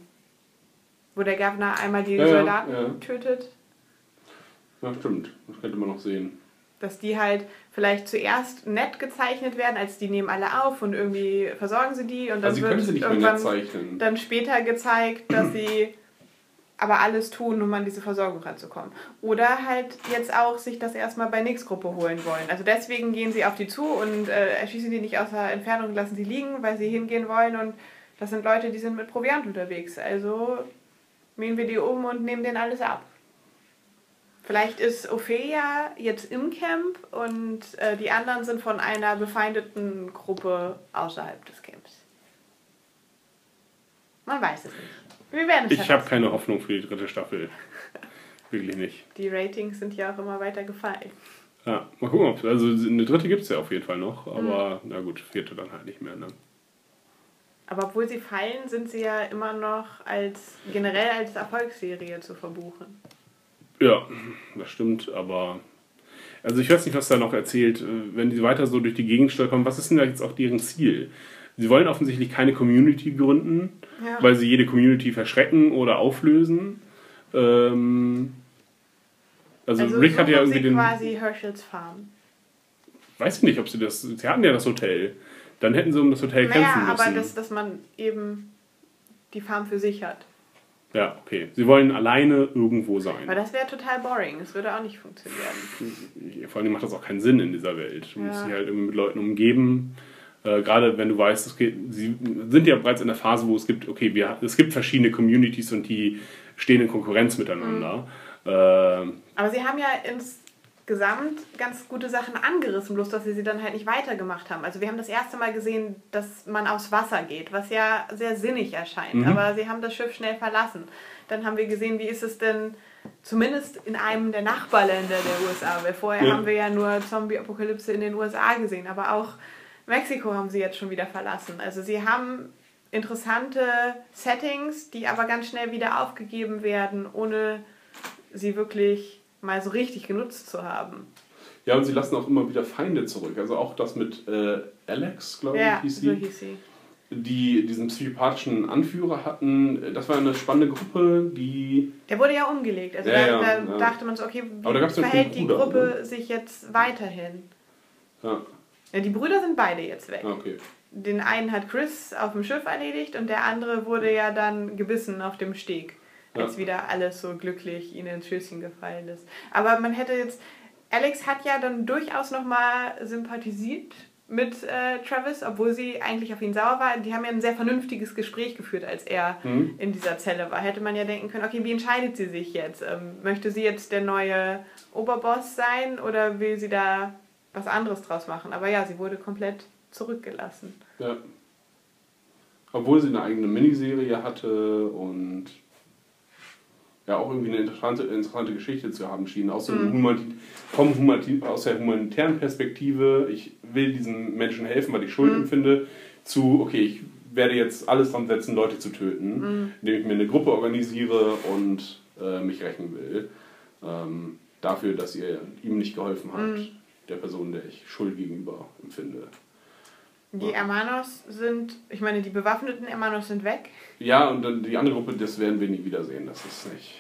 Speaker 5: Wo der Governor einmal die
Speaker 4: Ja,
Speaker 5: Soldaten
Speaker 4: ja.
Speaker 5: tötet,
Speaker 4: Ja, stimmt. Das könnte man noch sehen.
Speaker 5: dass die halt vielleicht zuerst nett gezeichnet werden, als die nehmen alle auf und irgendwie versorgen sie die und dann
Speaker 4: Also
Speaker 5: wird
Speaker 4: sie
Speaker 5: irgendwann dann später gezeigt, dass sie aber alles tun, um an diese Versorgung ranzukommen. Oder halt jetzt auch sich das erstmal bei Nix-Gruppe holen wollen. Also deswegen gehen sie auf die zu und äh, erschießen die nicht aus der Entfernung und lassen sie liegen, weil sie hingehen wollen. Und das sind Leute, die sind mit Proviant unterwegs. Also mähen wir die um und nehmen denen alles ab. Vielleicht ist Ophelia jetzt im Camp und äh, die anderen sind von einer befeindeten Gruppe außerhalb des Camps. Man weiß es nicht. Wir werden es
Speaker 4: Ich habe keine Hoffnung für die dritte Staffel. Wirklich nicht.
Speaker 5: Die Ratings sind ja auch immer weiter gefallen.
Speaker 4: Ja, mal gucken, ob also eine dritte gibt es ja auf jeden Fall noch,
Speaker 5: Mhm.
Speaker 4: aber na gut, vierte dann halt nicht mehr. Ne?
Speaker 5: Aber obwohl sie fallen, sind sie ja immer noch als generell als Erfolgsserie zu verbuchen.
Speaker 4: Ja, das stimmt, aber also ich weiß nicht, was da noch erzählt, äh, wenn die weiter so durch die Gegend stolpern, was ist denn da jetzt auch deren Ziel? Sie wollen offensichtlich keine Community gründen,
Speaker 5: Ja.
Speaker 4: weil sie jede Community verschrecken oder auflösen. Ähm, also,
Speaker 5: Also
Speaker 4: Rick hat ja irgendwie
Speaker 5: sie
Speaker 4: den.
Speaker 5: quasi Herschels Farm.
Speaker 4: Weiß ich nicht, ob sie das. Sie hatten ja das Hotel. Dann hätten sie um das Hotel
Speaker 5: Naja,
Speaker 4: kämpfen müssen.
Speaker 5: aber dass, dass man eben die Farm für sich hat.
Speaker 4: Ja, okay. Sie wollen alleine irgendwo sein.
Speaker 5: Aber das wäre total boring. Das würde auch nicht funktionieren.
Speaker 4: Vor allem macht das auch keinen Sinn in dieser Welt. Du musst
Speaker 5: Ja.
Speaker 4: dich halt irgendwie mit Leuten umgeben. Äh, gerade wenn du weißt, es geht, sie sind ja bereits in der Phase, wo es gibt, okay, wir, es gibt verschiedene Communities und die stehen in Konkurrenz miteinander. Ähm,
Speaker 5: Aber sie haben ja insgesamt ganz gute Sachen angerissen, bloß dass sie sie dann halt nicht weitergemacht haben. Also wir haben das erste Mal gesehen, dass man aufs Wasser geht, was ja sehr sinnig erscheint.
Speaker 4: Mhm.
Speaker 5: Aber sie haben das Schiff schnell verlassen. Dann haben wir gesehen, wie ist es denn zumindest in einem der Nachbarländer der USA. Weil vorher
Speaker 4: Ja.
Speaker 5: haben wir ja nur Zombie-Apokalypse in den USA gesehen. Aber auch Mexiko haben sie jetzt schon wieder verlassen. Also sie haben interessante Settings, die aber ganz schnell wieder aufgegeben werden, ohne sie wirklich mal so richtig genutzt zu haben.
Speaker 4: ja, und sie lassen auch immer wieder Feinde zurück. Also auch das mit äh, Alex, glaube
Speaker 5: Ja,
Speaker 4: ich, hieß
Speaker 5: so
Speaker 4: sie.
Speaker 5: hieß sie.
Speaker 4: die diesen psychopathischen Anführer hatten. Das war eine spannende Gruppe, die.
Speaker 5: Der wurde ja umgelegt. Also
Speaker 4: Ja,
Speaker 5: da,
Speaker 4: ja,
Speaker 5: da
Speaker 4: ja.
Speaker 5: dachte man so, okay, wie
Speaker 4: ja
Speaker 5: verhält die
Speaker 4: Bruder,
Speaker 5: Gruppe sich jetzt weiterhin?
Speaker 4: Ja,
Speaker 5: Ja, die Brüder sind beide jetzt weg.
Speaker 4: ah, okay.
Speaker 5: Den einen hat Chris auf dem Schiff erledigt und der andere wurde ja dann gebissen auf dem Steg, als wieder alles so glücklich ihnen ins Schößchen gefallen ist. Aber man hätte jetzt, Alex hat ja dann durchaus nochmal sympathisiert mit äh, Travis, obwohl sie eigentlich auf ihn sauer war. Die haben ja ein sehr vernünftiges Gespräch geführt, als er
Speaker 4: Mhm.
Speaker 5: in dieser Zelle war. Hätte man ja denken können, okay, wie entscheidet sie sich jetzt? Ähm, möchte sie jetzt der neue Oberboss sein oder will sie da was anderes draus machen? Aber ja, sie wurde komplett zurückgelassen.
Speaker 4: Ja. Obwohl sie eine eigene Miniserie hatte und ja auch irgendwie eine interessante, interessante Geschichte zu haben schien. Aus, so Humanit vom Humanit aus der humanitären Perspektive, ich will diesen Menschen helfen, weil ich Schuld empfinde, zu, okay, ich werde jetzt alles dran setzen, Leute zu töten, indem ich mir eine Gruppe organisiere und äh, mich rächen will. Ähm, dafür, dass ihr ihm nicht geholfen habt, der Person, der ich Schuld gegenüber empfinde.
Speaker 5: Die Hermanos sind, ich meine, die bewaffneten Hermanos sind weg.
Speaker 4: Ja, und dann die andere Gruppe, das werden wir nie wiedersehen. Das ist nicht.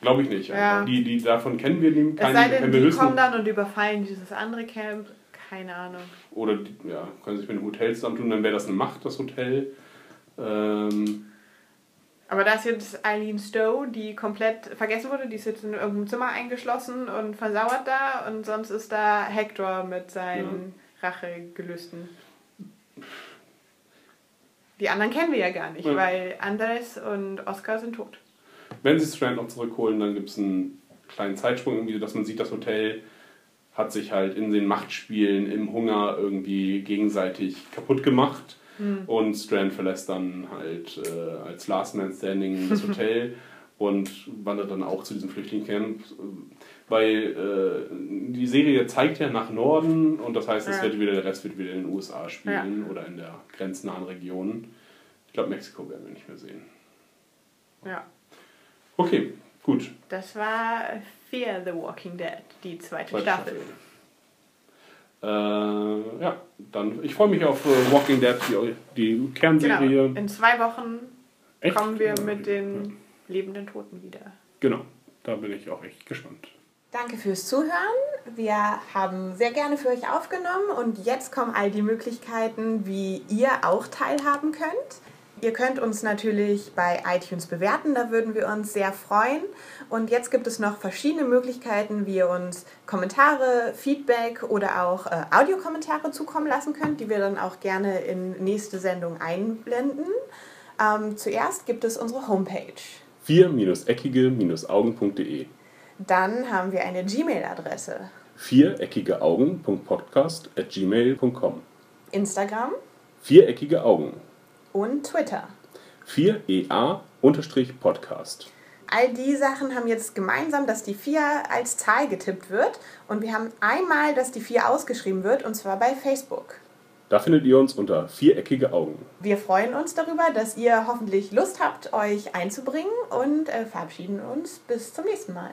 Speaker 4: Glaube ich nicht.
Speaker 5: Ja.
Speaker 4: Die, die davon kennen wir.
Speaker 5: Es
Speaker 4: keine-
Speaker 5: sei denn, die
Speaker 4: höchstens-
Speaker 5: kommen dann und überfallen dieses andere Camp. Keine Ahnung.
Speaker 4: Oder die, ja, können sich mit dem Hotel zusammentun, dann wäre das eine Macht, das Hotel. Ähm,
Speaker 5: Aber da ist jetzt Eileen Stowe, die komplett vergessen wurde. Die ist jetzt in irgendeinem Zimmer eingeschlossen und versauert da. Und sonst ist da Hector mit seinen Rachegelüsten. Die anderen kennen wir ja gar nicht,
Speaker 4: Ja.
Speaker 5: weil Andres und Oscar sind tot.
Speaker 4: wenn sie Strand noch zurückholen, dann gibt es einen kleinen Zeitsprung, irgendwie, dass man sieht, das Hotel hat sich halt in den Machtspielen im Hunger irgendwie gegenseitig kaputt gemacht. Und Strand verlässt dann halt äh, als Last Man Standing das Hotel und wandert dann auch zu diesem Flüchtlingscamp. Weil äh, die Serie zeigt ja nach Norden und das heißt,
Speaker 5: Ja.
Speaker 4: wird wieder, der Rest wird wieder in den USA spielen oder in der grenznahen Region. Ich glaube, Mexiko werden wir nicht mehr sehen.
Speaker 5: Ja.
Speaker 4: Okay, gut.
Speaker 5: Das war Fear the Walking Dead, die zweite,
Speaker 4: Zweite
Speaker 5: Staffel.
Speaker 4: Äh, ja, dann ich freue mich auf äh, Walking Dead, die, die
Speaker 5: Genau.
Speaker 4: Kernserie.
Speaker 5: In zwei Wochen
Speaker 4: Echt?
Speaker 5: kommen wir
Speaker 4: Ja.
Speaker 5: mit den lebenden Toten wieder.
Speaker 4: Genau, da bin ich auch echt gespannt.
Speaker 7: Danke fürs Zuhören. Wir haben sehr gerne für euch aufgenommen und jetzt kommen all die Möglichkeiten, wie ihr auch teilhaben könnt. Ihr könnt uns natürlich bei iTunes bewerten, da würden wir uns sehr freuen. Und jetzt gibt es noch verschiedene Möglichkeiten, wie ihr uns Kommentare, Feedback oder auch äh, Audiokommentare zukommen lassen könnt, die wir dann auch gerne in nächste Sendung einblenden. Ähm, zuerst gibt es unsere Homepage.
Speaker 4: 4-eckige-augen.de
Speaker 7: Dann haben wir eine Gmail-Adresse,
Speaker 4: viereckigeaugen.podcast.gmail.com
Speaker 7: Instagram
Speaker 4: Viereckige Augen.
Speaker 7: und Twitter.
Speaker 4: 4EA-Podcast.
Speaker 7: All die Sachen haben jetzt gemeinsam, dass die 4 als Zahl getippt wird und wir haben einmal, dass die 4 ausgeschrieben wird und zwar bei Facebook.
Speaker 4: Da findet ihr uns unter Viereckige Augen.
Speaker 7: Wir freuen uns darüber, dass ihr hoffentlich Lust habt, euch einzubringen und äh, verabschieden uns bis zum nächsten Mal.